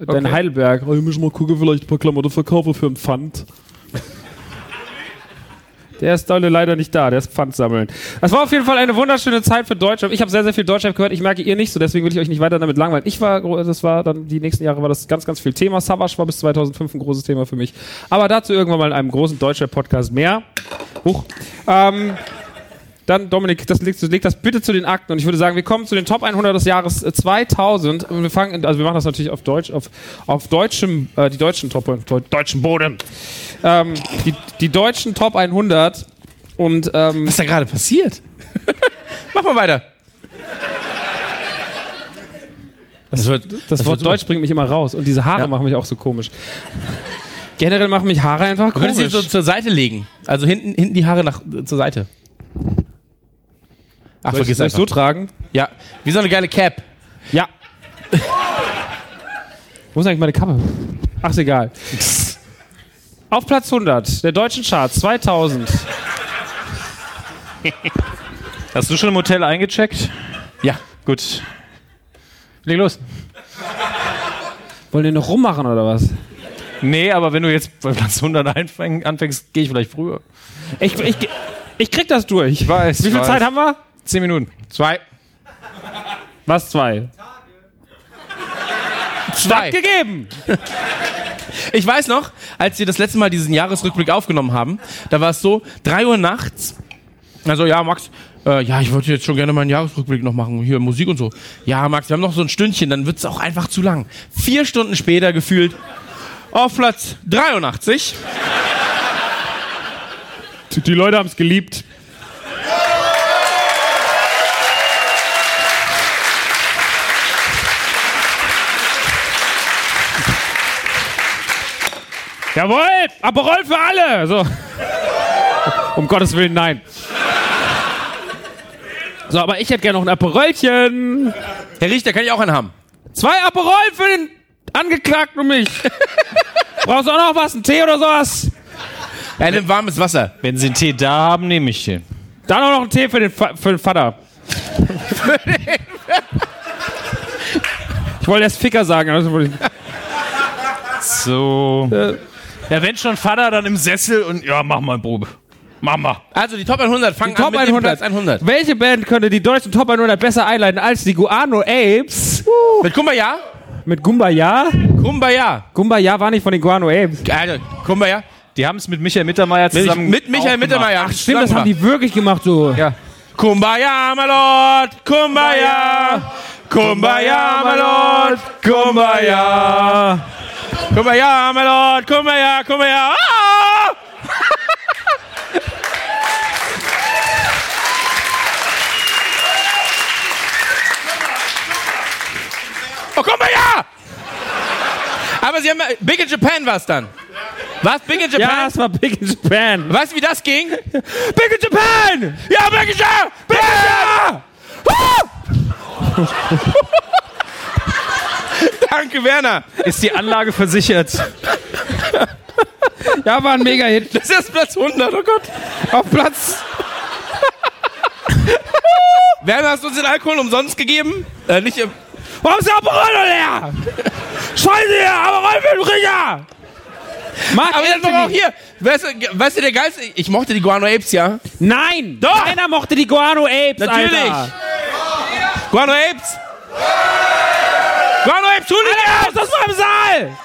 okay. In Heidelberg. Oh, wir müssen mal gucken, vielleicht ein paar Klamotten verkaufen für einen Pfand. Der ist leider nicht da, der ist Pfand sammeln. Das war auf jeden Fall eine wunderschöne Zeit für Deutschrap. Ich habe sehr, sehr viel Deutschrap gehört. Ich merke ihr nicht so, deswegen will ich euch nicht weiter damit langweilen. Ich war, das war dann, die nächsten Jahre war das ganz, ganz viel Thema. Savage war bis 2005 ein großes Thema für mich. Aber dazu irgendwann mal in einem großen Deutschrap-Podcast mehr. Huch. Ähm, dann, Dominik, das leg, leg das bitte zu den Akten. Und ich würde sagen, wir kommen zu den Top 100 des Jahres äh, 2000. Und wir fangen, also wir machen das natürlich auf Deutsch, auf, auf deutschem, äh, die deutschen Top, Deu- deutschen Boden. Ähm, die, die deutschen Top 100. Und, ähm, Was ist da gerade passiert? Mach mal weiter. Das wird, das, Wort Deutsch bringt mich immer raus. Und diese Haare Ja. machen mich auch so komisch. Generell machen mich Haare einfach Du könntest sie komisch. so zur Seite legen. Also hinten, hinten die Haare nach, zur Seite. Ach, Soll ich, vergiss soll ich so tragen? Ja, wie so eine geile Cap. Ja. Wo ist eigentlich meine Kappe? Ach, ist egal. Auf Platz 100 der deutschen Charts 2000. Hast du schon im Hotel eingecheckt? Ja. Gut. Leg los. Wollen die noch rummachen oder was? Nee, aber wenn du jetzt bei Platz 100 einfäng, anfängst, gehe ich vielleicht früher. Ich, ich, ich krieg das durch. Ich weiß. Wie viel Zeit haben wir? Zehn Minuten. Zwei. Was zwei? Zwei. Gegeben. Ich weiß noch, als wir das letzte Mal diesen Jahresrückblick aufgenommen haben, da war es so, drei Uhr nachts. Also, ja, Max, äh, ja, ich wollte jetzt schon gerne meinen Jahresrückblick noch machen, hier Musik und so. Ja, Max, wir haben noch so ein Stündchen, dann wird's auch einfach zu lang. Vier Stunden später gefühlt auf Platz 83. Die Leute haben es geliebt. Jawohl! Aperol für alle! So. Um Gottes Willen, nein. So, aber ich hätte gerne noch ein Aperolchen. Herr Richter, kann ich auch einen haben? Zwei Aperol für den Angeklagten und mich. Brauchst du auch noch was? Ein Tee oder sowas? Ja, nimm warmes Wasser. Wenn sie einen Tee da haben, nehme ich den. Dann auch noch ein Tee für den, Fa für den Vater. ich wollte erst Ficker sagen. Also wollte ich- So. Ja, wenn schon Vater, dann im Sessel und ja, mach mal Probe. Mach mal. Also die Top 100 fangen Die Top an mit 100. dem Platz 100. Welche Band könnte die deutschen Top 100 besser einleiten als die Guano Apes? Mit Kumbaya? Mit Gumbaya? Kumbaya. Gumbaya war nicht von den Guano Apes. Alter, Kumbaya. Die haben es mit Michael Mittermeier zusammen. Mit Michael auch Mittermeier. Stimmt, das haben die wirklich gemacht so. Ja. Kumbaya, my Lord, Kumbaya, Kumbaya, my Lord, Kumbaya, Kumbaya, my Lord, Kumbaya, Kumbaya. Ah! Oh, Kumbaya! Aber sie haben Big in Japan war es dann. Was? Big in Japan? Ja, das war Big in Japan. Weißt du, wie das ging? Big in Japan! Ja, Big in Japan! Big in Japan! Danke, Werner. Ist die Anlage versichert? ja, war ein Mega-Hit. Das ist Platz 100, oh Gott. Auf Platz. Werner, hast du uns den Alkohol umsonst gegeben? Äh, nicht im... Warum ist der Aperol leer? Scheiße Aperol für den Richter! Mark Aber jetzt doch auch hier. Weißt du, weißt du, der geilste... Ich mochte die Guano Apes, ja? Nein! Doch! Keiner mochte die Guano Apes, Natürlich. Alter. Guano Apes. Guano Apes, Hooligans. Aus aus meinem Saal!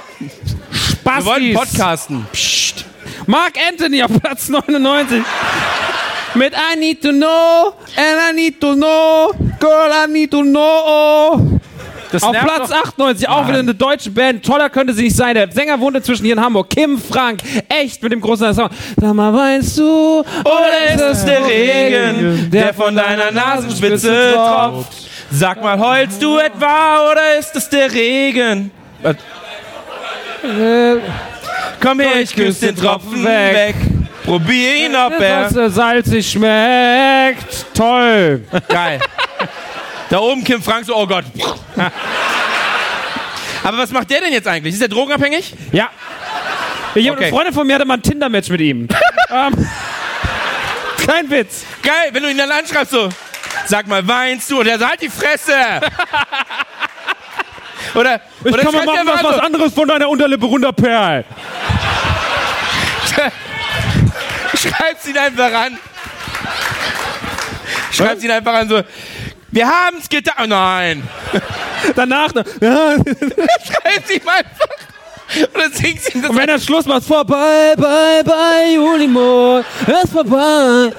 Wir wollten Spastis. podcasten. Mark Anthony auf Platz 99. Mit I need to know, and I need to know, girl, I need to know. Das Auf Platz doch. 98, auch wieder eine deutsche Band. Toller könnte sie nicht sein. Der Sänger wohnt inzwischen hier in Hamburg. Kim Frank. Echt mit dem großen Song. Sag mal, weinst du? Oder ist es der Regen, der von deiner Nasenspitze tropft? Sag mal, heulst du etwa oder ist es der Regen? Was? Komm her, ich küsse den Tropfen weg. Probier ihn, ob Dass er... er salzig schmeckt. Toll. Geil. Da oben Kim Frank so, oh Gott. Aber was macht der denn jetzt eigentlich? Ist er drogenabhängig? Ja. Ich Okay. Eine Freundin von mir hatte mal ein Tinder-Match mit ihm. ähm, kein Witz. Geil, wenn du ihn dann anschreibst so, sag mal, weinst du? Und er sagt, halt die Fresse. oder, Ich oder kann mal machen, du was, was anderes von deiner Unterlippe runterperl. schreibst ihn einfach an. Schreibst ihn einfach an so, wir haben's getan. Oh nein. Danach, noch, ja, Schreibst ihm einfach. Dann singst ihm das und wenn er Schluss macht, vorbei, bye, bye, Julimo, es ist vorbei.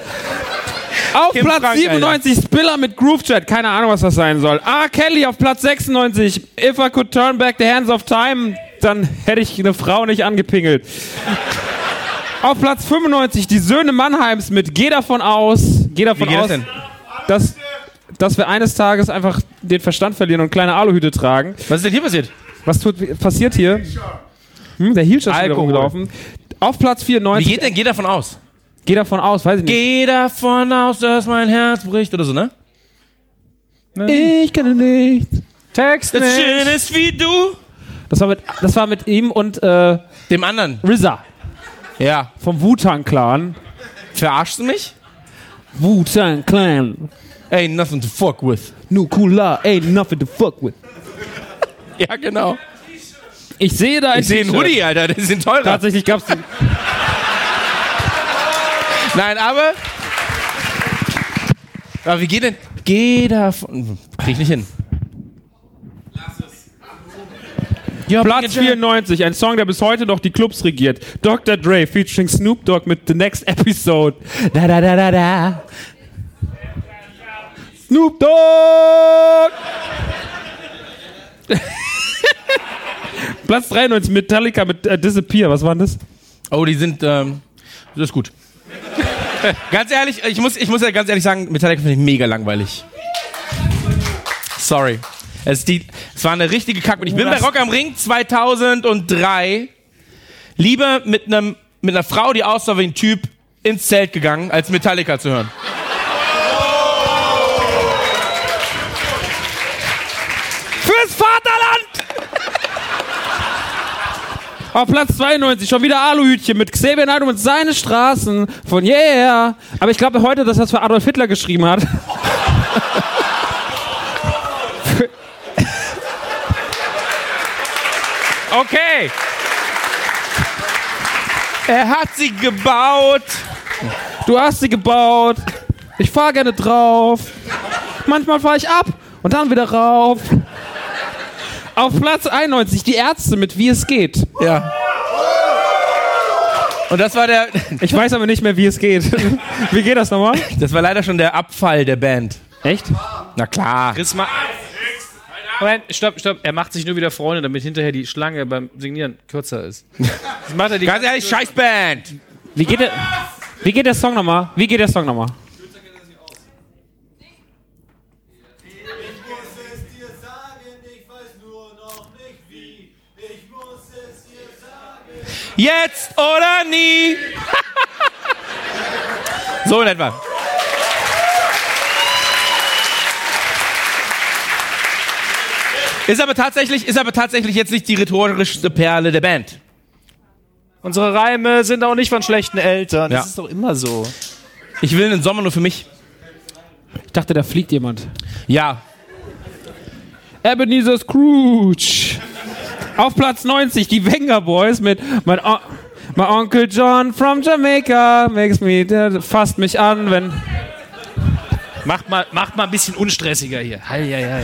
Auf Kim Platz Frank, 97 Spiller mit Groove Chat, keine Ahnung, was das sein soll. R. Kelly auf Platz 96, If I could turn back the hands of time, dann hätte ich eine Frau nicht angepingelt. Auf Platz 95 die Söhne Mannheims mit Geh davon aus, geh davon Wie das aus, denn? dass, dass wir eines Tages einfach den Verstand verlieren und kleine Aluhüte tragen. Was ist denn hier passiert? Was tut, passiert hier? Hm, der Hielscher ist wieder rumgelaufen. Auf Platz Wie 94. geht denn? Geh davon aus. Geh davon aus, weiß ich nicht. Geh davon aus, dass mein Herz bricht oder so, ne? Ich kenne nicht. Text Das nicht. schön ist wie du. Das war mit, das war mit ihm und äh, Dem anderen. RZA Ja. vom Wu-Tang Clan. Verarschst du mich? Wu-Tang Clan. Ey, nothing to fuck with. Nukula, ain't nothing to fuck with. Ja, genau. Ich sehe da ein Ich sehe einen. Hoodie, Alter. Die sind teurer. Tatsächlich gab's den. Nein, aber. Aber wie geht denn? Geh davon. Krieg ich nicht hin. Ja, Platz 94, ein Song, der bis heute noch die Clubs regiert. Dr. Dre featuring Snoop Dogg mit The Next Episode. Da da da da da. Snoop Dogg! Platz 93, Metallica mit äh, Disappear. Was war denn das? Oh, die sind. Ähm, das ist gut. ganz ehrlich, ich muss, ich muss ja ganz ehrlich sagen, Metallica finde ich mega langweilig. Sorry. Es, die, es war eine richtige Kack. Und ich bin bei Rock am Ring 2003 lieber mit einem mit einer Frau, die aussah wie ein Typ, ins Zelt gegangen, als Metallica zu hören. Fürs Vaterland! Auf Platz 92 schon wieder Aluhütchen mit Xavier Naidoo und seine Straßen von Yeah. Aber ich glaube heute, dass das für Adolf Hitler geschrieben hat. Okay. Er hat sie gebaut. Du hast sie gebaut. Ich fahr gerne drauf. Manchmal fahre ich ab und dann wieder rauf. Auf Platz 91 die Ärzte mit Wie es geht. Ja. Und das war der, Ich weiß aber nicht mehr, wie es geht. Wie geht das nochmal? das war leider schon der Abfall der Band. Echt? Na klar. Chris ma Moment, stopp, stopp. Er macht sich nur wieder Freunde, damit hinterher die Schlange beim Signieren kürzer ist. Das macht er die Ganz ehrlich, scheiß Band. Wie geht der, wie geht der Song nochmal? Wie geht der Song nochmal? Jetzt oder nie. so in etwa. Ist aber tatsächlich, ist aber tatsächlich jetzt nicht die rhetorischste Perle der Band. Unsere Reime sind auch nicht von schlechten Eltern. Ja. Das ist doch immer so. Ich will einen Sommer nur für mich. Ich dachte, da fliegt jemand. Ja. Ebenezer Scrooge. Auf Platz 90, die Wenger Boys mit mein, o mein Onkel John from Jamaica makes me, der fasst mich an, wenn. Macht mal, macht mal ein bisschen unstressiger hier. Hei, hei, hei.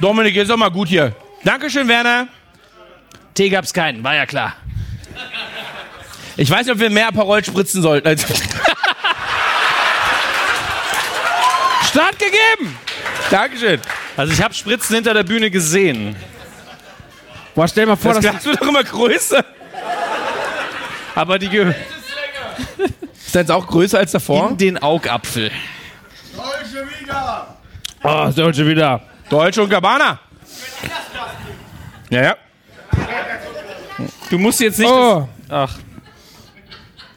Dominik, ist doch mal gut hier. Dankeschön, Werner. Tee gab's keinen, war ja klar. Ich weiß nicht, ob wir mehr Parol spritzen sollten. Start gegeben! Dankeschön. Also ich habe Spritzen hinter der Bühne gesehen. Boah, stell mal vor, Das dass Glas wird doch immer größer. Aber die ge Ist das jetzt auch größer als davor? in den Augapfel. Oh, ist heute schon wieder. Deutsche und Gabbana. Ja, ja. Du musst jetzt nicht. Oh, Ach,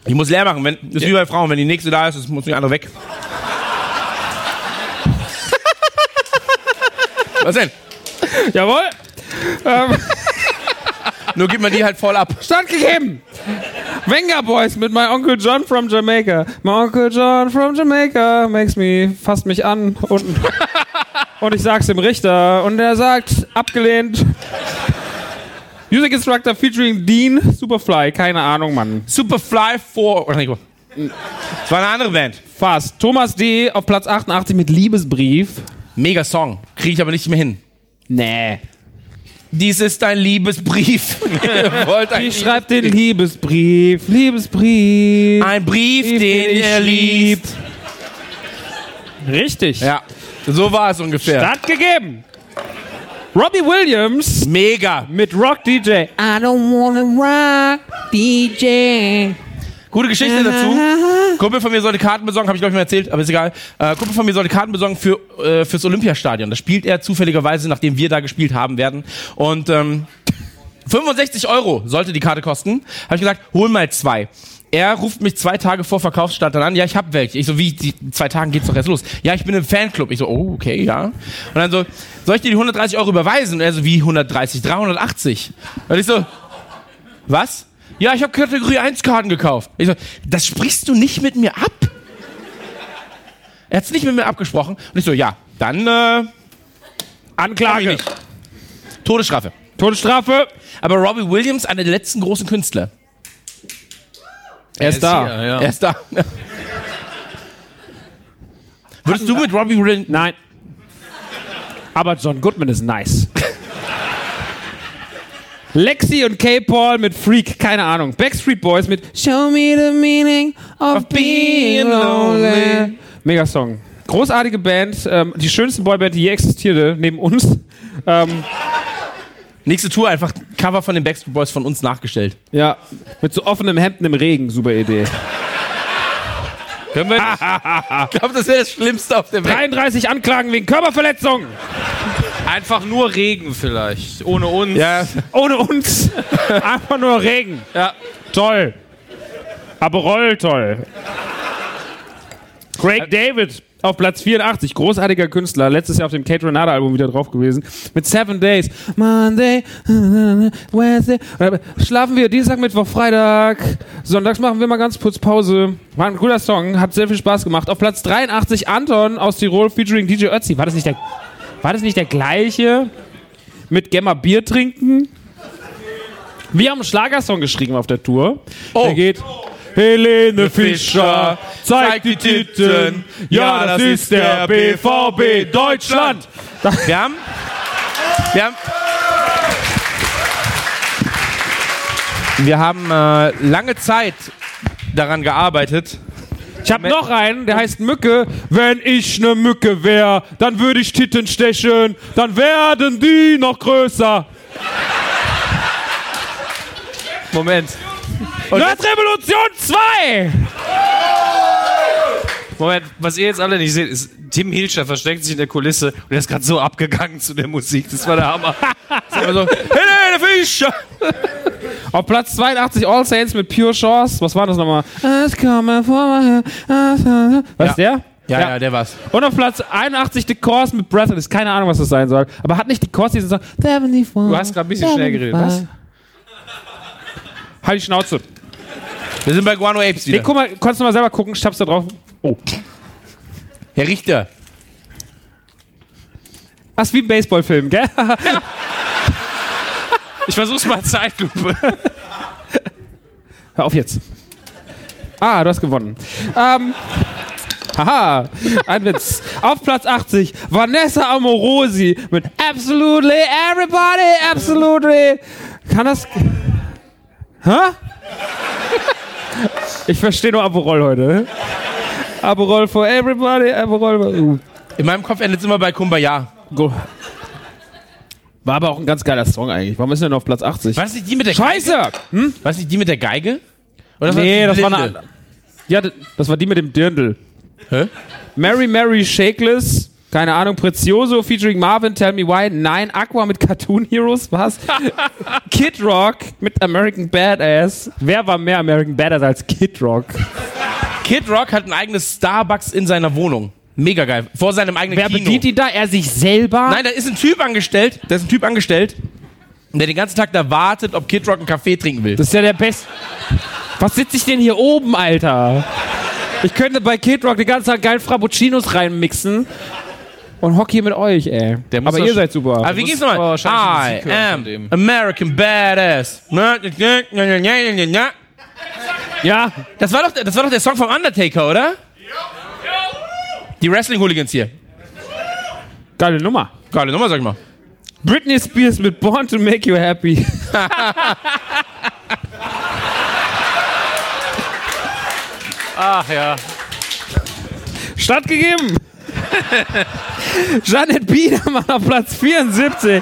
Ich muss leer machen. Wenn, das ist wie bei Frauen. Wenn die nächste da ist, das muss die andere weg. Was denn? jawohl. Ähm, Nur gibt man die halt voll ab. Start gegeben! Wenger Boys mit My Uncle John from Jamaica. My Uncle John from Jamaica makes me, fasst mich an und, und ich sag's dem Richter und er sagt, abgelehnt. Music Instructor featuring Dean Superfly, keine Ahnung, Mann. Superfly 4. Oder nicht, das war eine andere Band. Fast. Thomas D. auf Platz 88 mit Liebesbrief. Mega Song. Kriege ich aber nicht mehr hin. Nee. Dies ist ein Liebesbrief. Ihr wollt ein, Ich schreibe den Liebesbrief, Liebesbrief. ein Brief, den ihr liebt. Richtig. Ja, so war es ungefähr. Start gegeben. Robbie Williams Mega. mit Rock DJ. I don't wanna rock DJ. Gute Geschichte dazu. Kumpel von mir sollte Karten besorgen, habe ich glaube ich mal erzählt, aber ist egal. Äh, Kumpel von mir sollte Karten besorgen für äh, fürs Olympiastadion. Das spielt er zufälligerweise, nachdem wir da gespielt haben werden. Und ähm, 65 Euro sollte die Karte kosten. Habe ich gesagt, hol mal zwei. Er ruft mich zwei Tage vor Verkaufsstart dann an. Ja, ich hab welche. Ich so, wie, die, zwei Tagen geht's doch erst los. Ja, ich bin im Fanclub. Ich so, oh, okay, ja. Und dann so, soll ich dir die 130 Euro überweisen? Und er so, wie 130? 380. Und ich so, was? Ja, ich habe Kategorie 1 Karten gekauft. Ich so, das sprichst du nicht mit mir ab? Er hat's nicht mit mir abgesprochen. Und ich so, ja, dann äh, Anklage. Todesstrafe. Todesstrafe. Aber Robbie Williams, einer der letzten großen Künstler. Er ist da. Hier, ja. Er ist da. Würdest du mit Robbie Williams... Nein. Aber John Goodman ist nice. Lexi und K-Paul mit Freak, keine Ahnung. Backstreet Boys mit Show me the meaning of being lonely. Mega Song. Großartige Band, ähm, die schönste Boyband, die je existierte, neben uns. Ähm, Nächste Tour einfach Cover von den Backstreet Boys von uns nachgestellt. ja, mit so offenem Hemden im Regen, super Idee. können wir, Ich glaube, das wäre das Schlimmste auf der Welt. 33 Anklagen wegen Körperverletzung. Einfach nur Regen vielleicht. Ohne uns. Ja, Ohne uns. Einfach nur Regen. Ja. Toll. Aperol, toll. Craig David auf Platz 84, großartiger Künstler, letztes Jahr auf dem Kate Renata Album wieder drauf gewesen, mit Seven Days, Monday, Wednesday, schlafen wir Dienstag, Mittwoch, Freitag, Sonntags machen wir mal ganz kurz Pause. War ein guter Song, hat sehr viel Spaß gemacht. Auf Platz 83 Anton aus Tirol featuring DJ Ötzi. War das nicht der, war das nicht der gleiche mit Gemma Bier trinken? Wir haben einen Schlagersong geschrieben auf der Tour. Oh. Der geht. Helene Fischer zeigt die Titten. Ja, das ist der BVB Deutschland. wir haben... Wir haben... Wir haben äh, lange Zeit daran gearbeitet. Ich habe noch einen, der heißt Mücke. Wenn ich ne Mücke wär, dann würde ich Titten stechen. Dann werden die noch größer. Moment. Nerdrevolution 2! Moment, was ihr jetzt alle nicht seht, ist, Tim Hilscher versteckt sich in der Kulisse und er ist gerade so abgegangen zu der Musik. Das war der Hammer. Also, Helene Fischer! Auf Platz 82 All Saints mit Pure Chance. Was war das nochmal? Was ist der? Ja, Ja. ja, der war's. Und auf Platz 81 The Course mit Breathless. Keine Ahnung, was das sein soll. Aber hat nicht The Course diesen Song? Du hast gerade ein bisschen schnell geredet. Was? Halt die Schnauze. Wir sind bei Guano Apes Nee, wieder. guck mal, kannst du mal selber gucken, ich hab's da drauf. Oh. Herr Richter. Ach, ist wie ein Baseballfilm, gell? Ich versuch's mal Zeitlupe. Hör auf jetzt. Ah, du hast gewonnen. Ähm. Haha, ein Witz. Auf Platz 80, Vanessa Amorosi mit Absolutely Everybody, Absolutely. Kann das. Hä? Ich verstehe nur Aperol heute. Aperol for everybody, Aperol. Uh. In meinem Kopf endet es immer bei Kumbaya. Go. War aber auch ein ganz geiler Song eigentlich. Warum ist denn auf Platz 80? War das nicht die mit der Scheiße! Geige? War das nicht die mit der Geige? Oder Nee, das war eine. Ja, das war die mit dem Dirndl. Hä? Mary Mary Shakeless. Keine Ahnung, Prezioso featuring Marvin, Tell Me Why. Nein, Aqua mit Cartoon Heroes, was? Kid Rock mit American Badass. Wer war mehr American Badass als Kid Rock? Kid Rock hat ein eigenes Starbucks in seiner Wohnung. Mega geil. Vor seinem eigenen Wer Kino. bedient ihn da? Er sich selber? Nein, da ist ein Typ angestellt. Da ist ein Typ angestellt, der den ganzen Tag da wartet, ob Kid Rock einen Kaffee trinken will. Das ist ja der Best. Was sitze ich denn hier oben, Alter? Ich könnte bei Kid Rock die ganze Zeit geil Frappuccinos reinmixen und hock hier mit euch, ey. Aber ihr seid super. Aber wie aber nochmal? I am. American Badass. ja, Das war doch, das war doch der Song vom Undertaker, oder? Die Wrestling-Hooligans hier. geile Nummer. Geile Nummer, sag ich mal. Britney Spears mit Born to Make You Happy. Ach ja. Stattgegeben. Janet Biedermann auf Platz 74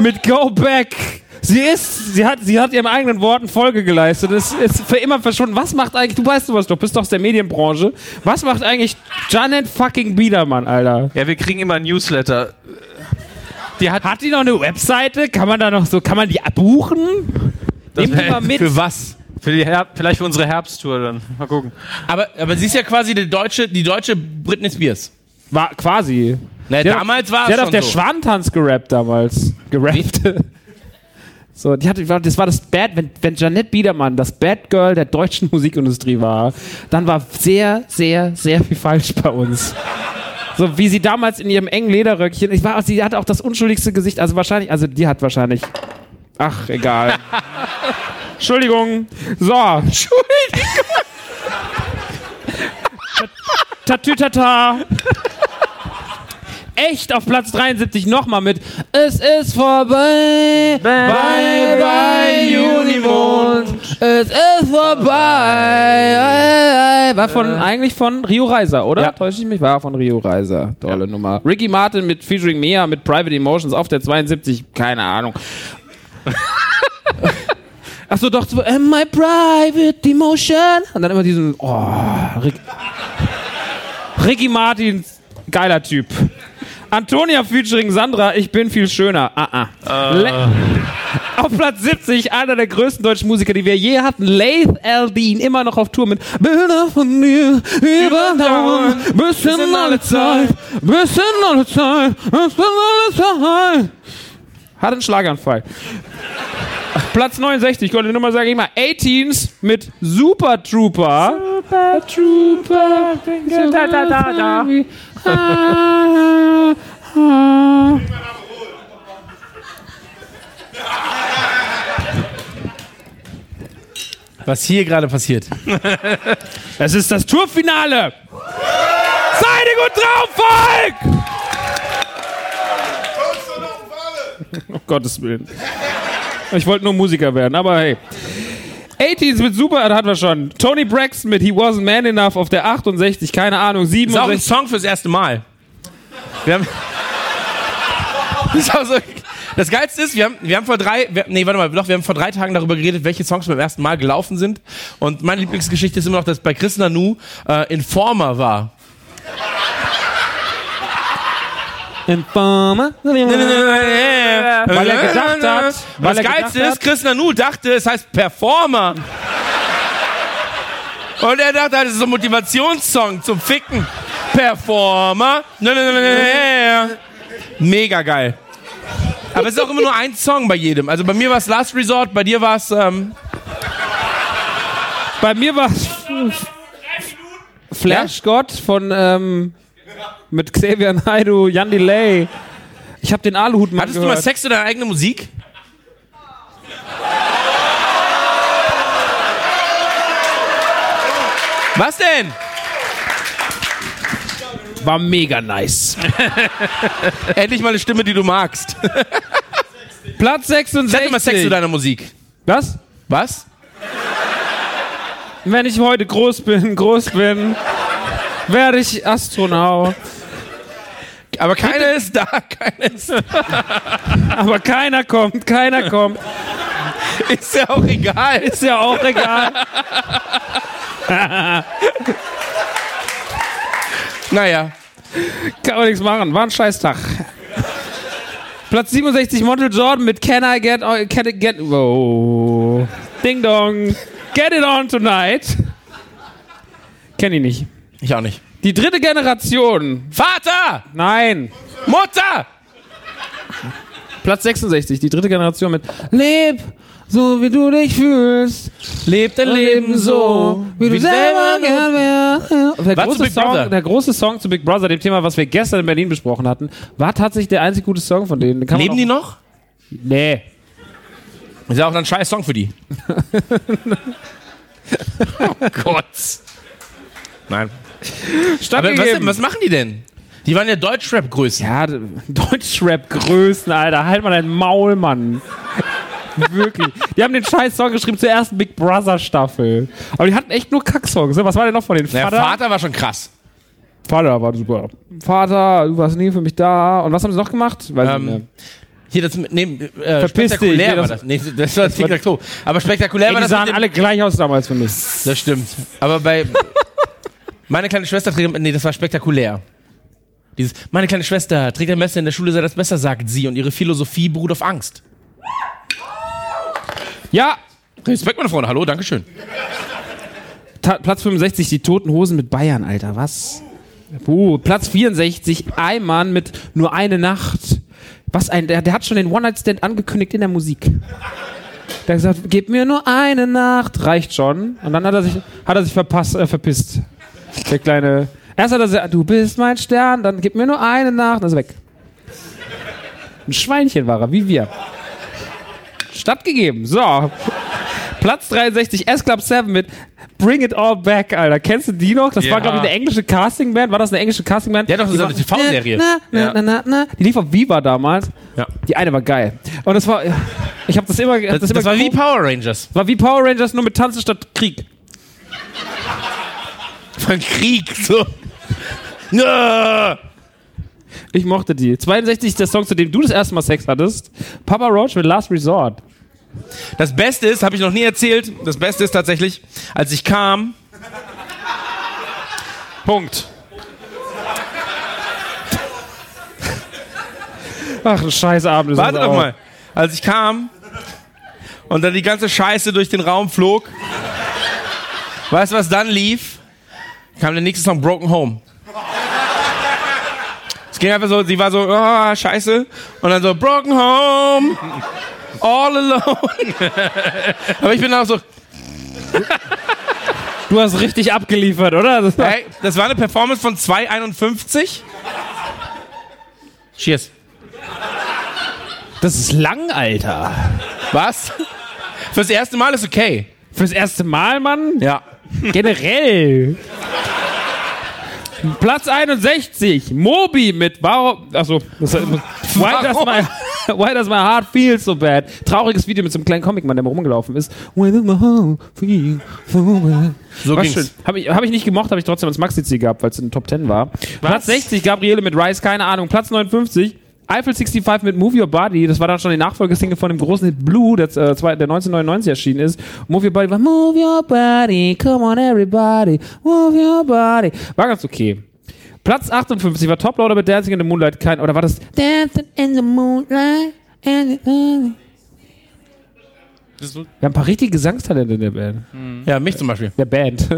mit Go Back. Sie ist, sie hat, sie hat ihren eigenen Worten Folge geleistet. Es ist für immer verschwunden. Was macht eigentlich, du weißt sowas doch, bist doch aus der Medienbranche. Was macht eigentlich Janet fucking Biedermann, Alter? Ja, wir kriegen immer ein Newsletter. Die hat, Hat die noch eine Webseite? Kann man da noch so, kann man die buchen? Nehmen die mal mit. Für was? für die Herb, vielleicht für unsere Herbsttour dann. Mal gucken. Aber, aber sie ist ja quasi die deutsche, die deutsche Britney Spears. War quasi. Na, Sie hat- damals war Sie es hat auf der so. Schwantanz gerappt damals. Gerappt. So, die hatte, das war das Bad, wenn, wenn Janette Biedermann das Bad Girl der deutschen Musikindustrie war, dann war sehr, sehr, sehr viel falsch bei uns. So wie sie damals in ihrem engen Lederröckchen, ich war, sie hatte auch das unschuldigste Gesicht, also wahrscheinlich, also die hat wahrscheinlich, ach, egal. Entschuldigung. So. Entschuldigung. Tatütata. Echt auf Platz 73 nochmal mit Es ist vorbei, bye bye Unimond, es ist vorbei. War von, eigentlich von Rio Reiser, oder? Ja. Täusche ich mich? War von Rio Reiser. Tolle Nummer. Ricky Martin mit Featuring Mia mit Private Emotions auf der 72, keine Ahnung. Achso, doch, so, am my private emotion. Und dann immer diesen, oh, Rick, Ricky Martin, geiler Typ. Antonia featuring Sandra, ich bin viel schöner. Ah, ah. Le- Auf Platz 70, einer der größten deutschen Musiker, die wir je hatten, Laith Aldin, immer noch auf Tour mit Bilder von mir überdauern, in alle Zeit, in alle Zeit, in alle Zeit. Hat einen Schlaganfall. Platz 69, goldene Nummer sage ich mal. 18s mit Super Trooper. Super Trooper. Da, da, da, da. Ah, ah. Was hier gerade passiert. Es ist das Tourfinale. Seid ihr gut drauf, Volk! Um Gottes Willen. Ich wollte nur Musiker werden, aber hey. 18s mit Super, das hatten wir schon. Tony Braxton mit He Wasn't Man Enough auf der 68, keine Ahnung, Ist auch ein 67. Song fürs erste Mal. Wir haben. Das, ist so, das Geilste ist, wir haben, wir haben vor drei, wir, nee, warte mal, doch, wir haben vor drei Tagen darüber geredet, welche Songs beim ersten Mal gelaufen sind. Und meine Lieblingsgeschichte ist immer noch, dass bei Chris Nanu äh, Informer war. Informer. Weil er gedacht hat- weil das Geilste ist, Chris Nanu dachte, es heißt Performer. Und er dachte, das ist so ein Motivationssong zum Ficken. Performer. Mega geil. Aber es ist auch immer nur ein Song bei jedem. Also bei mir war es Last Resort, bei dir war es. Ähm, Bei mir war Flash God von ähm, mit Xavier Naidoo, Jan Delay. Ich habe den Aluhut mal hattest du gehört. mal Sex zu deiner eigenen Musik? Was denn? War mega nice. Endlich mal eine Stimme, die du magst. Platz Sag mal Sex zu 66. deiner Musik. Was? Was? Wenn ich heute groß bin, groß bin, werde ich Astronaut. Aber keiner ist da, keiner ist Aber keiner kommt, keiner kommt. Ist ja auch egal. Ist ja auch egal. Naja. Kann man nichts machen. War ein scheiß Tag. Platz 67 Montel Jordan mit Can I Get Can I Get Wow. Ding Dong. Get it on tonight. Kenn ich nicht. Ich auch nicht. Die dritte Generation. Vater! Nein. Mutter! Platz 66, die dritte Generation mit Leb, so wie du dich fühlst. Lebt dein Leben so, wie du selber gern wärst. Der, große? Song, der große Song zu Big Brother, dem Thema, was wir gestern in Berlin besprochen hatten, war tatsächlich der einzig gute Song von denen. Den kann Leben die noch? Nee. Ist ja auch ein scheiß Song für die. oh Gott. Nein. Aber was, was machen die denn? Die waren ja Deutschrap-Größen. Ja, Deutschrap-Größen, Alter. Halt mal dein Maul, Mann. Wirklich. Die haben den scheiß Song geschrieben zur ersten Big Brother Staffel. Aber die hatten echt nur Kacksongs. ne? Was war denn noch von den Der Vater? Vater war schon krass. Vater war super. Vater, du warst nie für mich da. Und was haben sie noch gemacht? Weiß Ähm, nicht mehr. Hier, das mit, nee, äh, Verpiss dich, spektakulär nee, war das- das. Nee, das war Tic Tac Toe. Aber spektakulär Ey, war die das. sahen mit dem- alle gleich aus damals für mich. Das stimmt. Aber bei. meine kleine Schwester trägt. Nee, das war spektakulär. Dieses, meine kleine Schwester trägt ein Messer in der Schule, sei das besser, sagt sie. Und ihre Philosophie beruht auf Angst. Ja, Respekt, meine Freunde. Hallo, Dankeschön. Platz 65, die Toten Hosen mit Bayern, Alter. Was? Uh, Platz 64, Eimann mit nur eine Nacht. Was ein, der, der hat schon den One-Night-Stand angekündigt in der Musik. Der hat gesagt, gib mir nur eine Nacht, reicht schon. Und dann hat er sich, hat er sich verpasst, äh, verpisst. Der kleine. Erst hat er gesagt, du bist mein Stern, dann gib mir nur eine Nacht, dann ist er weg. Ein Schweinchen war er, wie wir. Stattgegeben. So. Platz 63, S-Club 7 mit Bring It All Back, Alter. Kennst du die noch? Das war, Ja. glaube ich, eine englische Castingband. War das eine englische Castingband? Ja, doch, das ist eine war- TV-Serie. Na, na, Ja. na, na, na. Die lief auf Viva damals. Ja. Die eine war geil. Und das war, ich habe das immer, hab Das, das, das, immer war wie. Power Rangers. war wie Power Rangers, nur mit Tanzen statt Krieg. Von Krieg, so. Ich mochte die. 62 ist der Song, zu dem du das erste Mal Sex hattest. Papa Roach mit Last Resort. Das Beste ist, habe ich noch nie erzählt, das Beste ist tatsächlich, als ich kam. Punkt. Ach, ein scheiß Abend. ist Warte doch mal. Als ich kam und dann die ganze Scheiße durch den Raum flog, weißt du, was dann lief? Kam der nächste Song Broken Home. Es ging einfach so, sie war so, oh, Scheiße. Und dann so, Broken Home, all alone. Aber ich bin auch so, Du hast richtig abgeliefert, oder? Das war- hey, das war eine Performance von 2,51. Cheers. Das ist lang, Alter. Was? Fürs erste Mal ist okay. Fürs erste Mal, Mann? Ja. Generell. Platz 61, Moby mit Warum. Achso, das, why, does my, why does my heart feel so bad? Trauriges Video mit so einem kleinen Comicmann, der mal rumgelaufen ist. Why does my heart feel so bad? So War ging's. schön. Habe ich, hab ich nicht gemocht, habe ich trotzdem als Maxi-Ziel gehabt, weil es in den Top 10 war. Platz 60, Gabriele mit Rise, keine Ahnung. Platz 59, Eiffel 65 mit Move Your Body. Das war dann schon die Nachfolgesingle von dem großen Hit Blue, der, äh, zwei- der 1999 erschienen ist. Move Your Body war Move Your Body, come on everybody, Move Your Body. War ganz okay. Platz 58 war Toploader mit Dancing in the Moonlight. Kein, oder war das Dancing in the Moonlight? and the- Wir haben ein paar richtige Gesangstalente in der Band. Ja, mich zum Beispiel. Der Band.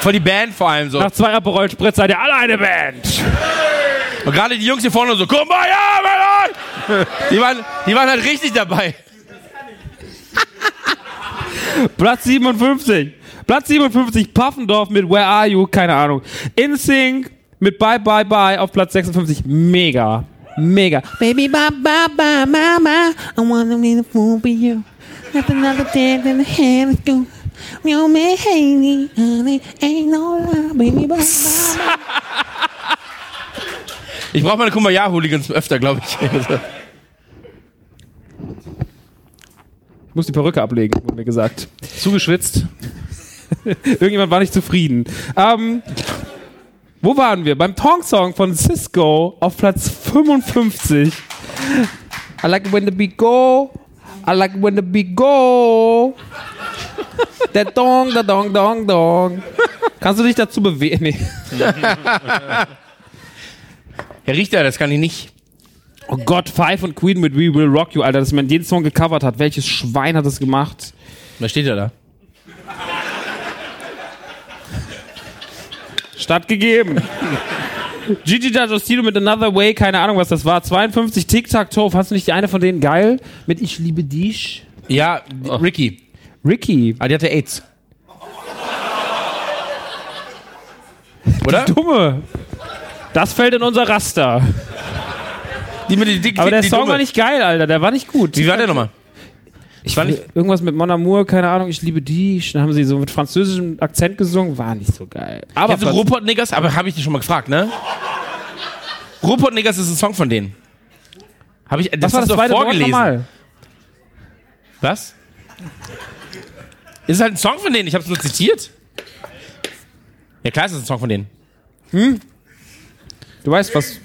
Voll die Band vor allem so. Nach zwei Aperol Spritz seid ihr alle eine Band. Und gerade die Jungs hier vorne so, komm mal, ja! Die waren, die waren halt richtig dabei. Platz 57. Platz 57, Puffendorf mit Where Are You? Keine Ahnung. InSync mit Bye Bye Bye auf Platz 56. Mega. Mega. Baby, bye, bye, bye, mama. I wanna be the fool for you. Not another day than the hand is go. You may hate me, honey. Ain't no lie, baby, bye, bye, bye. Ich brauche meine Kumbaya-Hooligans öfter, glaube ich. Ich muss die Perücke ablegen, wurde mir gesagt. Zugeschwitzt. Irgendjemand war nicht zufrieden. Ähm, wo waren wir? Beim Tong-Song von Cisco auf Platz 55. I like when the beat go. I like when the beat go. Der Dong, der Dong, Dong, Dong. Kannst du dich dazu bewegen? Nee. Herr Richter, das kann ich nicht. Oh Gott, Five und Queen mit We Will Rock You, Alter, dass man jeden Song gecovert hat. Welches Schwein hat das gemacht? Was steht ja da? Stattgegeben. Gigi D'Agostino mit Another Way, keine Ahnung, was das war. 52 Tic-Tac-Toe, fandst du nicht die eine von denen geil? Mit Ich liebe dich? Ja, Ricky. Ricky. Ah, die hatte AIDS. Oder? Dumme. Das fällt in unser Raster. Die mit die, die, Aber der Song war nicht geil, Alter. Der war nicht gut. Wie war der nochmal? Ich war nicht irgendwas mit Mon Amour, keine Ahnung, ich liebe dich. Dann haben sie so mit französischem Akzent gesungen, war nicht so geil. Aber du Platz- Ruhrpott Niggers? Aber habe ich dich schon mal gefragt, ne? Ruhrpott Niggers ist ein Song von denen. Habe ich, das was war hast das du doch zweite Wort vorgelesen. Was? Ist halt ein Song von denen, ich habe es nur zitiert. Ja klar, ist es ein Song von denen. Du weißt was.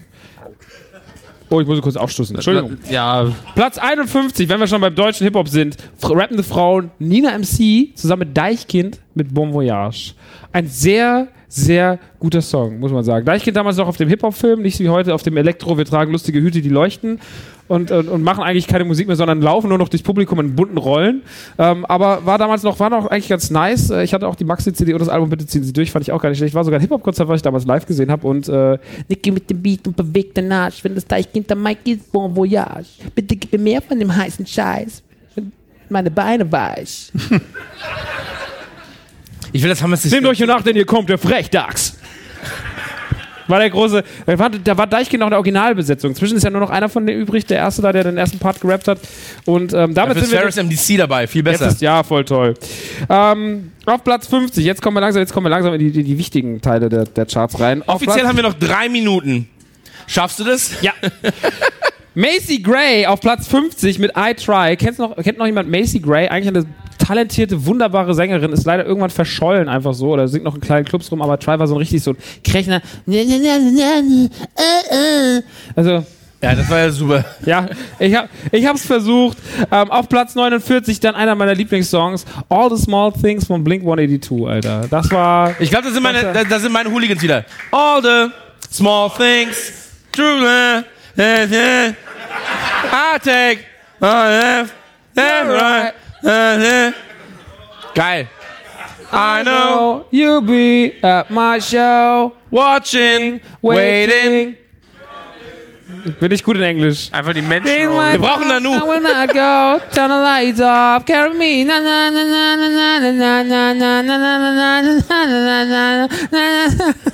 Oh, ich muss kurz aufstoßen. Entschuldigung. Ja, Platz 51, wenn wir schon beim deutschen Hip-Hop sind. Rappende Frauen Nina MC zusammen mit Deichkind mit Bon Voyage. Ein sehr, sehr guter Song, muss man sagen. Deichkind damals noch auf dem Hip-Hop-Film, nicht wie heute auf dem Elektro. Wir tragen lustige Hüte, die leuchten. Und, und, und machen eigentlich keine Musik mehr, sondern laufen nur noch durchs Publikum in bunten Rollen. Ähm, aber war damals noch, war noch eigentlich ganz nice. Äh, Ich hatte auch die Maxi-CD und das Album Bitte ziehen Sie durch, fand ich auch gar nicht schlecht. War sogar ein Hip-Hop-Konzert, was ich damals live gesehen habe. Und äh, Nicky mit dem Beat und bewegt den Arsch. Wenn das Deichkind am Mike ist, Bon Voyage. Bitte gib mir mehr von dem heißen Scheiß. Meine Beine weich. Ich will das Hammer Nehmt euch nach, denn hier kommt der Frechdachs. War der große, da war, da war Deichkind noch in der Originalbesetzung. Inzwischen ist ja nur noch einer von denen übrig, der erste da, der den ersten Part gerappt hat. Und ähm, damit ist sind wir. Ferris MDC dabei, viel besser. ist, ja, voll toll. Ähm, auf Platz 50, jetzt kommen wir langsam, jetzt kommen wir langsam in die, die, die wichtigen Teile der, der Charts rein. Auf Offiziell Platz, haben wir noch drei Minuten. Schaffst du das? Ja. Macy Gray auf Platz 50 mit I Try. Kennst noch, kennt noch jemand Macy Gray? Eigentlich eine talentierte, wunderbare Sängerin, ist leider irgendwann verschollen einfach so oder singt noch in kleinen Clubs rum, aber Try war so ein richtig so ein Krechner. Also, Ja, das war ja super. ja, ich hab, ich hab's versucht. Ähm, auf Platz 49 dann einer meiner Lieblingssongs, All the Small Things von Blink 182, Alter. Das war, Ich glaube, da sind meine, da, da sind meine Hooligans wieder. All the small things, true I take all left, left, right. Geil. I know you'll be at my show. Watching, waiting. Bin ich gut in Englisch. Einfach die Menschen. Wir brauchen Nanu.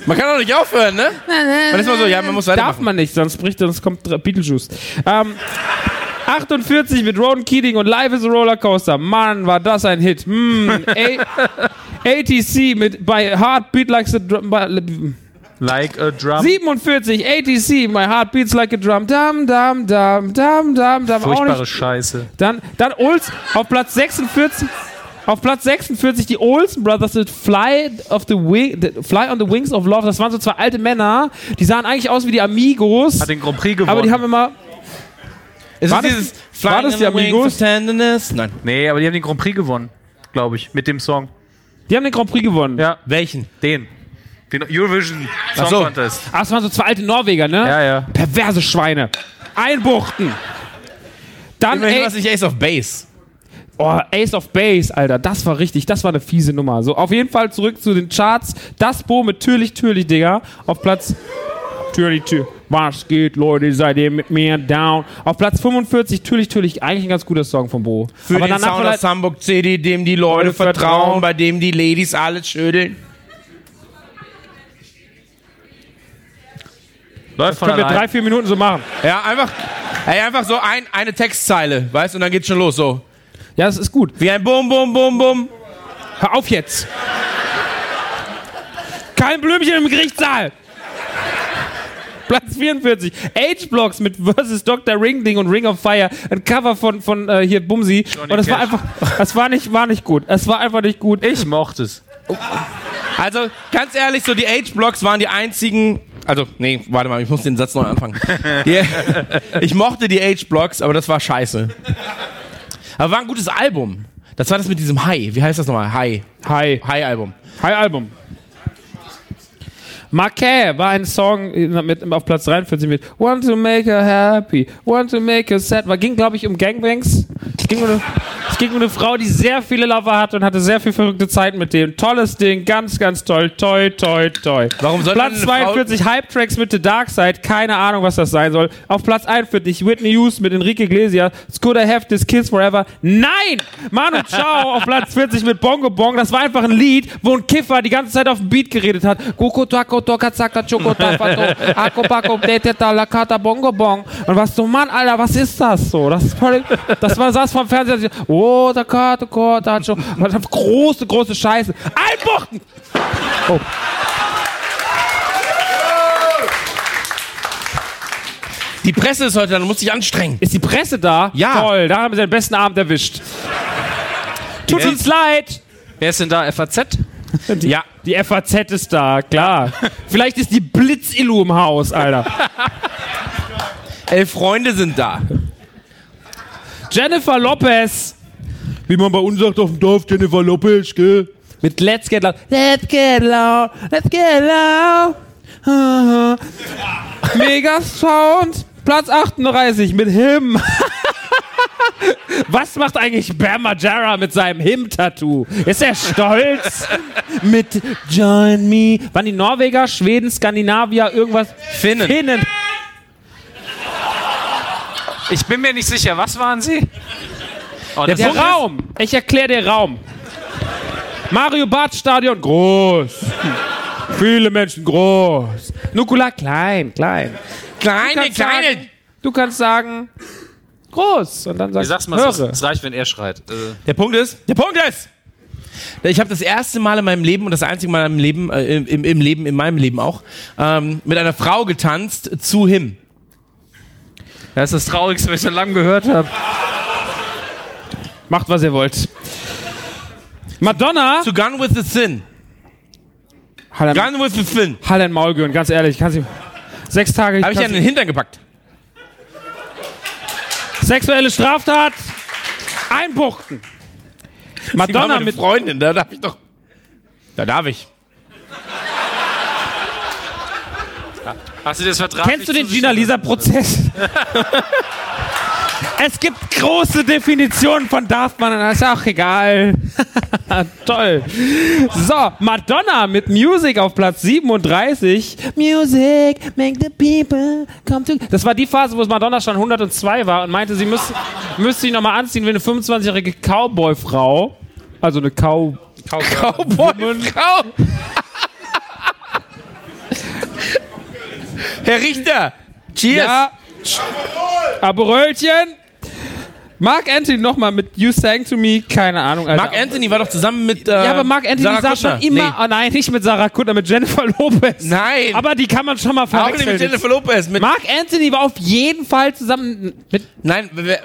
Man kann doch nicht aufhören, ne? Man ist mal so, ja, man muss weitermachen. Darf man nicht, sonst bricht, sonst kommt Beetlejuice. Ähm... Um, 48 mit Roden Keating und Live is a Rollercoaster. Mann, war das ein Hit. Hm, A ATC mit bei Heartbeat like a drum. Like a drum. 47 ATC, my heart beats like a drum. Dum, dum, dum, dum, dum, dum. Auch Furchtbare. Scheiße. Dann, dann Olsen auf Platz 46. Auf Platz 46 die Olsen Brothers mit Fly, of the Wing, the Fly on the Wings of Love. Das waren so zwei alte Männer. Die sahen eigentlich aus wie die Amigos. Hat den Grand Prix gewonnen. Aber die haben immer. Ist War das- dieses war das die Amigos? Nein. nee, aber die haben den Grand Prix gewonnen. Glaube ich. Mit dem Song. Die haben den Grand Prix gewonnen. Ja. Welchen? Den. Den Eurovision Song so. Contest. Ach, das waren so zwei alte Norweger, ne? Ja, ja. Perverse Schweine. Einbuchten. Dann, Immerhin war es nicht Ace of Base. Oh, Ace of Base, Alter, das war richtig, das war eine fiese Nummer. So, auf jeden Fall zurück zu den Charts. Das Bo mit Türlich, Türlich, Digga. Auf Platz. Türlich, Türlich. Was geht, Leute, seid ihr mit mir down? Auf Platz 45, Türlich, Türlich, eigentlich ein ganz guter Song von Bo. Für Aber den danach Sound aus Hamburg CD, dem die Leute Leute vertrauen, vertrauen. bei dem die Ladies alles schütteln. Läuft von können wir allein. drei, vier Minuten so machen. Ja, einfach, ey, einfach so ein, eine Textzeile, weißt du, und dann geht's schon los, so. Ja, das ist gut. Wie ein Bum, Bum, Bum, Bum. Hör auf jetzt. Kein Blümchen im Gerichtssaal. Platz 44. H-Blocks mit Versus Dr. Ringding und Ring of Fire. Ein Cover von, von äh, hier Bumsi. und es war einfach, es war nicht, war nicht gut. Es war einfach nicht gut. Ich mochte es. Also, ganz ehrlich, so die H-Blocks waren die einzigen. Also, nee, warte mal, ich muss den Satz neu anfangen. Die, ich mochte die H-Blocks, aber das war scheiße. Aber war ein gutes Album. Das war das mit diesem High. Wie heißt das nochmal? High. Hi. High-Album. Hi Album. Marquet war ein Song mit, auf Platz 43 mit Want to make her happy, want to make her sad. War, ging, glaube ich, um Gangbangs. Es ging um, eine, es ging um eine Frau, die sehr viele Lover hatte und hatte sehr viel verrückte Zeit mit dem. Tolles Ding, ganz, ganz toll. Toi, toi, toi. Warum soll Platz denn eine Frau- 42 Hype-Tracks mit The Dark Side. Keine Ahnung, was das sein soll. Auf Platz 41 Whitney Hughes mit Enrique Iglesias. Could I have this kiss forever? Nein! Manu Chao auf Platz 40 mit Bongo Bong. Das war einfach ein Lied, wo ein Kiffer die ganze Zeit auf dem Beat geredet hat. Goko Taco Toka Zaka Choco Tafato Ako Bako Deteta La Kata Bongo Bong. Und was so, Mann, Alter, was ist das so? Das ist völlig, das war, saß vom Fernseher, oh, da Kata Kota Cho. Das ist Große, große Scheiße. Einbuchten! Die Presse ist heute, da, du musst dich anstrengen. Ist die Presse da? Ja. Toll, da haben wir den besten Abend erwischt. Tut uns leid. Wer ist denn da? FAZ? Ja. Die FAZ ist da, klar. Vielleicht ist die Blitzilu im Haus, Alter. Elf Freunde sind da. Jennifer Lopez Wie man bei uns sagt auf dem Dorf, Jennifer Lopez, gell? mit Let's Get Loud. Let's Get Loud, Let's Get Loud. Mega Sound. Platz 38 mit Him. Was macht eigentlich Bam Margera mit seinem Him-Tattoo? Ist er stolz? mit Join Me. Waren die Norweger, Schweden, Skandinavier, irgendwas? Finnen. Finnen. Ich bin mir nicht sicher. Was waren sie? Oh, Der ist- Raum. Ich erkläre den Raum. Mario Bart Stadion groß. Viele Menschen groß. Nukula klein, klein. Kleine, kannst kleine. Sagen, du kannst sagen groß und dann Ich sagst sag's mal, so, höre. es reicht, wenn er schreit. Äh, Der Punkt ist, der Punkt ist, ich habe das erste Mal in meinem Leben und das einzige Mal im Leben, äh, im, im Leben, in meinem Leben auch, ähm, mit einer Frau getanzt zu Him. Das ist das Traurigste, was ich so lange gehört habe. Macht was ihr wollt. Madonna. Zu Gun with the Sin. Gun with the Sin. Hall ein Maulgehirn, ganz ehrlich. Kannst du, sechs Tage. Habe ich an den Hintern gepackt. Sexuelle Straftat. Einbuchten. Madonna mit Freundin, da darf ich doch. Da darf ich. Hast du das Vertrag? Kennst du den Gina Lisa Prozess? es gibt große Definitionen von darf man, das ist auch egal. Toll. So, Madonna mit Music auf Platz 37. Music, make the people come to. Das war die Phase, wo Madonna schon 102 war und meinte, sie müsste, müsste sich nochmal anziehen wie eine 25-jährige Cowboy-Frau. Also eine Cow. Cowboy-Frau. Herr Richter. Cheers. Ja. Aperölchen. Mark Anthony nochmal mit You Sang to Me, keine Ahnung. Alter. Mark Anthony war doch zusammen mit. Äh, Ja, aber Mark Anthony Sarah sagt schon immer, Nee. oh nein, nicht mit Sarah Kuttner, mit Jennifer Lopez. Nein. Aber die kann man schon mal auch nicht verwechseln. mit Jennifer Lopez. Mit, Mark Anthony war auf jeden Fall zusammen mit, nein, wer-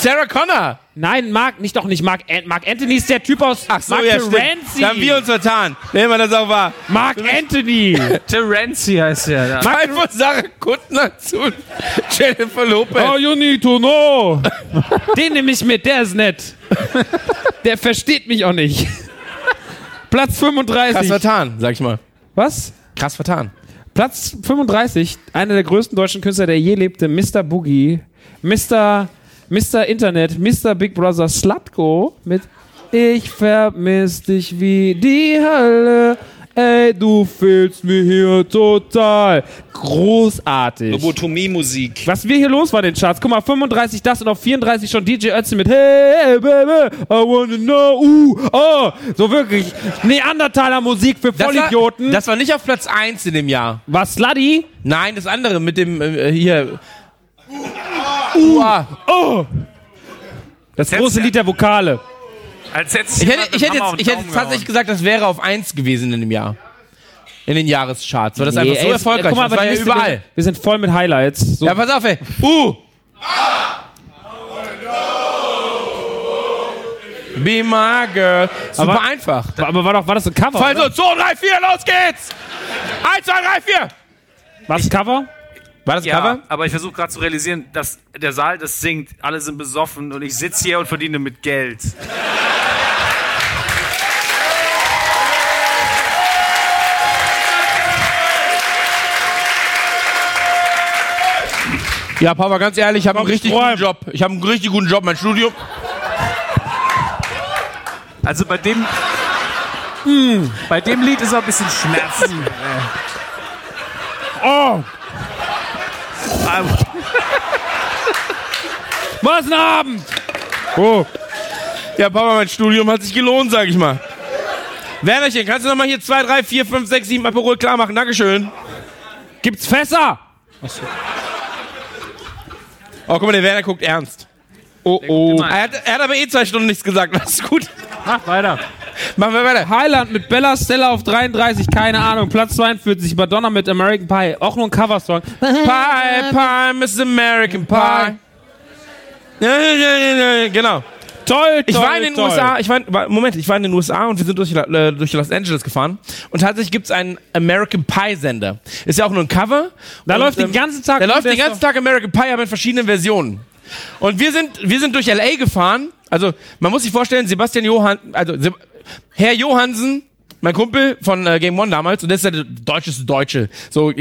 Sarah Connor. nein, Mark, nicht doch nicht Mark, An Mark Anthony ist der Typ aus Ach so, Mark ja, stimmt. Terenzi. Da haben wir uns vertan. Nehmen wir das auch wahr. Mark Anthony. Terenzi heißt der. Mal von Sarah Kuttner zu Jennifer Lopez. oh, you need to know. Den nehme ich mit, der ist nett. Der versteht mich auch nicht. Platz 35. Krass vertan, sag ich mal. Was? Krass vertan. Platz 35, einer der größten deutschen Künstler, der je lebte, Mr. Boogie. Mr. Mr. Internet, Mr. Big Brother Slutko mit Ich vermiss dich wie die Hölle. Ey, du fehlst mir hier total. Großartig. Lobotomie-Musik. Was wir hier los war in den Charts. Guck mal, 35 das und auf 34 schon DJ Ötzi mit Hey, baby, I wanna know, uh, oh. So wirklich Neandertaler Musik für Das war, Vollidioten. das war nicht auf Platz 1 in dem Jahr. war Slutty. Nein, das andere mit dem äh, hier. Ua. Oh. Das große Lied der Vokale. Als Ich hätte, ich hätte jetzt, ich hätte jetzt tatsächlich gesagt, das wäre auf 1 gewesen in dem Jahr. In den Jahrescharts, weil das einfach so ey, erfolgreich guck mal, war. Das war ja Liste, überall. Wir, wir sind voll mit Highlights. So. Ja, pass auf, ey. Uh! Be my girl. Super Aber- einfach. aber war doch, war das ein Cover? Fall oder? so, 2, 3, 4, los geht's! 1, 2, 3, 4! War das ein Cover? War das Ja, Cover? aber ich versuche gerade zu realisieren, dass der Saal das singt, alle sind besoffen und ich sitze hier und verdiene mit Geld. Ja, Papa, ganz ehrlich, ich habe einen richtig guten Job. Ich habe einen richtig guten Job, mein Studium. Also bei dem, bei dem Lied ist er ein bisschen Schmerzen. Oh! Was ein Abend! Oh. Ja, Papa, mein Studium hat sich gelohnt, sag ich mal. Wernerchen, kannst du noch mal hier 2, 3, 4, 5, 6, 7 Aperol klar machen? Dankeschön. Gibt's Fässer? Oh, guck mal, der Werner guckt ernst. Oh, oh. Er hat, er hat aber eh zwei Stunden nichts gesagt. Das ist gut. Mach weiter. Machen wir weiter. Highland mit Bella Stella auf 33, keine Ahnung. Platz 42, Madonna mit American Pie. Auch nur ein Coversong. Pie, Pie, Miss American Pie. Genau. Toll, toll, Ich war in den toll. USA, ich war, Moment, ich war in den USA und wir sind durch, äh, durch Los Angeles gefahren. Und tatsächlich gibt's einen American Pie Sender. Ist ja auch nur ein Cover. Da und, läuft den ganzen Tag Da läuft den ganzen Tag American Pie, aber in verschiedenen Versionen. Und wir sind, wir sind durch LA gefahren. Also, man muss sich vorstellen, Sebastian Johann, also, Herr Johansen, mein Kumpel von äh, Game One damals, und das ist der deutscheste Deutsche. So,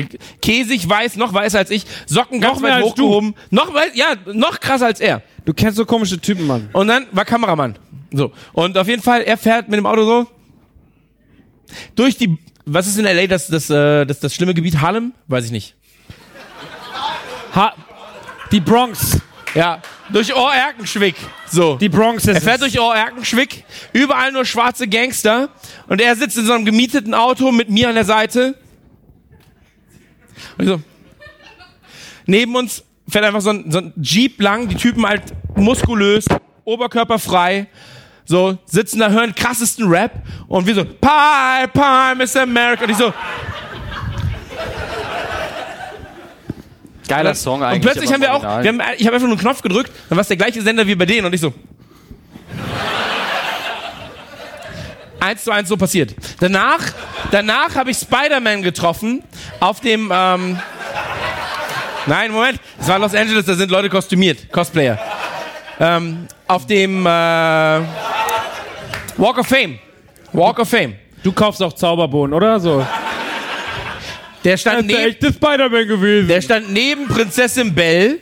käsig, weiß, noch weißer als ich, Socken ganz Noch weit hochgehoben. Noch weiß, ja, noch krasser als er. Du kennst so komische Typen, Mann. Und dann war Kameramann. So. Und auf jeden Fall, er fährt mit dem Auto so durch die, was ist in LA das, das, äh, das, das schlimme Gebiet? Harlem? Weiß ich nicht. Ha die Bronx. Ja. Durch Ohr-Erkenschwick. So. Die Bronx ist Er fährt durch Ohr-Erkenschwick. Überall nur schwarze Gangster. Und er sitzt in so einem gemieteten Auto mit mir an der Seite. Und ich so. Neben uns fährt einfach so ein, so ein Jeep lang. Die Typen halt muskulös, oberkörperfrei. So, sitzen da, hören krassesten Rap. Und wir so, Pie, Pie, Miss America. Und ich so, Geiler Song eigentlich. und plötzlich haben wir auch, wir haben, ich habe einfach nur einen Knopf gedrückt, dann war es der gleiche Sender wie bei denen und ich so. eins zu eins so passiert. Danach, danach habe ich Spider-Man getroffen auf dem, ähm, nein, Moment, es war Los Angeles, da sind Leute kostümiert, Cosplayer. Ähm, auf dem, äh, Walk of Fame. Walk of Fame. Du kaufst auch Zauberbohnen, oder? So. Der stand Das ist der Spider-Man gewesen. der stand neben Prinzessin Belle,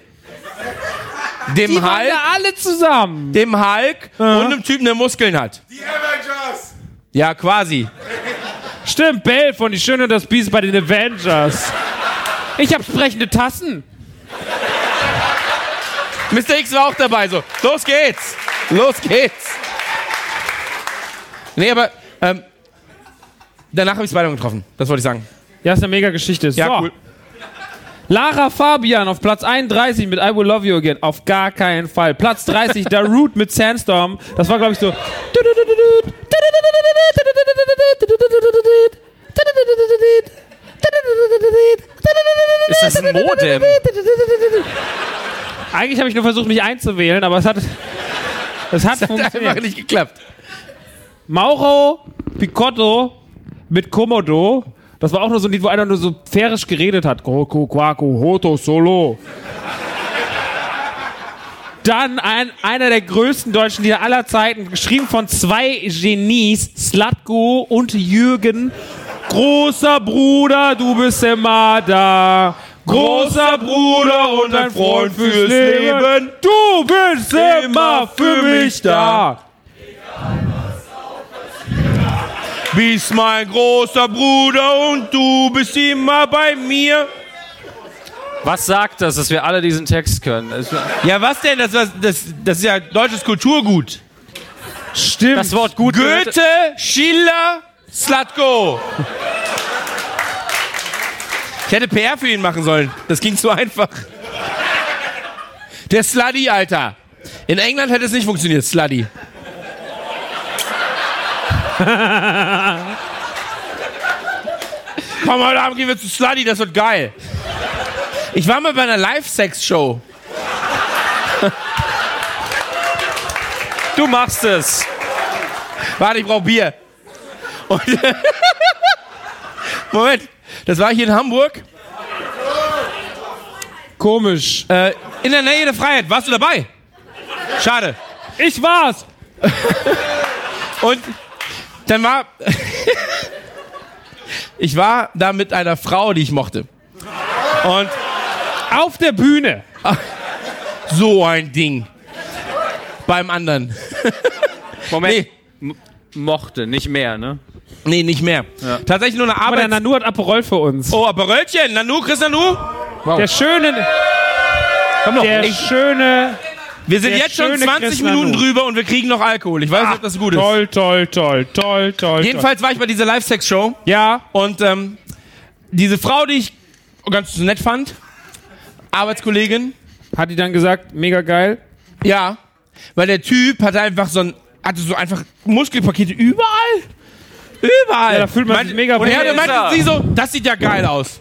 dem Die waren Hulk, da alle zusammen. dem Hulk und einem Typen, der Muskeln hat. Die Avengers! Ja, quasi. Stimmt, Bell von Die Schöne und das Biest bei den Avengers. Ich hab sprechende Tassen. Mr. X war auch dabei, so. Los geht's! Los geht's! Nee, aber, ähm, danach habe ich Spider-Man getroffen. Das wollte ich sagen. Ja, ist eine mega Geschichte. Ja, so. cool. Lara Fabian auf Platz 31 mit I Will Love You Again. Auf gar keinen Fall. Platz 30, Darude mit Sandstorm. Das war, glaube ich, so. Ist das ein Modem? Eigentlich habe ich nur versucht, mich einzuwählen, aber es hat. Es hat Hat einfach nicht geklappt. Mauro Picotto mit Komodo. Das war auch nur so ein Lied, wo einer nur so färisch geredet hat. Koku, Quaku, Hoto, Solo. Dann ein, einer der größten deutschen Lieder aller Zeiten, geschrieben von zwei Genies, Slatko und Jürgen. Großer Bruder, du bist immer da. großer Bruder und ein Freund fürs Leben. Du bist immer für mich da. Bist mein großer Bruder und du bist immer bei mir. Was sagt das, dass wir alle diesen Text können? Ja, was denn? Das, das, das, das ist ja deutsches Kulturgut. Stimmt. Das Wort gut Goethe, Schiller, Slatko. Ich hätte PR für ihn machen sollen. Das ging so einfach. Der Sluddy, Alter. In England hätte es nicht funktioniert, Sluddy. Komm, heute Abend gehen wir zu Sluddy, das wird geil. Ich war mal bei einer Live-Sex-Show. Du machst es. Warte, ich brauche Bier. Und Moment, das war hier in Hamburg. Komisch. Äh, in der Nähe der Freiheit. Warst du dabei? Schade. Ich war's. Und dann war. ich war da mit einer Frau, die ich mochte. Und Auf der Bühne. so ein Ding. Beim anderen. Moment. Nee, Mochte, nicht mehr, ne? nee nicht mehr. Tatsächlich nur eine Aber der Arbeit. Nanu hat Aperol für uns. Oh, Aperölchen. Nanu, Chris Nanu? Der schöne. Komm noch. Der Ich, schöne. Wir sind der jetzt schon schöne 20 Chris Minuten Nanu. drüber und wir kriegen noch Alkohol. Ich weiß nicht, ob das gut ist. Toll, toll, toll, toll, toll. Jedenfalls war ich bei dieser Live-Sex-Show. Ja. Und ähm, diese Frau, die ich ganz nett fand, Arbeitskollegin, Hat die dann gesagt, mega geil. ja, weil der Typ hatte einfach so ein, hatte so einfach Muskelpakete überall. Überall. Ja, da fühlt man sich mega Und er meinte sie so, das sieht ja geil aus.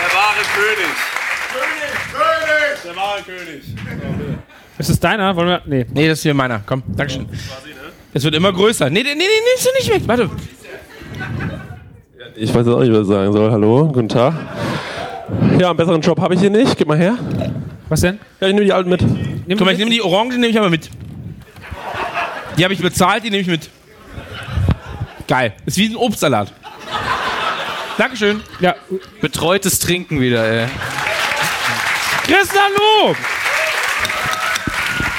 Der wahre König. Ist es deiner? Wollen wir. Nee. Nee, das ist hier meiner. Komm, Dankeschön. Es wird immer größer. Nee, nee, nee, nee, nimmst du nicht weg. Warte. Ich weiß auch nicht, was ich sagen soll. Hallo, guten Tag. Ja, einen besseren Job habe ich hier nicht. Gib mal her. Was denn? Ja, ich nehme die alten mit. Nimm Guck mal, ich nehme die Orange, nehme ich aber mit. Die habe ich bezahlt, die nehme ich mit. Geil. Ist wie ein Obstsalat. Dankeschön. Ja. Betreutes Trinken wieder, ey. Chris Nanu!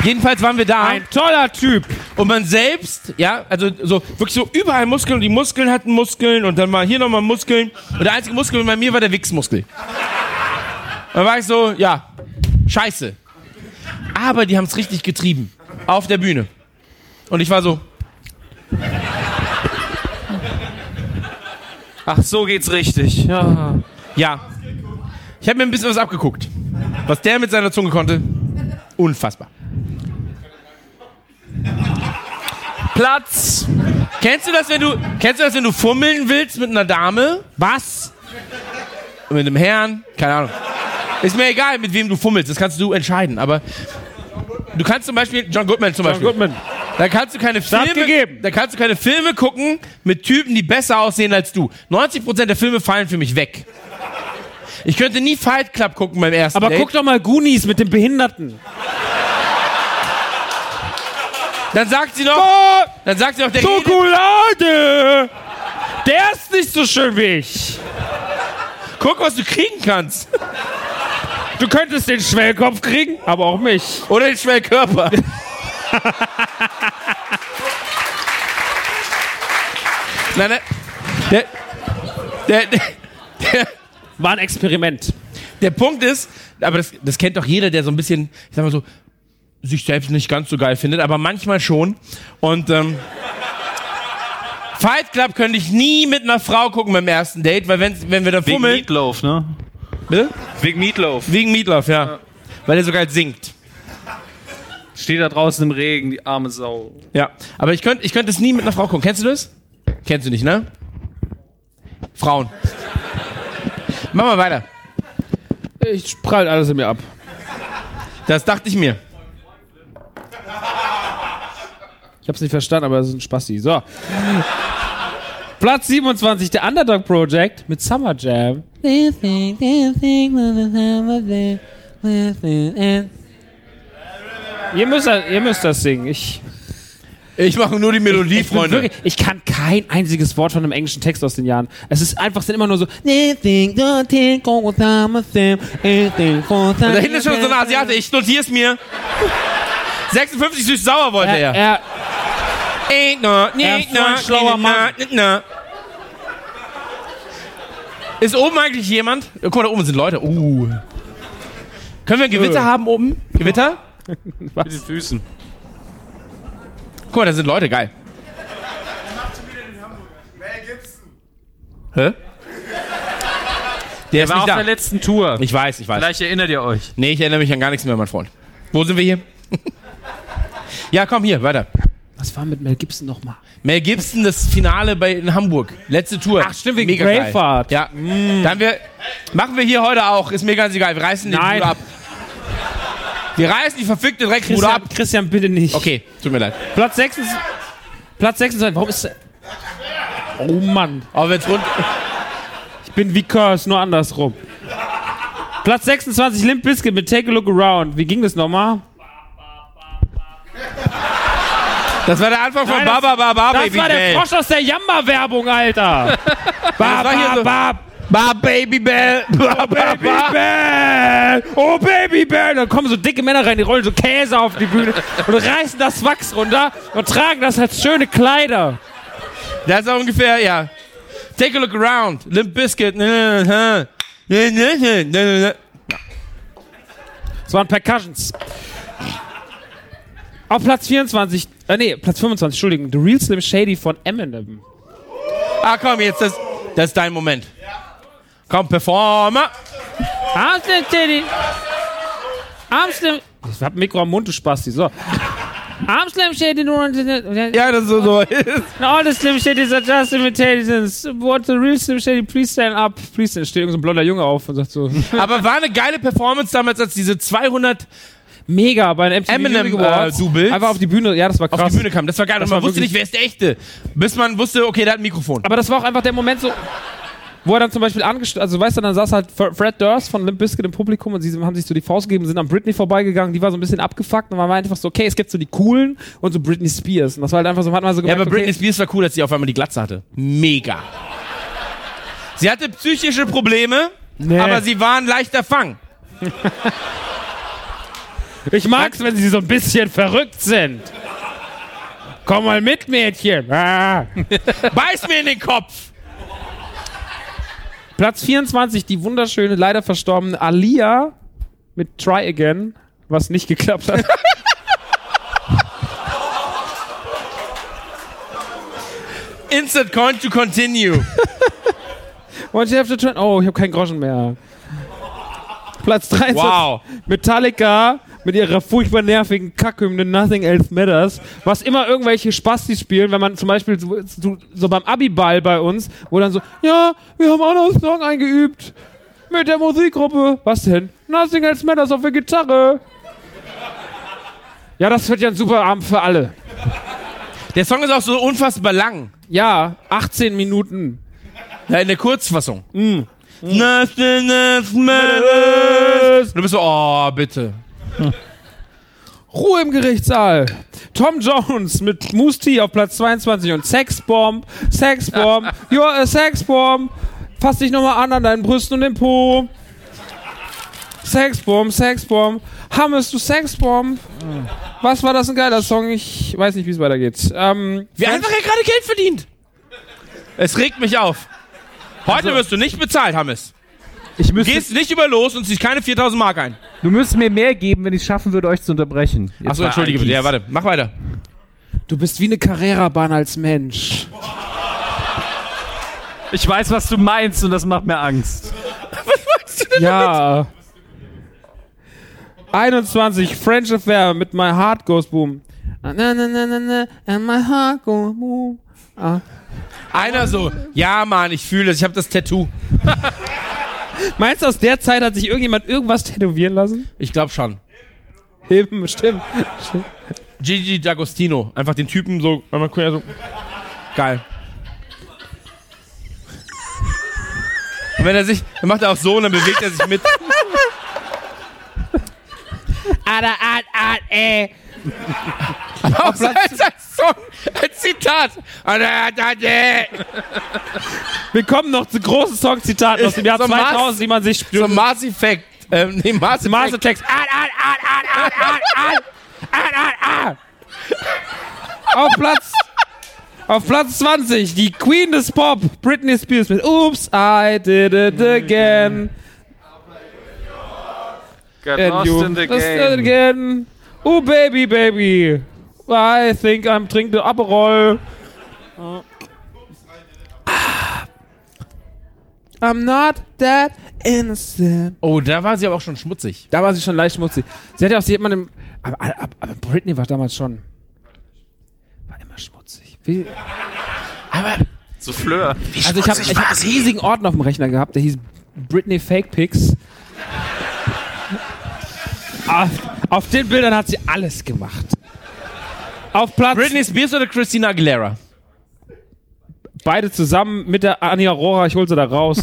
Jedenfalls waren wir da Ein toller Typ. und man selbst, ja, also so wirklich so überall Muskeln und die Muskeln hatten Muskeln und dann war hier nochmal Muskeln und der einzige Muskel bei mir war der Wichsmuskel. Dann war ich so, ja, scheiße. Aber die haben es richtig getrieben. Auf der Bühne. Und ich war so, Ach, so geht's richtig. Ja. ja. Ich habe mir ein bisschen was abgeguckt. Was der mit seiner Zunge konnte, unfassbar. Platz. Kennst du das, wenn du, kennst du das, wenn du fummeln willst mit einer Dame? Was? Mit einem Herrn? Keine Ahnung. Ist mir egal, mit wem du fummelst. Das kannst du entscheiden. Aber du kannst zum Beispiel, John Goodman zum John Beispiel. Goodman. Da kannst du keine Filme, gegeben. da kannst du keine Filme gucken mit Typen, die besser aussehen als du. 90% der Filme fallen für mich weg. Ich könnte nie Fight Club gucken beim ersten Aber Date. guck doch mal Goonies mit dem Behinderten. Dann sagt sie noch, dann sagt sie noch, der Schokolade! Der ist nicht so schön wie ich. guck, was du kriegen kannst. Du könntest den Schwellkopf kriegen, aber auch mich. Oder den Schwellkörper. nein, nein. Der, der, der, der, War ein Experiment. der Punkt ist, aber das, das kennt doch jeder, der so ein bisschen, ich sag mal so, sich selbst nicht ganz so geil findet, aber manchmal schon. Und ähm, Fight Club könnte ich nie mit einer Frau gucken beim ersten Date, weil wenn, wenn wir da Wegen fummeln... Meatloaf, ne? Bitte? Wegen Meatloaf. Wegen Meatloaf, ja. Weil er so geil singt. Steht da draußen im Regen, die arme Sau. Ja, aber ich könnte ich könnt es nie mit einer Frau gucken. Kennst du das? Kennst du nicht, ne? Frauen. Mach mal weiter. Ich prallt alles in mir ab. Das dachte ich mir. Ich hab's nicht verstanden, aber es ist ein Spasti. So. Platz 27, der Underdog Project mit Summer Jam. Ihr müsst, ihr müsst das singen. Ich, Ich mache nur die Melodie, Ich, Freunde. wirklich, ich kann kein einziges Wort von einem englischen Text aus den Jahren. Es ist einfach sind immer nur so. Und da hinten ist schon so ein Asiate. Ich notiere es mir. 56 süß-sauer wollte Er, er. er, Ain't no, Er ist so ein schlauer Mann. na. Ist oben eigentlich jemand? Guck mal, da oben sind Leute. Uh. Können wir ein Gewitter haben oben? Gewitter? Mit den Füßen. Guck mal, da sind Leute, geil. Hä? Der Der war auf da. der letzten Tour. Ich weiß, ich weiß. Vielleicht erinnert ihr euch. Nee, ich erinnere mich an gar nichts mehr, mein Freund. Wo sind wir hier? ja, komm hier, weiter. was war mit Mel Gibson nochmal? Mel Gibson, das Finale bei in Hamburg. Letzte Tour. Ach, stimmt, wegen Mega geil. Braveheart. Ja. Dann wir, machen wir hier heute auch. Ist mir ganz egal. Wir reißen den. Bruder ab. Wir reißen die verfickte Christian, ab. Christian, bitte nicht. Okay, tut mir leid. Platz 6 ist. Platz 26. Warum ist. Oh Mann. Aber wenn's rund. Ich bin wie Curse, nur andersrum. Platz 26, Limp Bizkit mit Take a Look Around. Wie ging das nochmal? Das war der Anfang von Nein, das- Baba Baba Das Baby war der. Frosch aus der Jamba-Werbung, Alter. ba, war hier ba, Baby Bell. Ba, ba, Baby ba. Bell. Oh, Baby Bell. Dann kommen so dicke Männer rein, die rollen so Käse auf die Bühne und reißen das Wachs runter und tragen das als schöne Kleider. Das ist ungefähr, ja. Take a look around. Limp Biscuit. Das waren Percussions. Auf Platz 24, äh, nee, Platz 25, Entschuldigung, The Real Slim Shady von Eminem. Ah, komm, jetzt, das, das ist dein Moment. Komm, Performer. I'm Slim Shady. I'm Slim. Ich hab ein Mikro am Mund, du Spasti. So. I'm Slim Shady. Ja, das ist so. so. All the Slim Shadys are just imitations. What the real Slim Shady, please stand up. Please stand. Steht irgend so ein blonder Junge auf und sagt so. Aber war eine geile Performance damals, als diese 200 Mega bei einem MTV Eminem, Awards. äh, Doubles Einfach auf die Bühne. Ja, das war krass. auf die Bühne kam. Das war geil. Das und man wusste nicht, wer ist der Echte. Bis man wusste, okay, der hat ein Mikrofon. Aber das war auch einfach der Moment so, wo er dann zum Beispiel angestellt, also weißt du, dann saß halt Fred Durst von Limp Bizkit im Publikum und sie haben sich so die Faust gegeben, sind an Britney vorbeigegangen, die war so ein bisschen abgefuckt und man war einfach so, okay, es gibt so die coolen und so Britney Spears und das war halt einfach so, hat man so Ja, gemerkt, aber Britney okay, Spears war cool, dass sie auf einmal die Glatze hatte. Mega. Sie hatte psychische Probleme, Nee. aber sie war ein leichter Fang. ich mag's, wenn sie so ein bisschen verrückt sind. Komm mal mit, Mädchen. Ah. Beiß mir in den Kopf. Platz 24, die wunderschöne, leider verstorbene Alia mit Try Again, was nicht geklappt hat. Instant coin to continue. What you have to try? Oh, ich habe keinen Groschen mehr. Platz 23. Wow. Metallica mit ihrer furchtbar nervigen Kackhymne Nothing Else Matters, was immer irgendwelche Spastis spielen, wenn man zum Beispiel so, so, beim Abiball bei uns, wo dann so, ja, wir haben auch noch einen Song eingeübt mit der Musikgruppe. Was denn? Nothing Else Matters auf der Gitarre. Ja, das wird ja ein super Abend für alle. Der Song ist auch so unfassbar lang. Ja, 18 Minuten. Ja, in der Kurzfassung. Nothing else matters. Du bist so, oh, bitte. Ruhe im Gerichtssaal. Tom Jones mit Moose T auf Platz 22 und Sexbomb, Sexbomb, you're a Sexbomb. Fass dich nochmal an an deinen Brüsten und den Po. Sexbomb, Sexbomb. Hammes, du Sexbomb. Was war das ein geiler Song? Ich weiß nicht, wie es weitergeht. Ähm, Wie einfach er gerade Geld verdient. Es regt mich auf. Heute wirst du nicht bezahlt, Hammes. Ich Du müsste, gehst nicht über los und ziehst keine 4000 Mark ein. du müsstest mir mehr geben, wenn ich es schaffen würde, euch zu unterbrechen. Jetzt Achso, entschuldige bitte. Ja, warte. Mach weiter. du bist wie eine Carrera-Bahn als Mensch. Ich weiß, was du meinst und das macht mir Angst. Ja. 21, French Affair mit My Heart Goes Boom. Na, na, na, na, na, and my heart goes boom. Ah. Einer so, ja, Mann, ich fühle es. Ich habe das Tattoo. Meinst du, aus der Zeit hat sich irgendjemand irgendwas tätowieren lassen? Ich glaube schon. Eben, stimmt. Gigi D'Agostino. Einfach den Typen so, einmal quer so. Geil. Und wenn er sich, dann macht er auch so und dann bewegt er sich mit. Ada, ad, ad, äh. Auf sein, sein Song Zitat. Wir kommen noch zu großen Songzitaten aus dem Jahr So Mars- 2000, die man sich So Mars Effect. Ähm, nee, Mars Mars Effect. auf Platz auf Platz 20 die Queen des Pop Britney Spears mit Oops I did it again and lost you in the game. Oh baby baby I think I'm drinking Aperol I'm not that innocent Oh, da war sie aber auch schon schmutzig. Da war sie schon leicht schmutzig. Sie hat ja auch, sie hat man im, aber, aber, aber Britney war damals schon, war immer schmutzig. Wie, So Fleur. also ich habe ich hab einen riesigen Ordner auf dem Rechner gehabt, der hieß Britney Fake Pics. auf, auf den Bildern hat sie alles gemacht. Auf Platz Britney Spears oder Christina Aguilera? beide zusammen mit der Anja Aurora, ich hol sie da raus.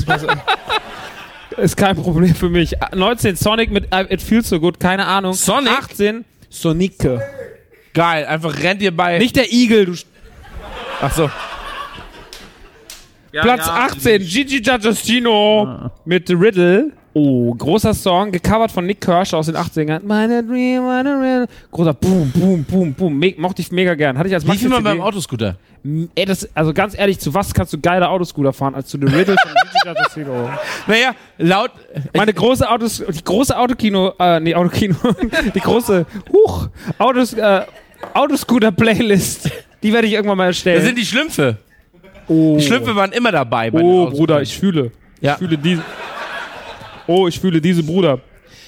Ist kein Problem für mich. 19 Sonic mit I- It Feels So Good, keine Ahnung. Sonic? 18 Sonike. Geil, einfach rennt ihr bei. Nicht der Igel, du Ach so. Ja, Platz ja. 18, Gigi D'Agostino mit The Riddle. Oh, großer Song, gecovert von Nick Kershaw aus den 80ern. Meine Dream, meine Riddle. Großer Boom, Boom, Boom, Boom. Me mochte ich mega gern. Hatte ich als Wie viel man beim Autoscooter? Ey, das, also ganz ehrlich, zu was kannst du geile Autoscooter fahren als zu The Riddle von? Naja, laut. Meine große Autos, die große Autokino, äh, nee, Autokino, die große, huch, Autos, äh, Autoscooter-Playlist, die werde ich irgendwann mal erstellen. Das sind die Schlümpfe. oh. Die Schlümpfe waren immer dabei. Bei den Oh. Bruder, ich fühle. Ja. Ich fühle diese. Oh, ich fühle diese Bruder.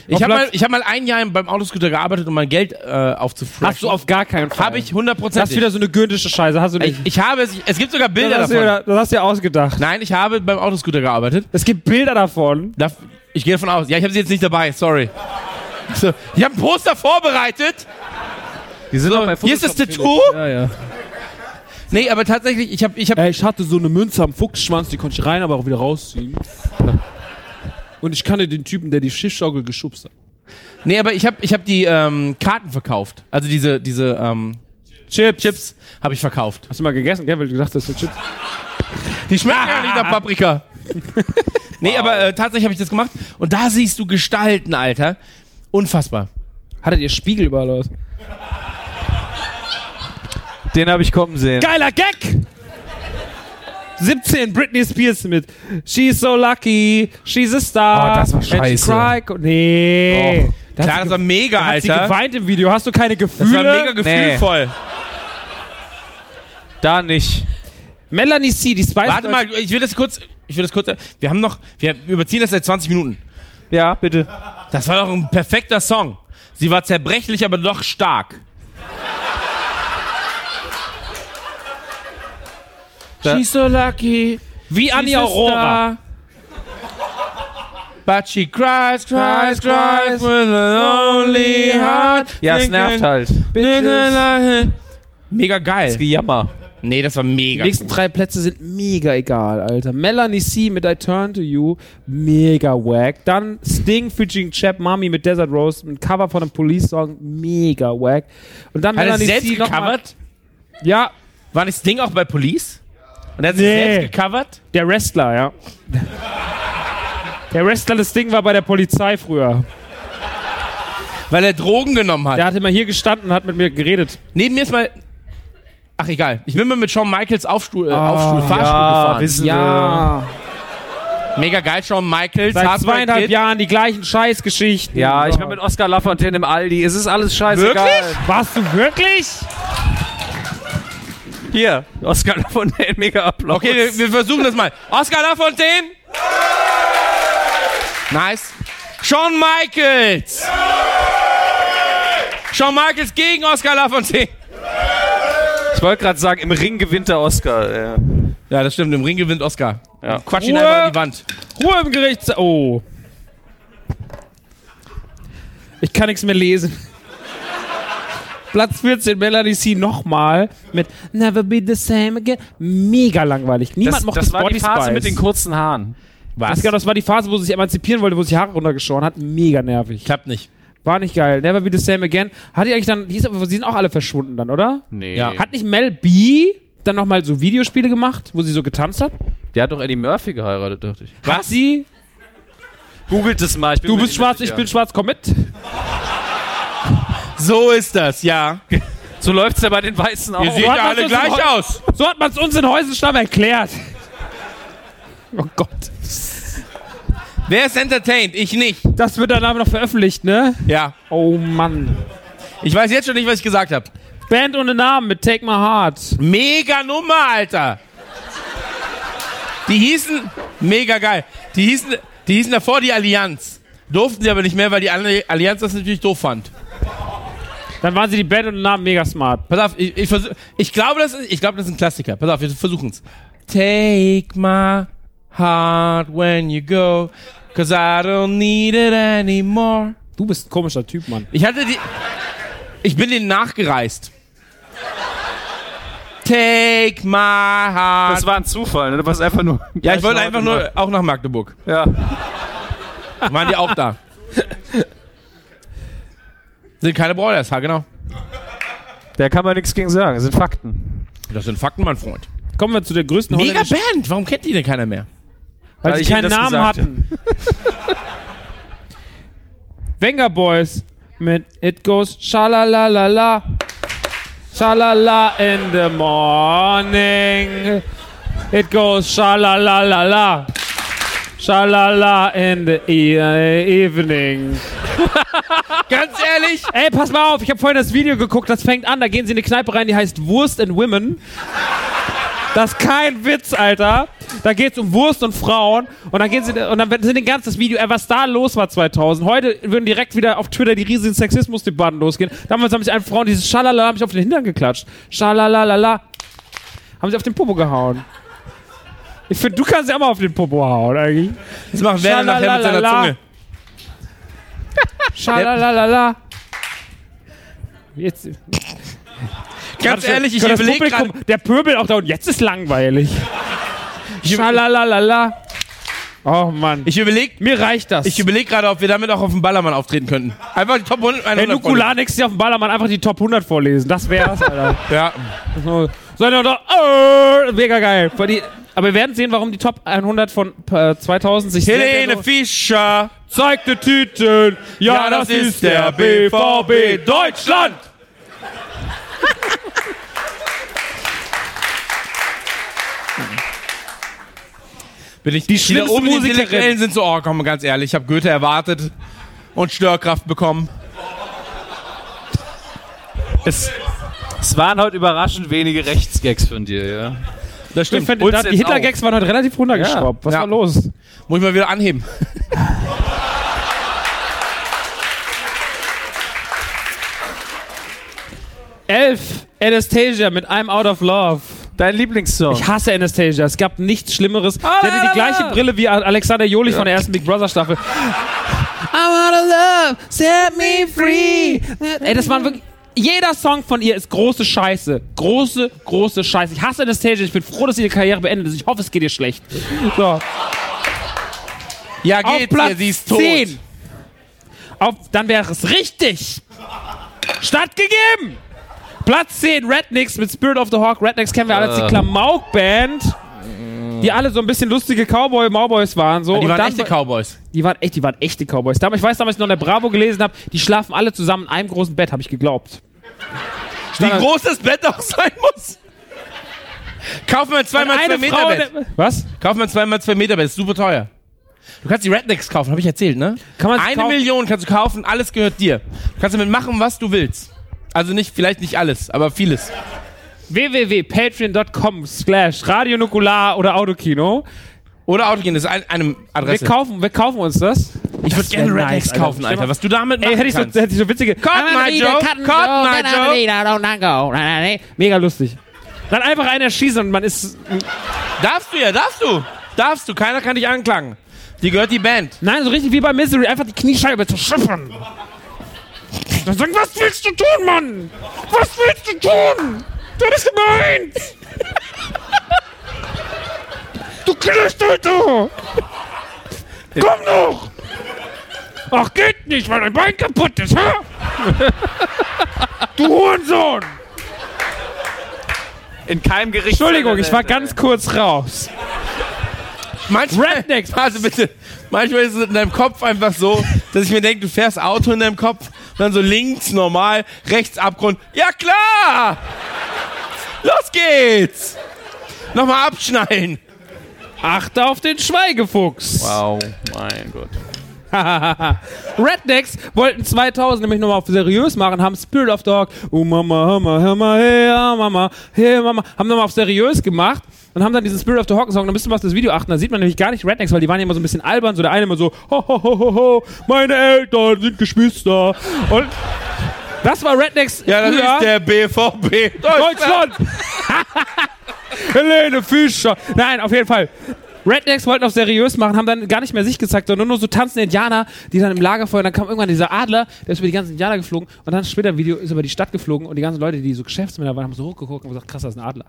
Ich habe mal, ich hab mal ein Jahr beim Autoscooter gearbeitet, um mein Geld äh, aufzufreshen. Hast du auf gar keinen Fall. Habe ich Das ist 100%. wieder so eine göndische Scheiße. Hast du ich, nicht. ich habe es, es gibt sogar Bilder das, hast du davon. ja, das hast du ja ausgedacht. Nein, ich habe beim Autoscooter gearbeitet. Es gibt Bilder davon. Da, ich gehe davon aus. Ja, ich habe sie jetzt nicht dabei, sorry. So, ich habe ein Poster vorbereitet. Die sind auch bei Hier ist das Photoshop Tattoo. Ja, ja. Nee, aber tatsächlich, ich habe ich hab, ich hatte so eine Münze am Fuchsschwanz, die konnte ich rein, aber auch wieder rausziehen. Und ich kannte den Typen, der die Schiffschaukel geschubst hat. nee, aber ich habe ich hab die ähm, Karten verkauft. Also diese, diese ähm, Chips. Chips habe ich verkauft. Hast du mal gegessen, gell? Weil du gedacht hast, das sind Chips. Die schmecken ja nicht nach Paprika. nee, aber äh, tatsächlich habe ich das gemacht. Und da siehst du Gestalten, Alter. Unfassbar. Hattet ihr Spiegel überall aus? Den habe ich kommen sehen. Geiler Gag! 17, Britney Spears mit She's so lucky, she's a star. Oh, das war scheiße. cry- Nee. Da Klar, hat das sie war mega, ge- hat sie Alter. geweint im Video. Hast du keine Das Gefühle? war mega gefühlvoll. Da nicht. Melanie C., die Spice Warte mal, ich will das kurz. Ich will das kurz. Wir haben noch. Wir überziehen das seit 20 Minuten. Ja, bitte. Das war doch ein perfekter Song. Sie war zerbrechlich, aber doch stark. She's so lucky. Wie Annie Aurora. But she cries, cries, cries with a lonely heart. Ja, es nervt halt. Mega geil. Gejammer. Nee, das war Die mega. nächsten drei Plätze sind mega egal, Alter. Melanie C. mit I Turn to You, mega wack. Dann Sting featuring Chap Mami mit Desert Rose, ein Cover von einem Police-Song, mega wack. Und dann Hat Melanie selbst C. noch mal- gecovert? Ja, War nicht das Ding auch bei Police? Und er hat sich Nee. selbst gecovert? der Wrestler, ja. Der Wrestler, das Ding war bei der Polizei früher. Weil er Drogen genommen hat. Der hat immer hier gestanden und hat mit mir geredet. Neben mir ist mal. Ach egal. Ich bin mal mit Shawn Michaels Aufstuhl, äh, Aufstuhl Fahrstuhl gefahren. wissen Ja, Mega geil, Shawn Michaels. seit zweieinhalb Kid. Jahren die gleichen Scheißgeschichten. Ja, ich war mit Oscar Lafontaine im Aldi. Es ist alles scheißegal. Wirklich? Warst du wirklich? Hier, Oscar Lafontaine, mega Applaus. Okay, wir, wir versuchen das mal. Oscar Lafontaine. Nice. Shawn Michaels. Shawn Michaels gegen Oscar Lafontaine. Ich wollte gerade sagen, im Ring gewinnt der Oscar. Ja. Ja, das stimmt. Im Ring gewinnt Oscar. Ja. Quatsch ihn Ruhe. einfach an die Wand. Ruhe im Gerichtssaal. Oh. Ich kann nichts mehr lesen. Platz 14, Melanie C. nochmal mit Never Be the Same Again. Mega langweilig. Niemand Das, mochte das war Body die Phase Spice. mit den kurzen Haaren. Was? Genau, das war die Phase, wo sie sich emanzipieren wollte, wo sie Haare runtergeschoren hat. Mega nervig. Klappt nicht. War nicht geil. Never Be the Same Again. Hat die eigentlich dann, die, ist, aber- sie sind auch alle verschwunden dann, oder? Nee. Ja. Hat nicht Mel B dann nochmal so Videospiele gemacht, wo sie so getanzt hat? Der hat doch Eddie Murphy geheiratet, dachte ich. Was? Sie? Googelt es mal. Ich bin Du bist schwarz, ich bin schwarz, komm mit. So ist das, ja. So läuft's ja bei den Weißen auch. Ihr seht hat ja alle so gleich so- aus. So hat man es uns in Heusenstamm erklärt. Oh Gott. Wer ist entertained? Ich nicht. Das wird dann aber noch veröffentlicht, ne? Ja. Oh Mann. Ich weiß jetzt schon nicht, was ich gesagt habe. Band ohne Namen mit Take My Heart. Mega Nummer, Alter. Die hießen, mega geil. Die hießen, die hießen davor die Allianz. Durften sie aber nicht mehr, weil die Alli- Allianz das natürlich doof fand. Dann waren sie die Band ohne Namen mega smart. Pass auf, ich, ich, versuch, ich glaube, das ist, ich glaube, das ist ein Klassiker. Pass auf, wir versuchen's. Take my heart when you go, cause I don't need it anymore. Du bist ein komischer Typ, Mann. Ich hatte die, ich bin denen nachgereist. Take my heart. Das war ein Zufall, ne? Du warst einfach nur. ja, ich wollte einfach nur auch nach Magdeburg. Ja. Waren die auch da? Sind keine Broilers, ha, genau. Da kann man nichts gegen sagen. Das sind Fakten. Das sind Fakten, mein Freund. Kommen wir zu der größten Mega Band, warum kennt die denn keiner mehr? Weil, Weil sie keinen Namen gesagt hatten. Wenger Boys mit It Goes Shalalalala. Shalala in the morning. It goes shalalalala. Shalala in the e evening. Ganz ehrlich, Ey, pass mal auf, ich habe vorhin das Video geguckt, das fängt an, da gehen sie in eine Kneipe rein, die heißt Wurst and Women. Das ist kein Witz, Alter. Da geht's um Wurst und Frauen und dann gehen sie und dann sind den ganzen das Video, ey, was da los war 2000. Heute würden direkt wieder auf Twitter die riesigen Sexismusdebatten losgehen. Damals haben sich ein Frauen dieses Schalala haben sich auf den Hintern geklatscht. Schalalalala. Haben sie auf den Popo gehauen. Ich finde, du kannst ja auch mal auf den Popo hauen, eigentlich. das macht Werner nachher mit seiner. Zunge. Schalalala. Jetzt, Ganz ehrlich, ich überlege gerade, Der Pöbel auch da und jetzt ist langweilig. Schalalalala. Oh Mann. ich überlege, Mir reicht das. ich überlege gerade, ob wir damit auch auf dem Ballermann auftreten könnten. Einfach die Top 100. Wenn 100 Nukular nächstes Jahr auf dem Ballermann einfach die Top 100 vorlesen. Das wär's, Alter. Ja. So, so eine doch, äh, mega geil. Die, aber wir werden sehen, warum die Top 100 von äh, 2000 sich Helene Fischer. zeigte Tüten. Ja, das ist der BVB Deutschland. Bin ich Die da schlimmste oben die Musikerin. Intellektuellen sind so, oh komm, ganz ehrlich, ich habe Goethe erwartet und Störkraft bekommen. Es, es waren heute überraschend wenige Rechtsgags von dir, ja. Das stimmt. finde, da- die Hitler-Gags waren heute relativ runtergeschraubt. Was Ja. war los? Muss ich mal wieder anheben. Elf. Anastasia mit I'm Out of Love. Dein Lieblingssong. Ich hasse Anastasia. Es gab nichts Schlimmeres. Sie hatte die gleiche Brille wie Alexander Jolich von der ersten Big Brother Staffel. I wanna love, set me free. Ey, das waren wirklich. Jeder Song von ihr ist große Scheiße. Große, große Scheiße. Ich hasse Anastasia. Ich bin froh, dass sie ihre Karriere beendet ist. Ich hoffe, es geht ihr schlecht. So. Ja, Auf geht's Platz dir, sie ist tot. 10. Auf, dann wäre es richtig. Stattgegeben. Platz 10, Rednecks mit Spirit of the Hawk. Rednecks kennen wir alle als die Klamauk-Band. Die alle so ein bisschen lustige Cowboy-Mauboys waren. So. Die Und waren echte Cowboys. Die waren echt, die waren echte Cowboys. Damals, ich weiß damals, noch in der Bravo gelesen habe, die schlafen alle zusammen in einem großen Bett, habe ich geglaubt. Wie groß das Bett auch sein muss. Kauf mir ein 2x2 Meter Frau- Bett. Was? Kauf mir ein 2x2 Meter Bett, ist super teuer. Du kannst die Rednecks kaufen, habe ich erzählt, ne? Kann man Eine Million kannst du kaufen, alles gehört dir. Du kannst damit machen, was du willst. Also nicht, vielleicht nicht alles, aber vieles. www.patreon.com slash radionukular oder Autokino. Oder Autogehen, das ist ein, eine Wir Adresse. kaufen, wir kaufen uns das. ich würde gerne Rednecks kaufen, Alter. Was du damit machen Ey, hätte ich, so, kannst. hätte ich so witzige... Cut my joke, cut my joke. Mega lustig. Dann einfach einen erschießen und man ist... Darfst du ja, darfst du. Darfst du, keiner kann dich anklagen. Die gehört die Band. Nein, so richtig wie bei Misery, einfach die Kniescheibe zu schippern. Dann sagen, was willst du tun, Mann? Was willst du tun? Du bist gemeint! du Knüstelter! Komm noch! Ach, geht nicht, weil dein Bein kaputt ist, hä? du Hurensohn! In keinem Gericht. Entschuldigung, ich war ganz kurz raus. Manchmal, Rednecks. Warte bitte. Manchmal ist es in deinem Kopf einfach so, dass ich mir denke, du fährst Auto in deinem Kopf, dann so links normal, rechts Abgrund. Ja klar! Los geht's! Nochmal abschnallen. Achte auf den Schweigefuchs. Wow, mein Gott. Rednecks wollten 2000 nämlich nochmal auf seriös machen, haben Spirit of Dog, oh Mama, Mama, Mama, hey Mama, hey Mama, haben nochmal auf seriös gemacht und haben dann diesen Spirit of the Hawk Song, da müsst ihr mal auf das Video achten, da sieht man nämlich gar nicht Rednecks, weil die waren ja immer so ein bisschen albern, so der eine immer so, ho, ho, ho, ho, ho, meine Eltern sind Geschwister und das war Rednecks Ja, das früher. ist der BVB. Deutschland! Helene Fischer! Nein, auf jeden Fall. Rednecks wollten auf seriös machen, haben dann gar nicht mehr sich gezeigt, sondern nur so tanzende Indianer, die dann im Lagerfeuer, und dann kam irgendwann dieser Adler, der ist über die ganzen Indianer geflogen und dann später im Video ist über die Stadt geflogen und die ganzen Leute, die so Geschäftsmänner waren, haben so hochgeguckt und gesagt, krass, das ist ein Adler.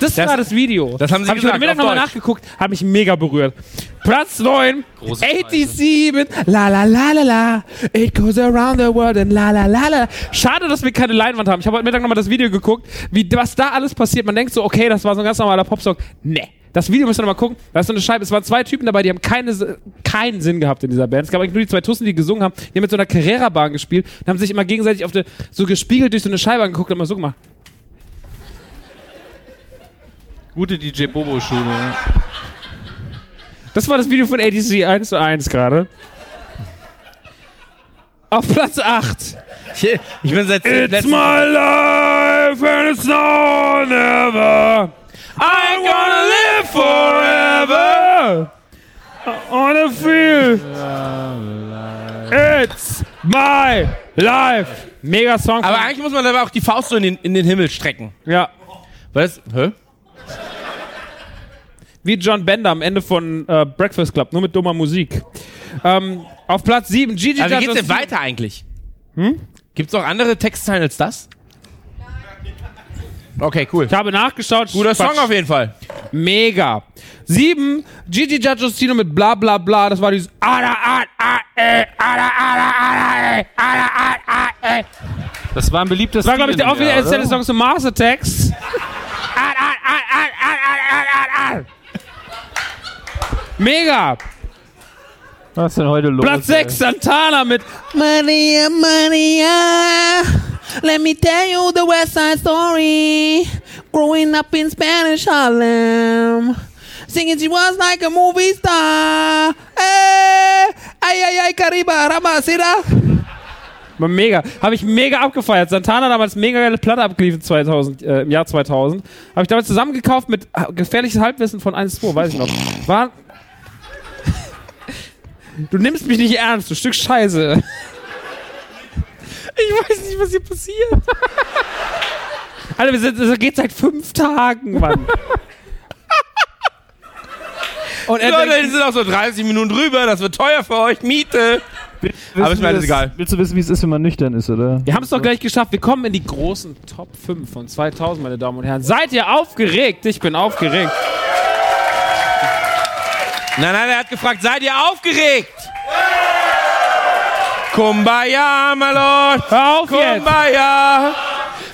Das, Das- war das Video. das haben sie hab ich gesagt, heute Mittag nochmal nachgeguckt, hat mich mega berührt. Platz 9, Große 87, la la la la la, it goes around the world and la la la la. Schade, dass wir keine Leinwand haben. Ich habe heute Mittag nochmal das Video geguckt, wie, was da alles passiert. Man denkt so, okay, das war so ein ganz normaler Popsong. Nee. Das Video müsst ihr nochmal gucken. Da ist so eine Scheibe. Es waren zwei Typen dabei, die haben keine, keinen Sinn gehabt in dieser Band. Es gab eigentlich nur die zwei Tussen, die gesungen haben. Die haben mit so einer Carrera-Bahn gespielt und haben sich immer gegenseitig auf der, so gespiegelt durch so eine Scheibe angeguckt und immer so gemacht. Gute DJ Bobo-Schule. Das war das Video von ADC 1 zu 1 gerade. Auf Platz 8. Ich, ich bin seit It's my life and it's now or never. I'm gonna live forever. I wanna feel. It's my life. Mega Song. Aber eigentlich muss man dabei auch die Faust so in den, in den Himmel strecken. ja. Weil das, hä? Wie John Bender am Ende von äh, Breakfast Club, nur mit dummer Musik. Ähm, auf Platz 7, Gigi Aber wie geht's denn weiter eigentlich? Hm? Gibt's noch andere Textzeilen als das? Okay, cool. Ich habe nachgeschaut. Guter Quatsch. Song auf jeden Fall. Mega. Sieben, Gigi D'Agostino mit bla bla bla. Das war dieses Ada, Ada, Ada, äh, Ada, Ada, Ada, äh, Ada, Ada, Ada, äh. Das war ein beliebtes Das war, glaube ich, der offizielle? Song zu Mars Attacks. Mega. Was ist denn heute los? Platz 6, Santana mit Maria, Maria, let me tell you the West Side Story. Growing up in Spanish Harlem, singing she was like a movie star. Hey, ay, ay, ay, Cariba, Ramacira. Mega. Habe ich mega abgefeiert. Santana hat damals mega geile Platte abgeliefert 2000, äh, im Jahr 2000. Habe ich damals zusammengekauft mit äh, gefährliches Halbwissen von 1-2, weiß ich noch. War. Du nimmst mich nicht ernst, du Stück Scheiße. Ich weiß nicht, was hier passiert. Alter, wir sind, das geht seit fünf Tagen, Mann. Und er Leute, die sind auch so 30 Minuten drüber, das wird teuer für euch, Miete. Aber ist mir alles egal. Willst du wissen, wie es ist, wenn man nüchtern ist, oder? wir haben es doch gleich geschafft. Wir kommen in die großen Top 5 von 2000, meine Damen und Herren. Seid ihr aufgeregt? Ich bin aufgeregt. Nein, nein, er hat gefragt, seid ihr aufgeregt? Kumbaya, my lord. Hör auf jetzt. Kumbaya.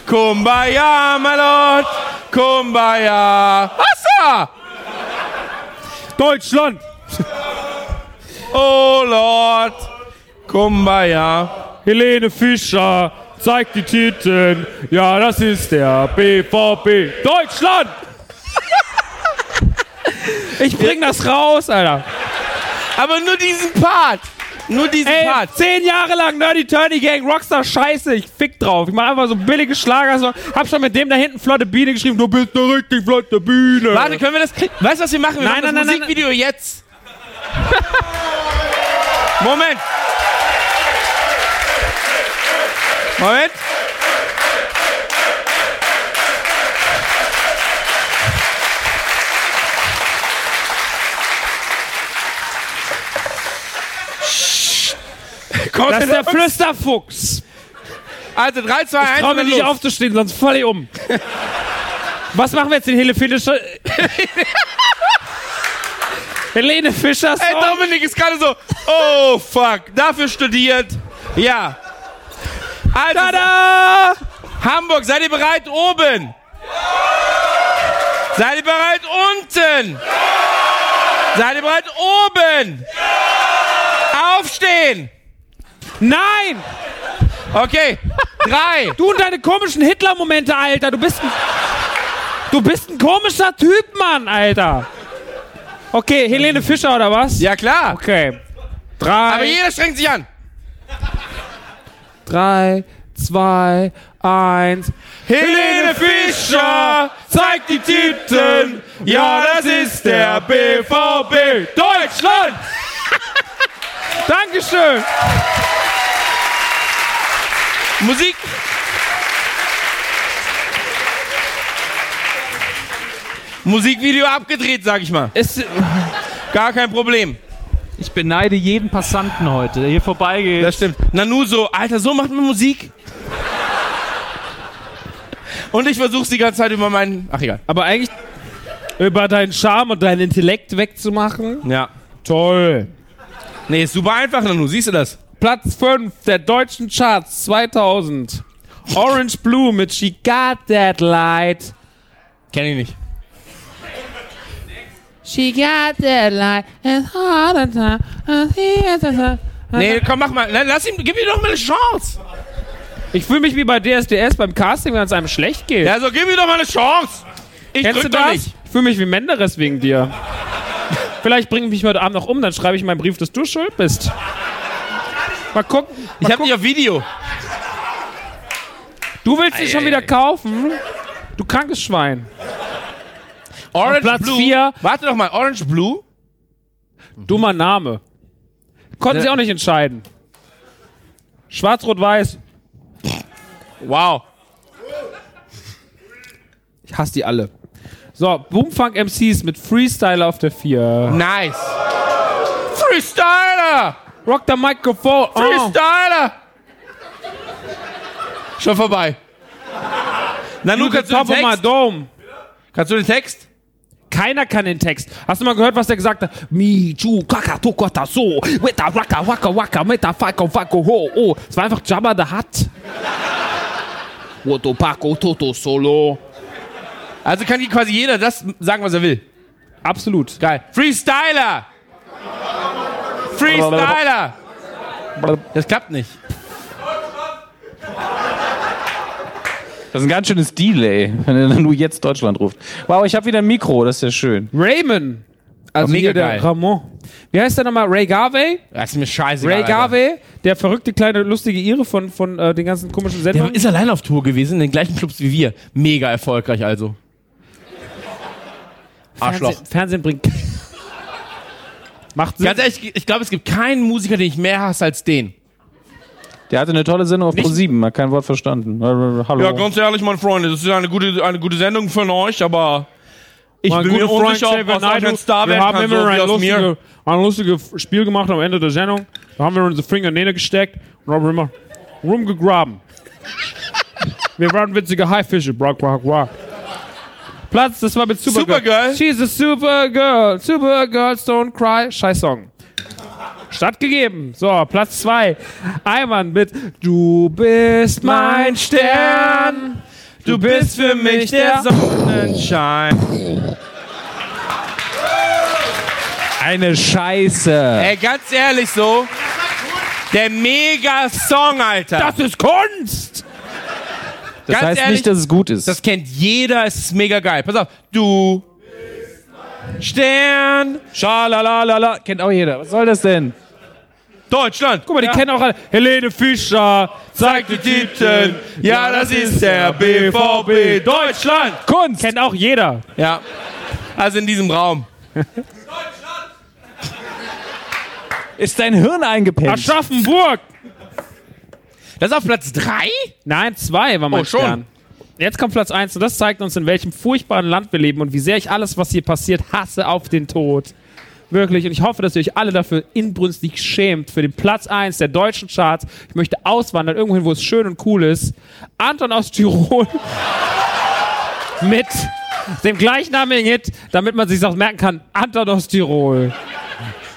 Kumbaya, my lord. Kumbaya. Wasser. Deutschland. Oh Lord. Kumbaya. Helene Fischer zeigt die Titten. Ja, das ist der BVB. Deutschland. Ich bring das raus, Alter. Aber nur diesen Part. Nur diesen Ey, Part. zehn Jahre lang Nerdy Turny Gang, Rockstar Scheiße, ich fick drauf. Ich mach einfach so billige Schlager. Hab schon mit dem da hinten flotte Biene geschrieben. Du bist eine richtig flotte Biene. Warte, können wir das. Weißt du, was wir machen? Wir Nein, machen nein, das nein, nein, Musikvideo jetzt. Moment. Moment. Komm, Das ist der Flüsterfuchs. Also 3, 2, 1. Ich trau mir nicht los. aufzustehen, sonst falle ich um. Was machen wir jetzt den Helene Fischer? Helene Fischer Ey, Song? Dominik ist gerade so, oh fuck, dafür studiert. Ja. Also, Tada! Hamburg, seid ihr bereit? Oben. Seid ihr bereit unten? Seid ihr bereit oben? Aufstehen! Nein! Okay, drei. Du und deine komischen Hitler-Momente, Alter. Du bist ein, du bist ein komischer Typ, Mann, Alter. Okay, Helene Fischer oder was? Ja klar. Okay. Drei, Aber jeder strengt sich an. Drei, zwei, eins. Helene Fischer zeigt die Titten. Ja, das ist der BVB Deutschland. Dankeschön. Musik. Musikvideo abgedreht, sag ich mal. Ist, Gar kein Problem. Ich beneide jeden Passanten heute, der hier vorbeigeht. Das stimmt. Nanu so, Alter, so macht man Musik. Und ich versuch's die ganze Zeit über meinen. Ach egal. aber eigentlich über deinen Charme und deinen Intellekt wegzumachen. Ja. Toll. Nee, ist super einfach, Nanu. Siehst du das? Platz 5 der deutschen Charts 2000. Orange Blue mit She Got That Light. Kenn ich nicht. She got that light and all the time. and. Nee, komm, mach mal. Lass ihm, gib ihm doch mal eine Chance. Ich fühle mich wie bei DSDS beim Casting, wenn es einem schlecht geht. Ja, so gib ihm doch mal eine Chance. Ich Kennst du drück doch das? nicht. Ich fühle mich wie Menderes wegen dir. Vielleicht bringe ich mich heute Abend noch um, dann schreibe ich in meinen Brief, dass du schuld bist. Mal gucken. Ich hab dich auf Video. Du willst sie schon wieder kaufen? Du krankes Schwein. Orange Platz Blue. vier. Warte doch mal, Orange Blue? Dummer Name. Konnten sie auch nicht entscheiden. Schwarz-Rot-Weiß. Wow. Ich hasse die alle. So, Boomfunk MCs mit Freestyle auf der 4. Nice. Freestyler! Rock the Microphone. Oh. Freestyler! Schon vorbei. Nanu, Look at kannst du den top of my Text? dome. Kannst du den Text? Keiner kann den Text. Hast du mal gehört, was der gesagt hat? Mi, chu, kaka, tokota, so, weta, waka, waka, waka, meta, fako, fako, ho, oh. Es war einfach Jabba the Hutt. Woto, pako, toto, solo. Also kann hier quasi jeder das sagen, was er will. Absolut. Geil. Freestyler! Freestyler! Das klappt nicht. Das ist ein ganz schönes Delay, wenn er nur jetzt Deutschland ruft. Wow, ich habe wieder ein Mikro, das ist ja schön. Raymond. Also mega hier der geil. Ramon. Wie heißt der nochmal? Ray Garvey? Das ist mir scheiße. Ray Garvey, der verrückte kleine lustige Ire von, von äh, den ganzen komischen Der Sendungen. ist allein auf Tour gewesen, in den gleichen Clubs wie wir. Mega erfolgreich also. Arschloch. Fernsehen, Fernsehen bringt. Macht Sinn. Ganz ehrlich, ich glaube, es gibt keinen Musiker, den ich mehr hasse als den. Der hatte eine tolle Sendung auf Pro7, hat kein Wort verstanden. Äh, Hallo. Ja, ganz ehrlich, meine Freunde, das ist eine gute, eine gute Sendung von euch, aber ich Mein bin mir guter Freund unsicher, ob Naidoo, ein Star wir haben immer ein, lustige, ein lustiges Spiel gemacht am Ende der Sendung. Da haben wir unsere Finger in die Nähe gesteckt und haben immer rumgegraben. wir waren witzige Haifische. Brock, brock, brock. Platz, das war mit Supergirl. Supergirl? She's a Supergirl. Supergirls don't cry. Scheiß Song. Stattgegeben. So, Platz zwei. Eimann mit Du bist mein Stern. Du bist für mich der Sonnenschein. Eine Scheiße. Ey, ganz ehrlich so, der Mega-Song, Alter. Das ist Kunst. Das Ganz heißt ehrlich, nicht, dass es gut ist. Das kennt jeder, es ist mega geil. Pass auf, du Stern Schalalalala. Kennt auch jeder. Was soll das denn? Deutschland. Guck mal, die kennen auch alle. Helene Fischer. Zeig die Titten. Ja, das ist der BVB Deutschland. Kunst. Kennt auch jeder. Ja. Also in diesem Raum. Ist dein Hirn eingepennt? Aschaffenburg. Das ist auf Platz 3? Nein, zwei war mein Oh, schon. Stern. Jetzt kommt Platz eins und das zeigt uns, in welchem furchtbaren Land wir leben und wie sehr ich alles, was hier passiert, hasse auf den Tod. Wirklich. Und ich hoffe, dass ihr euch alle dafür inbrünstig schämt. Für den Platz eins der deutschen Charts. Ich möchte auswandern, irgendwohin, wo es schön und cool ist. Anton aus Tirol. mit dem gleichnamigen Hit, damit man sich auch merken kann. Anton aus Tirol.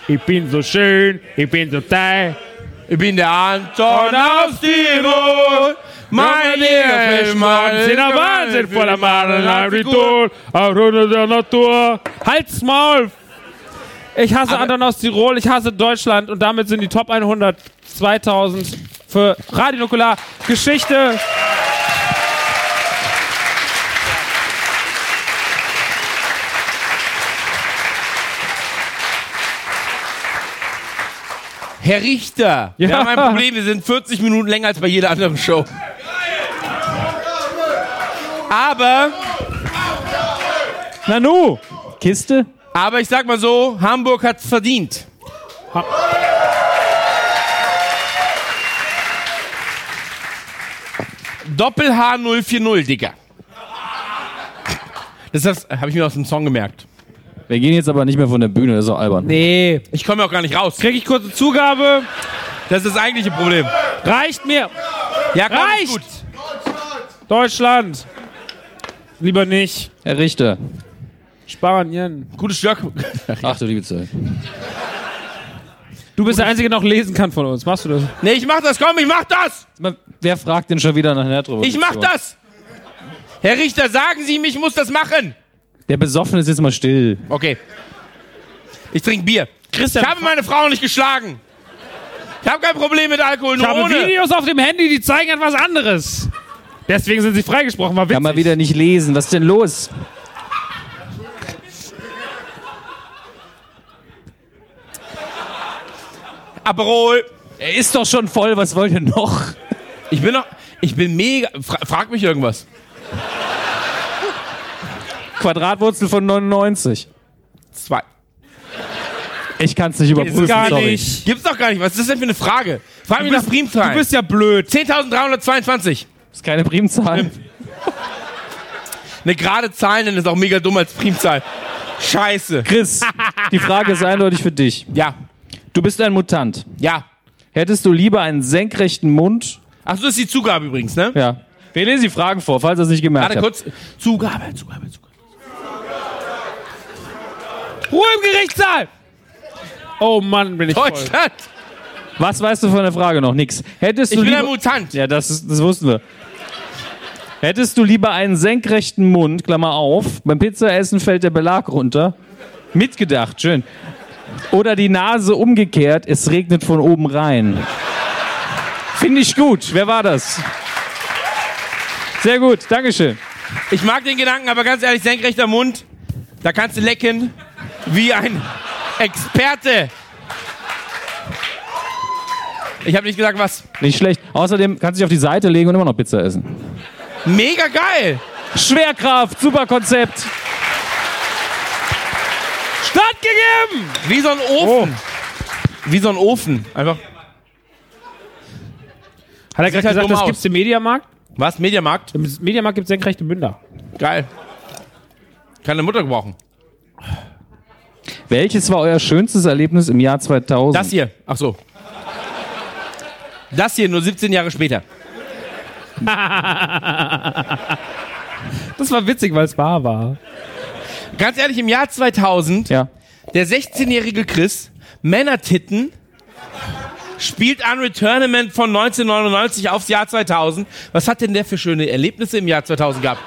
Ich bin so schön, ich bin so teil. Ich bin der Anton aus Tirol Mein Zehner Wahnsinn voller Madelnabidol, auf Runde der Natur. Halt's Maul! Ich hasse Anton aus Tirol, ich hasse Deutschland und damit sind die Top 100 2000 für Radio Nukular Geschichte. Herr Richter, wir Ja. haben ein Problem, wir sind 40 Minuten länger als bei jeder anderen Show. Aber, Nanu! Kiste? Aber ich sag mal so, Hamburg hat's verdient. Doppel H 040, Digga. Das, das habe ich mir aus dem Song gemerkt. Wir gehen jetzt aber nicht mehr von der Bühne, das ist auch albern. Nee. Ich komme auch gar nicht raus. Krieg ich kurze Zugabe? Das ist das eigentliche Problem. Reicht mir. Ja, komm, Reicht. gut. Deutschland. Lieber nicht. Herr Richter. Spanien. Gutes Stück. Ach du liebe Zeit. Du bist der Einzige, der noch lesen kann von uns. Machst du das? Nee, ich mach das, komm, ich mach das. Wer fragt denn schon wieder nach Nerdrover? Ich mach das. Herr Richter, sagen Sie ihm, ich muss das machen. Der Besoffene ist jetzt mal still. Okay. Ich trinke Bier. Christian, Ich habe meine Frau nicht geschlagen. Ich habe kein Problem mit Alkohol, ich nur habe ohne. Videos auf dem Handy, die zeigen etwas anderes. Deswegen sind sie freigesprochen. War Kann man witzig. wieder nicht lesen. Was ist denn los? Aperol. Er ist doch schon voll, was wollt ihr noch? Ich bin noch, ich bin mega, fra frag mich irgendwas. Quadratwurzel von 99. Zwei. Ich kann es nicht überprüfen, gar sorry. nicht. Gibt's doch gar nicht. Was ist das denn für eine Frage? Frag mich Du nach bist, Primzahlen. du bist ja blöd. 10.322. ist keine Primzahl. Eine gerade Zahl nennen ist auch mega dumm als Primzahl. Scheiße. Chris, die Frage ist eindeutig für dich. Ja, Du bist ein Mutant. ja. Hättest du lieber einen senkrechten Mund? Ach, so ist die Zugabe übrigens, ne? Ja. Wir lesen die Fragen vor, falls ihr es nicht gemerkt Warte habt. kurz. Zugabe, Zugabe, Zugabe. Ruhe im Gerichtssaal. Oh Mann, bin ich voll. Deutschland. Was weißt du von der Frage noch? Nix. Hättest Ich du bin lieber ein Mutant. Ja, das, ist- das wussten wir. Hättest du lieber einen senkrechten Mund, Klammer auf, beim Pizzaessen fällt der Belag runter. Mitgedacht, schön. Oder die Nase umgekehrt, es regnet von oben rein. Finde ich gut. Wer war das? Sehr gut, Dankeschön. Ich mag den Gedanken, aber ganz ehrlich, senkrechter Mund, da kannst du lecken wie ein Experte. Ich habe nicht gesagt, was. Nicht schlecht. Außerdem kannst du dich auf die Seite legen und immer noch Pizza essen. Mega geil. Schwerkraft, super Konzept. Stattgegeben. Wie so ein Ofen. Wie so ein Ofen. Einfach. Hat er gerade halt gesagt, das aus. gibt's im Mediamarkt? Was? Mediamarkt? Im Mediamarkt gibt es senkrechte Münder. Geil. Kann eine Mutter gebrauchen. Welches war euer schönstes Erlebnis im Jahr 2000? Das hier. Ach so. Das hier nur 17 Jahre später. Das war witzig, weil es wahr war. Ganz ehrlich, im Jahr 2000, Ja. der 16-jährige Chris, Männertitten, spielt Unreal Tournament von 1999 aufs Jahr 2000. Was hat denn der für schöne Erlebnisse im Jahr 2000 gehabt?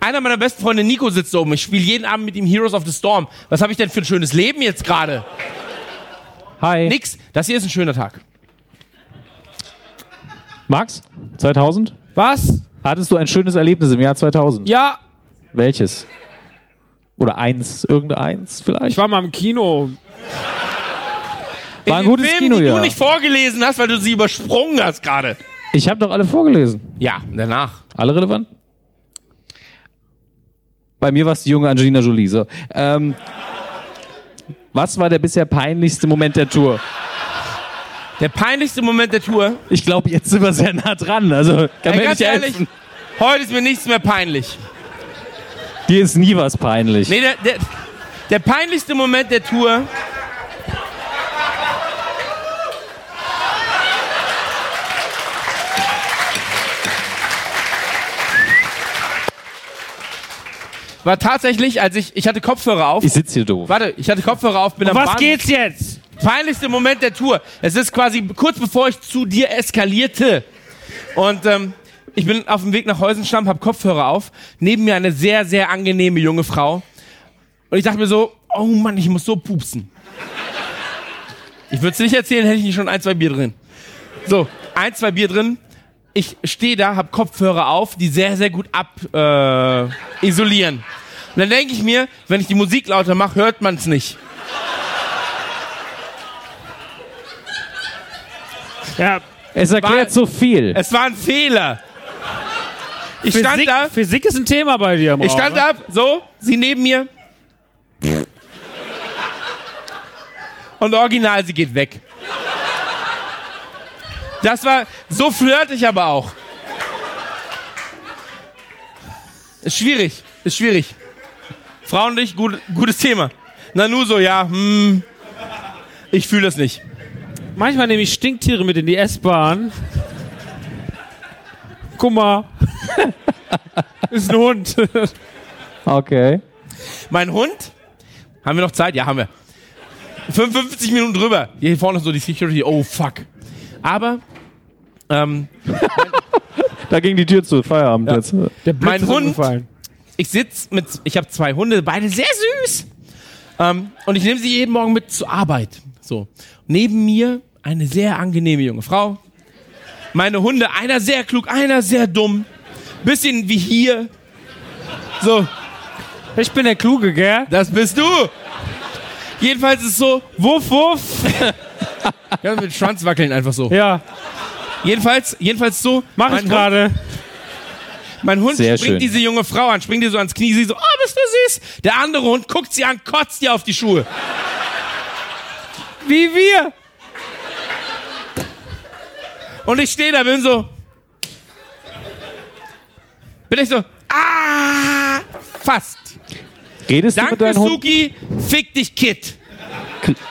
Einer meiner besten Freunde, Nico, sitzt da oben. Ich spiele jeden Abend mit ihm Heroes of the Storm. Was habe ich denn für ein schönes Leben jetzt gerade? Hi. Nix. Das hier ist ein schöner Tag. Max? 2000? Was? Hattest du ein schönes Erlebnis im Jahr 2000? Ja, Welches? Oder eins, irgendeins vielleicht? ich war mal im Kino. War ein gutes Filmen, Kino, die ja. du nicht vorgelesen hast, weil du sie übersprungen hast gerade. Ich habe doch alle vorgelesen. Ja, danach. Alle relevant? Bei mir war es die junge Angelina Jolie. So. Ähm, was war der bisher peinlichste Moment der Tour? Der peinlichste Moment der Tour. Ich glaube, jetzt sind wir sehr nah dran. Also kann mir ganz ehrlich, helfen. heute ist mir nichts mehr peinlich. Dir ist nie was peinlich. Nee, der, der, der peinlichste Moment der Tour. War tatsächlich, als ich, ich hatte Kopfhörer auf. Ich sitze hier doof. Warte, ich hatte Kopfhörer auf, bin am Was Bahnhof. geht's jetzt? Peinlichste Moment der Tour. Es ist quasi kurz bevor ich zu dir eskalierte. Und ähm, ich bin auf dem Weg nach Heusenstamm, hab Kopfhörer auf. Neben mir eine sehr, sehr angenehme junge Frau. Und ich dachte mir so, oh Mann, ich muss so pupsen. Ich würde es nicht erzählen, hätte ich nicht schon ein, zwei Bier drin. So, ein, zwei Bier drin. Ich stehe da, hab Kopfhörer auf, die sehr, sehr gut ab äh, isolieren. Und dann denke ich mir, wenn ich die Musik lauter mache, hört man es nicht. Ja, Es erklärt so viel. Es war ein Fehler. Ich stand Physik, da, Physik ist ein Thema bei dir. Im ich stand ne? da, so, sie neben mir. Und original, sie geht weg. Das war, so flirte ich aber auch. Ist schwierig, ist schwierig. Frauen nicht, gut, gutes Thema. Na nur so, ja, hm, ich fühle das nicht. Manchmal nehme ich Stinktiere mit in die S-Bahn. Guck mal. ist ein Hund. Okay. Mein Hund, haben wir noch Zeit? Ja, haben wir. 55 Minuten drüber. Hier vorne ist so die Security, oh fuck. Aber, ähm, Da ging die Tür zu. Feierabend jetzt. Der Blitz Mein ist Hund- ich sitz mit, ich habe zwei Hunde, beide sehr süß. Ähm, und ich nehme sie jeden Morgen mit zur Arbeit. So. Neben mir eine sehr angenehme junge Frau. Meine Hunde, einer sehr klug, einer sehr dumm. Bisschen wie hier. So, Ich bin der Kluge, gell? das bist du. Jedenfalls ist es so, Wuff, wuff. ja, mit Schwanz wackeln einfach so. Ja, Jedenfalls, jedenfalls so. mach ich gerade. Mein Hund Sehr springt schön. diese junge Frau an, springt ihr so ans Knie, sie so, oh, bist du süß. Der andere Hund guckt sie an, kotzt ihr auf die Schuhe. Wie wir. Und ich stehe da, bin so. Bin ich so, ah, fast. Redest du Danke, mit deinem Hund? Suki, fick dich, Kid.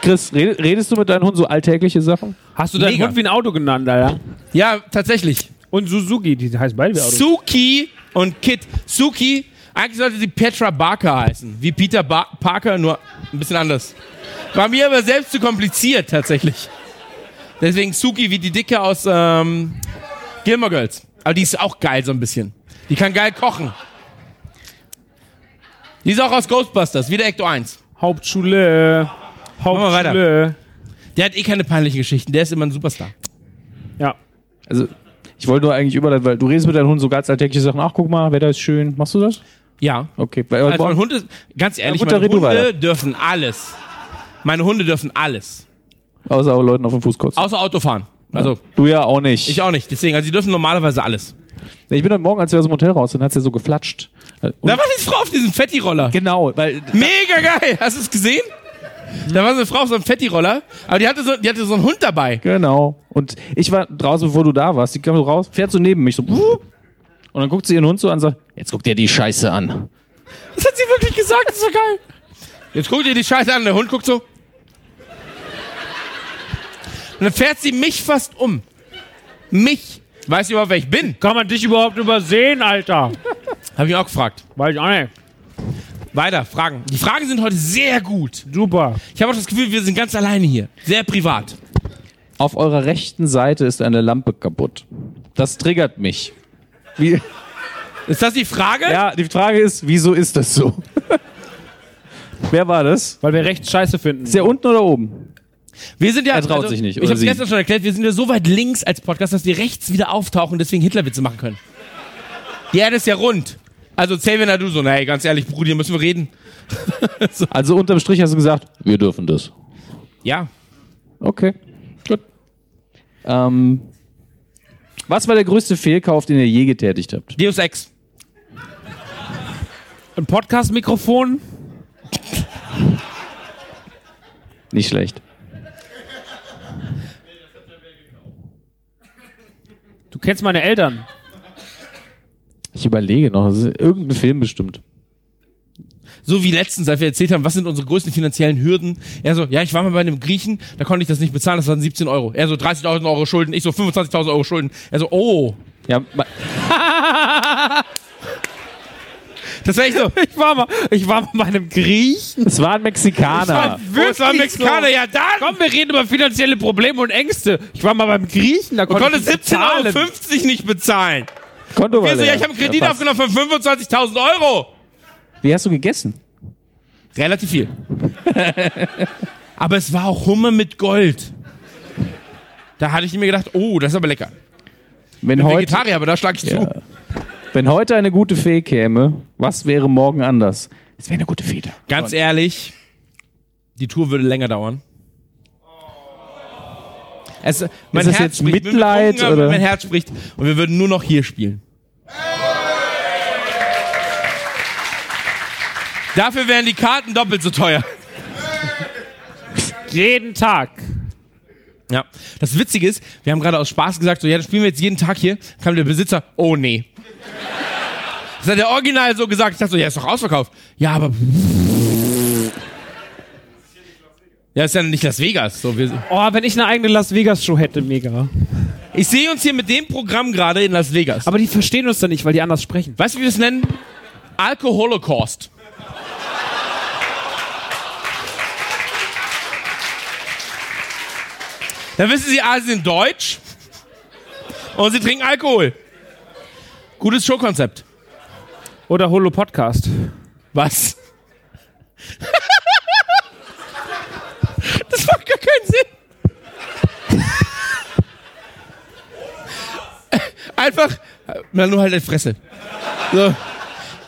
Chris, red- redest du mit deinem Hund so alltägliche Sachen? Hast du deinen Mega. Hund wie ein Auto genannt, Alter? Ja, tatsächlich. Und Suzuki, die heißt beide wie Auto. Suki und Kid. Suki, eigentlich sollte sie Petra Barker heißen. Wie Peter ba Parker, nur ein bisschen anders. War mir aber selbst zu kompliziert, tatsächlich. Deswegen Suki wie die Dicke aus ähm, Gilmore Girls. Aber die ist auch geil, so ein bisschen. Die kann geil kochen. Die ist auch aus Ghostbusters, wie der Ecto 1. Hauptschule. Hauptschule. Der hat eh keine peinlichen Geschichten, der ist immer ein Superstar. Ja. Also, ich wollte nur eigentlich überleiten, weil du redest mit deinem Hund so ganz alltägliche Sachen. Ach, guck mal, Wetter ist schön. Machst du das? Ja. Okay. Weil, Also mein Hund ist, ganz ehrlich, Ja, gut, meine Hunde dürfen alles. Meine Hunde dürfen alles. Außer auch Leuten auf dem Fuß kotzen. Außer Autofahren. Also, Du ja auch nicht. ich auch nicht. Deswegen, also, die dürfen normalerweise alles. ich bin heute Morgen, als wir aus dem Hotel raus sind, hat es ja so geflatscht. Und Da war die Frau auf diesem Fetti-Roller. genau, weil Mega geil. Hast du es gesehen? Da war so eine Frau auf so einem Fetti-Roller, aber die hatte, so, die hatte so einen Hund dabei. Genau. Und ich war draußen, bevor du da warst. Die kam so raus, fährt so neben mich so. Und dann guckt sie ihren Hund so an und sagt, jetzt guckt dir die Scheiße an. Das hat sie wirklich gesagt, das ist so geil. Jetzt guckt ihr die Scheiße an, der Hund guckt so. Und dann fährt sie mich fast um. Mich. Weiß überhaupt, wer ich bin? Kann man dich überhaupt übersehen, Alter? Habe ich auch gefragt. Weiß ich auch nicht. Weiter, Fragen. Die Fragen sind heute sehr gut. Super. Ich habe auch das Gefühl, wir sind ganz alleine hier. Sehr privat. Auf eurer rechten Seite ist eine Lampe kaputt. Das triggert mich. Wie, Ist das die Frage? ja, die Frage ist, wieso ist das so? Wer war das? Weil wir rechts scheiße finden. Ist der unten oder oben? Wir sind ja. Er traut sich nicht, Ich habe gestern schon erklärt, wir sind ja so weit links als Podcast, dass wir rechts wieder auftauchen und deswegen Hitlerwitze machen können. Die Erde ist ja rund. Also Xavier du so, nee, ganz ehrlich, Brudi, müssen wir reden. Also unterm Strich hast du gesagt, wir dürfen das. Ja. Okay, gut. Ähm, was war der größte Fehlkauf, den ihr je getätigt habt? Deus Ex. Ein Podcast-Mikrofon. Nicht schlecht. Du kennst meine Eltern. Ich überlege noch, das ist irgendein Film bestimmt. So wie letztens, als wir erzählt haben, was sind unsere größten finanziellen Hürden. Er so, ja, ich war mal bei einem Griechen, da konnte ich das nicht bezahlen, das waren 17 Euro. Er so, 30.000 Euro Schulden, ich so, 25.000 Euro Schulden. Er so, oh. Ja, Das war echt so. Ich war mal, ich war mal bei einem Griechen. Es war ein Mexikaner. Oh, es war ein Mexikaner, ja dann. Komm, wir reden über finanzielle Probleme und Ängste. Ich war mal beim Griechen, da Und konnte konnte ich nicht 17,50 bezahlen. Euro nicht bezahlen. Konto war so, ja, leer. ich habe einen Kredit Ja, aufgenommen von 25.000 Euro. Wie hast du gegessen? Relativ viel. aber es war auch Hummer mit Gold. Da hatte ich mir gedacht, oh, das ist aber lecker. Wenn Ich bin heute, Vegetarier, aber da schlage ich zu. Wenn heute eine gute Fee käme, was wäre morgen anders? Es wäre eine gute Fee da. Ganz ehrlich, die Tour würde länger dauern. Es, mein das Herz jetzt spricht, Mitleid, haben, oder? Mein Herz spricht und wir würden nur noch hier spielen. Dafür wären die Karten doppelt so teuer. Jeden Tag. Ja. Das Witzige ist, wir haben gerade aus Spaß gesagt, so, ja, das spielen wir jetzt jeden Tag hier. Kam der Besitzer, oh nee. Das hat der Original so gesagt. Ich dachte so, ja, ist doch ausverkauft. Ja, aber. Ja, ist ja nicht Las Vegas. So, wir, Oh, wenn ich eine eigene Las Vegas Show hätte, mega. ich sehe uns hier mit dem Programm gerade in Las Vegas. Aber die verstehen uns dann nicht, weil die anders sprechen. Weißt du, wie wir es nennen? Alkoholocaust. Dann wissen sie, ah, sie sind deutsch und sie trinken Alkohol. Gutes Showkonzept. Oder Holo Podcast. Was? das macht gar keinen Sinn. Einfach, na nur halt in Fresse. So.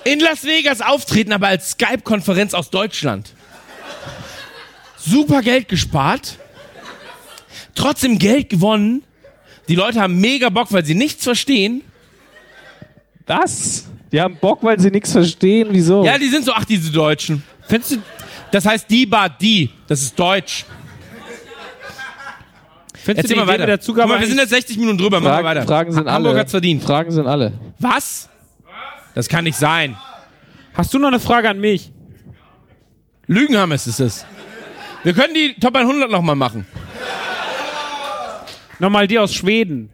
In Las Vegas auftreten, aber als Skype-Konferenz aus Deutschland. Super Geld gespart. Trotzdem Geld gewonnen. Die Leute haben mega Bock, weil sie nichts verstehen. Was? Die haben Bock, weil sie nichts verstehen. Wieso? Ja, die sind so, ach, diese Deutschen. Findest du? Das heißt die Bad die. Das ist Deutsch. Findest Erzähl mal weiter. der Guck mal, wir sind jetzt 60 Minuten drüber. Machen wir weiter. Fragen sind Hamburg alle. hat's verdient. Fragen sind alle. Was? Das kann nicht sein. Hast du noch eine Frage an mich? Lügenhammes ist es. Wir können die Top 100 nochmal machen. Nochmal die aus Schweden.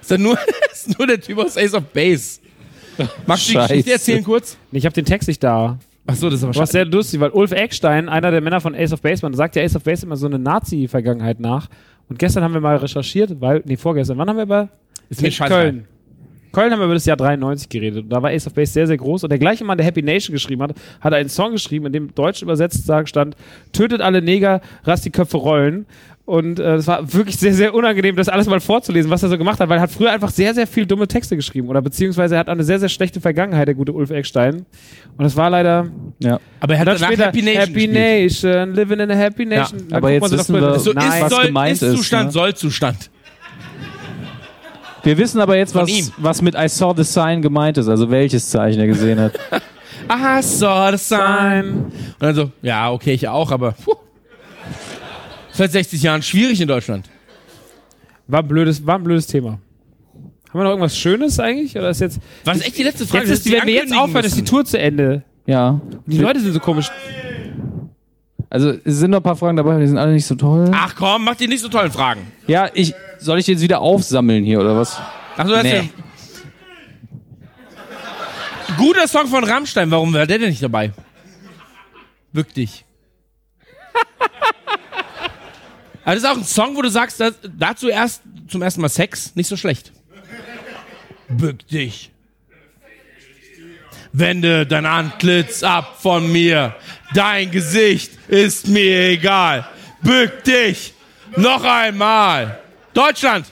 Ist, dann nur, ist nur der Typ aus Ace of Base. Magst du die Scheiße. Geschichte erzählen kurz? Ich habe den Text nicht da. Achso, das ist aber Was sehr lustig, weil Ulf Eckstein, einer der Männer von Ace of Base, man sagt ja Ace of Base immer so eine Nazi-Vergangenheit nach. Und gestern haben wir mal recherchiert, weil, nee, vorgestern, wann haben wir über Ist mir in scheißegal. Köln. Köln haben wir über das Jahr 93 geredet. Und da war Ace of Base sehr, sehr groß. Und der gleiche Mann, der Happy Nation geschrieben hat, hat einen Song geschrieben, in dem deutsch übersetzt stand, tötet alle Neger, rast die Köpfe rollen. Und äh, es war wirklich sehr, sehr unangenehm, das alles mal vorzulesen, was er so gemacht hat, weil er hat früher einfach sehr, sehr viel dumme Texte geschrieben. Oder beziehungsweise er hat eine sehr, sehr schlechte Vergangenheit, der gute Ulf Eckstein. Und das war leider. Ja. Aber er hat Dann danach später Happy Nation Happy gespielt. Nation, living in a happy nation. Dann aber jetzt wissen wir- So Nein, ist, was soll, gemeint ist ist, Zustand, ne? soll Zustand. Wir wissen aber jetzt, Von was, ihm. was mit I saw the sign gemeint ist, also welches Zeichen er gesehen hat. Ah, saw the sign. Und dann so, ja, okay, ich auch, aber puh. Seit 60 Jahren schwierig in Deutschland. War ein blödes, war ein blödes Thema. Haben wir noch irgendwas Schönes eigentlich? Oder ist jetzt. War das echt die letzte Frage? Jetzt ist, die, wenn wir jetzt aufhören, ist die Tour zu Ende. Ja. Und die Leute sind so komisch. Also es sind noch ein paar Fragen dabei, aber die sind alle nicht so toll. Ach komm, mach die nicht so tollen Fragen. Ja, ich soll ich jetzt wieder aufsammeln hier oder was? Ach so, das ist Nee. ja. Guter Song von Rammstein, warum war der denn nicht dabei? Wirklich. Aber das ist auch ein Song, wo du sagst, dass, dazu erst zum ersten Mal Sex, nicht so schlecht. Bück dich. Wende dein Antlitz ab von mir. Dein Gesicht ist mir egal. Bück dich. Noch einmal. Deutschland.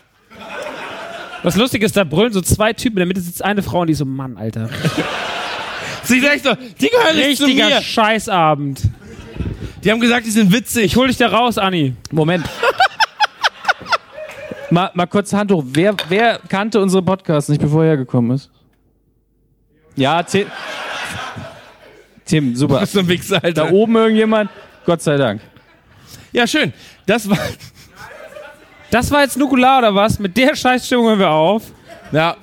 Was lustig ist, da brüllen so zwei Typen, in der Mitte sitzt eine Frau und die so, Mann, Alter. Sie sagt so, die gehören nicht zu Richtiger mir. Scheißabend. Die haben gesagt, die sind witzig. Ich hol dich da raus, Anni. Moment. mal, mal kurz Hand hoch. Wer, wer kannte unsere Podcasts nicht, bevor er hergekommen ist? Ja, Tim. Tim, super. Das ist so ein Wichser, Alter. Da oben irgendjemand? Gott sei Dank. Ja, schön. Das war. Das war jetzt Nukular oder was? Mit der Scheißstimmung hören wir auf. Ja.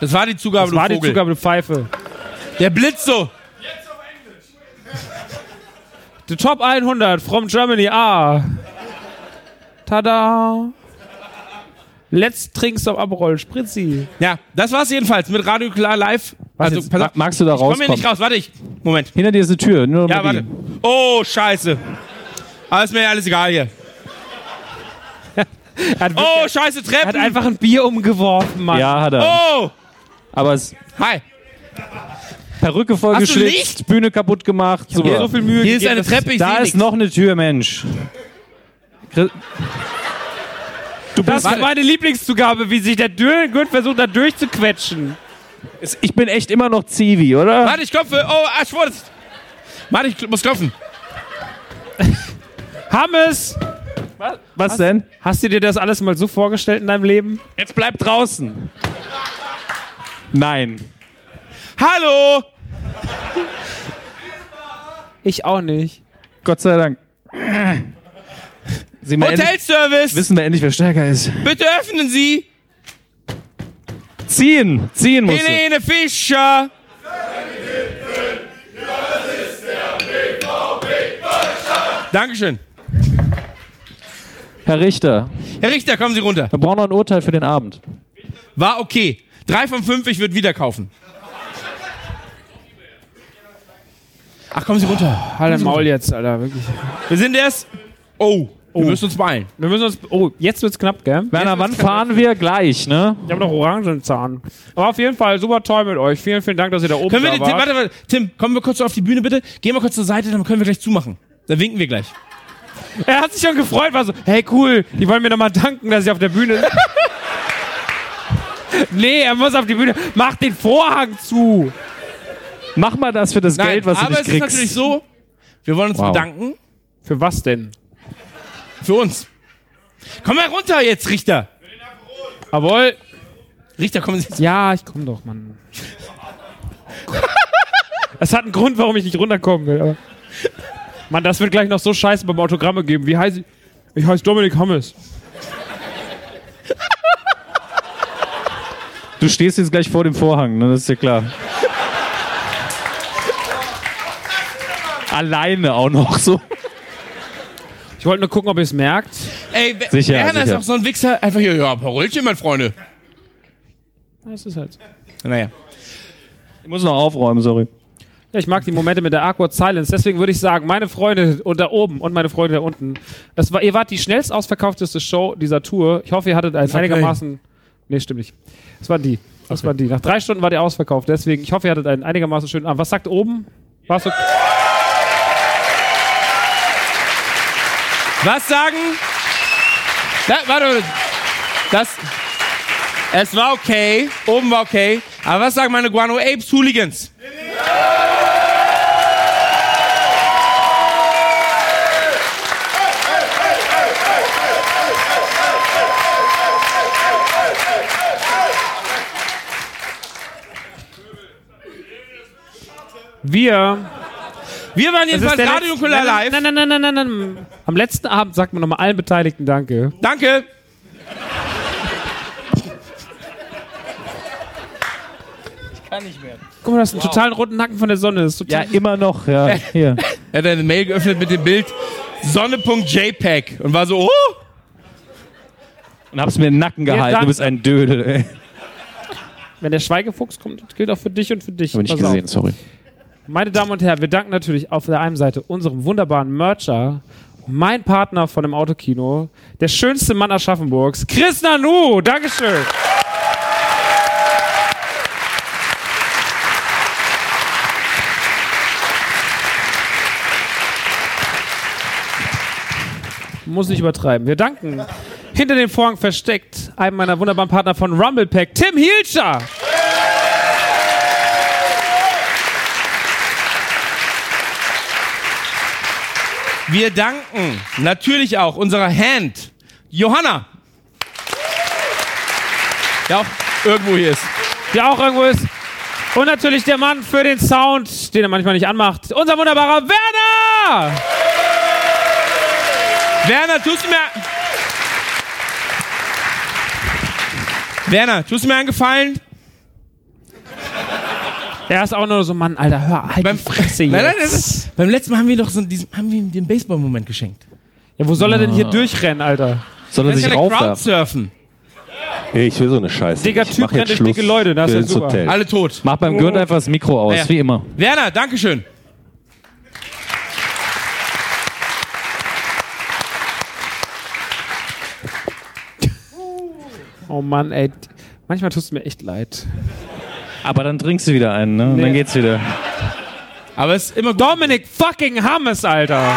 Das war die Zugabe, Das war du die. Zugabe, du Pfeife. Der Blitz so. The Top 100 from Germany. Ah. Tada. Let's trink some Aperol Spritzi. Ja, das war's jedenfalls mit Radio Klar live. Also, jetzt? pass auf. magst du da Ich komm hier nicht raus, warte ich. Moment. Hinter dir ist eine Tür. Nur Ja, die. warte. Oh, scheiße. Aber ist mir ja alles egal hier. Oh, scheiße, Treppen. hat einfach ein Bier umgeworfen, Mann. Ja, hat er. oh, Aber es hi. Perücke voll Hast du geschlitzt, Bühne kaputt gemacht. Mir Super. so viel Mühe Hier ist gegeben, eine dass- Treppe, ich da ist nichts. noch eine Tür, Mensch. Chris- Du Das war meine Lieblingszugabe, wie sich der Dürrengurt versucht, da durchzuquetschen. ich bin echt immer noch Zivi, oder? Warte, ich klopfe. Oh, ah, Schwurz. Warte, ich kl- muss klopfen. Hammes! Was denn? Hast du dir das alles mal so vorgestellt in deinem Leben? Jetzt bleib draußen. Nein. Hallo. Ich auch nicht. Gott sei Dank. Sehen wir Hotelservice. wissen wir endlich, wer stärker ist. Bitte öffnen Sie. Ziehen. Ziehen musst du. Helene Fischer. Dankeschön. Herr Richter, Herr Richter, kommen Sie runter. wir brauchen noch ein Urteil für den Abend. War okay. Drei von fünf, ich würde wieder kaufen. Ach, kommen Sie runter. Halt dein Maul jetzt, Alter, wirklich. Wir sind erst. Oh, wir müssen uns beeilen. Wir müssen uns. Oh, jetzt wird's knapp, gell? Werner, wann fahren wir? Gleich, ne? Ich habe noch Orangenzahn. Aber auf jeden Fall super toll mit euch. Vielen, vielen Dank, dass ihr da oben Können wir den, Tim, wart. warte, warte, Tim, kommen wir kurz auf die Bühne bitte. Gehen wir kurz zur Seite, dann können wir gleich zumachen. Dann winken wir gleich. Er hat sich schon gefreut, war so, hey cool, die wollen mir nochmal danken, dass ich auf der Bühne. nee, er muss auf die Bühne. Mach den Vorhang zu. Mach mal das für das Geld, was aber du es nicht ist kriegst. natürlich so, wir wollen uns Wow. bedanken Für was denn? für uns. Komm mal runter jetzt, Richter. Jawohl. Richter, kommen Sie. Ja, ich komm doch, Mann. Es hat einen Grund, warum ich nicht runterkommen will. Aber Mann, das wird gleich noch so scheiße beim Autogramme geben. Wie heiße ich? Ich heiße Dominik Hammes. Du stehst jetzt gleich vor dem Vorhang, ne? Das ist ja klar. Alleine auch noch so. Ich wollte nur gucken, ob ihr es merkt. Ey, Wer- Sicher, Werner ist sicher. auch so ein Wichser. Einfach hier, ja, ein paar Röllchen, meine Freunde. Das ist halt. Naja. Ich muss noch aufräumen, sorry. Ja, ich mag die Momente mit der Awkward Silence. Deswegen würde ich sagen, meine Freunde und da oben und meine Freunde da unten. Das war, ihr wart die schnellst ausverkaufteste Show dieser Tour. Ich hoffe, ihr hattet ein einigermaßen. Nee, stimmt nicht. Das waren die. Das waren die. Nach drei Stunden war die ausverkauft. Deswegen, ich hoffe, ihr hattet einen einigermaßen schönen Abend. Was sagt oben? War's so? Was sagen? Da, warte, das. Es war okay, oben war okay. Aber was sagen meine Guano Apes Hooligans? Wir. Wir waren jedenfalls Radio Nukular live. Nein, nein, nein, nein, nein, nein. Am letzten Abend sagt man nochmal allen Beteiligten Danke. Danke. Guck mal, das ist einen totalen roten Nacken von der Sonne. Das ist Ja, total immer noch, ja. Hier. Er hat eine Mail geöffnet mit dem Bild Sonne.jpg und war so, oh, Und hab's mir in den Nacken gehalten. danke. Du bist ein Dödel, ey. Wenn der Schweigefuchs kommt, das gilt auch für dich und für dich. Hab ich nicht gesehen, sorry. Meine Damen und Herren, wir danken natürlich auf der einen Seite unserem wunderbaren Mercher, mein Partner von dem Autokino, der schönste Mann Aschaffenburgs, Chris Nanu. Dankeschön. Muss nicht übertreiben. Wir danken hinter dem Vorhang versteckt einem meiner wunderbaren Partner von Rumble Pack, Tim Hielscher. Wir danken natürlich auch unserer Hand, Johanna. Ja, auch irgendwo hier ist. der auch irgendwo ist. Und natürlich der Mann für den Sound, den er manchmal nicht anmacht. Unser wunderbarer Werner! Werner, tust du mir. Werner, tust du mir einen Gefallen? Er ist auch nur so, Mann, Alter, hör halt Beim, die Fresse jetzt. nein, nein, das ist, beim letzten Mal haben wir doch so diesen, haben wir ihm den Baseball-Moment geschenkt. ja, wo soll er denn hier durchrennen, Alter? Soll er sich er raufwerfen? Ich will so eine Scheiße. Digga, Ich Typ mach jetzt rennt durch dicke Leute, das ist super. Hotel. Alle tot. Mach beim Gürtel einfach das Mikro aus, Ja. wie immer. Werner, Dankeschön. Oh Mann, ey. Manchmal tut es mir echt leid. Aber dann trinkst du wieder einen, ne? Und dann Nee. geht's wieder. Aber es ist immer gut. Dominik fucking Hammes, Alter.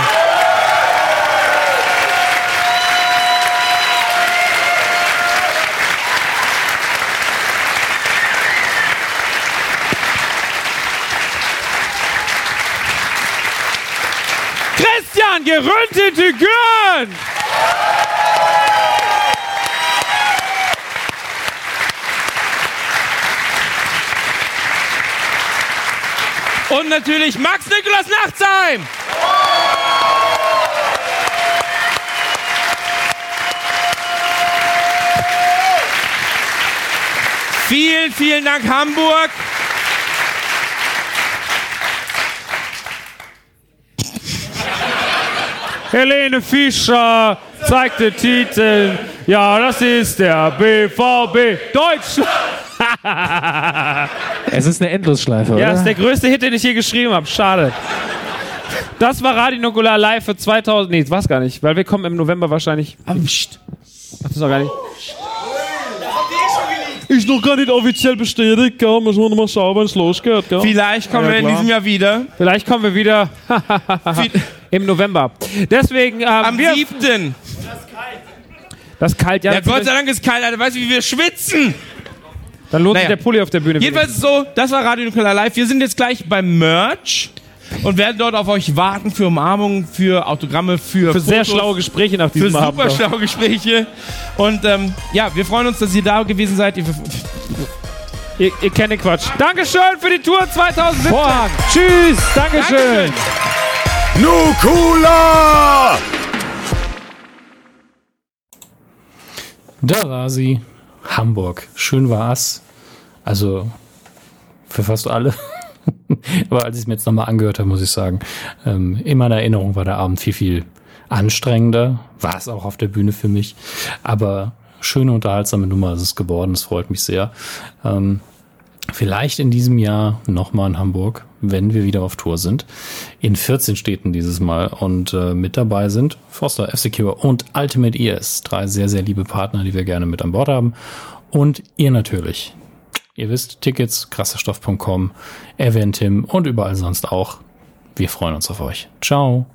Christian, geründete Gürn! Und natürlich Max Nikolas Nachtsheim. Vielen, vielen Dank, Hamburg. Helene Fischer zeigt den Titel. Ja, das ist der BVB Deutschland. Es ist eine Endlosschleife, Ja, oder? das ist der größte Hit, den ich je geschrieben habe. Schade. Das war Radio Nukular live für 2000. Nee, das war's gar nicht, weil wir kommen im November wahrscheinlich. Ach, das ist noch gar nicht. Ist noch gar nicht offiziell bestätigt, gell? Müssen wir noch mal schauen, wenn es losgeht, gell? Vielleicht kommen Ja, wir in klar. diesem Jahr wieder. Vielleicht kommen wir wieder im November. Deswegen, ähm, Am wir, 7. das ist kalt, ja. Ja, Gott sei Dank ist kalt, Alter. Weißt du, wie wir schwitzen? Dann lohnt Naja. sich der Pulli auf der Bühne. Jedenfalls ist es so, das war Radio Nukular Live. Wir sind jetzt gleich beim Merch und werden dort auf euch warten für Umarmungen, für Autogramme, für, für sehr Fotos, schlaue Gespräche nach für diesem super Abend. schlaue Gespräche. Und ähm, ja, wir freuen uns, dass ihr da gewesen seid. Ihr, Ihr, ihr kennt den Quatsch. Dankeschön für die Tour 2017. Vorhang. Tschüss, Dankeschön. Nukula! Da war sie. Hamburg. Schön war's. Also für fast alle. Aber als ich es mir jetzt nochmal angehört habe, muss ich sagen, ähm, in meiner Erinnerung war der Abend viel, viel anstrengender. War es auch auf der Bühne für mich. Aber schöne, unterhaltsame Nummer ist es geworden. Das freut mich sehr. Ähm, vielleicht in diesem Jahr nochmal in Hamburg, wenn wir wieder auf Tour sind. In 14 Städten dieses Mal. Und äh, mit dabei sind Foster, F-Secure und Ultimate ES. Drei sehr, sehr liebe Partner, die wir gerne mit an Bord haben. Und ihr natürlich. Ihr wisst, Tickets, krasserstoff.com, Eventim und überall sonst auch. Wir freuen uns auf euch. Ciao.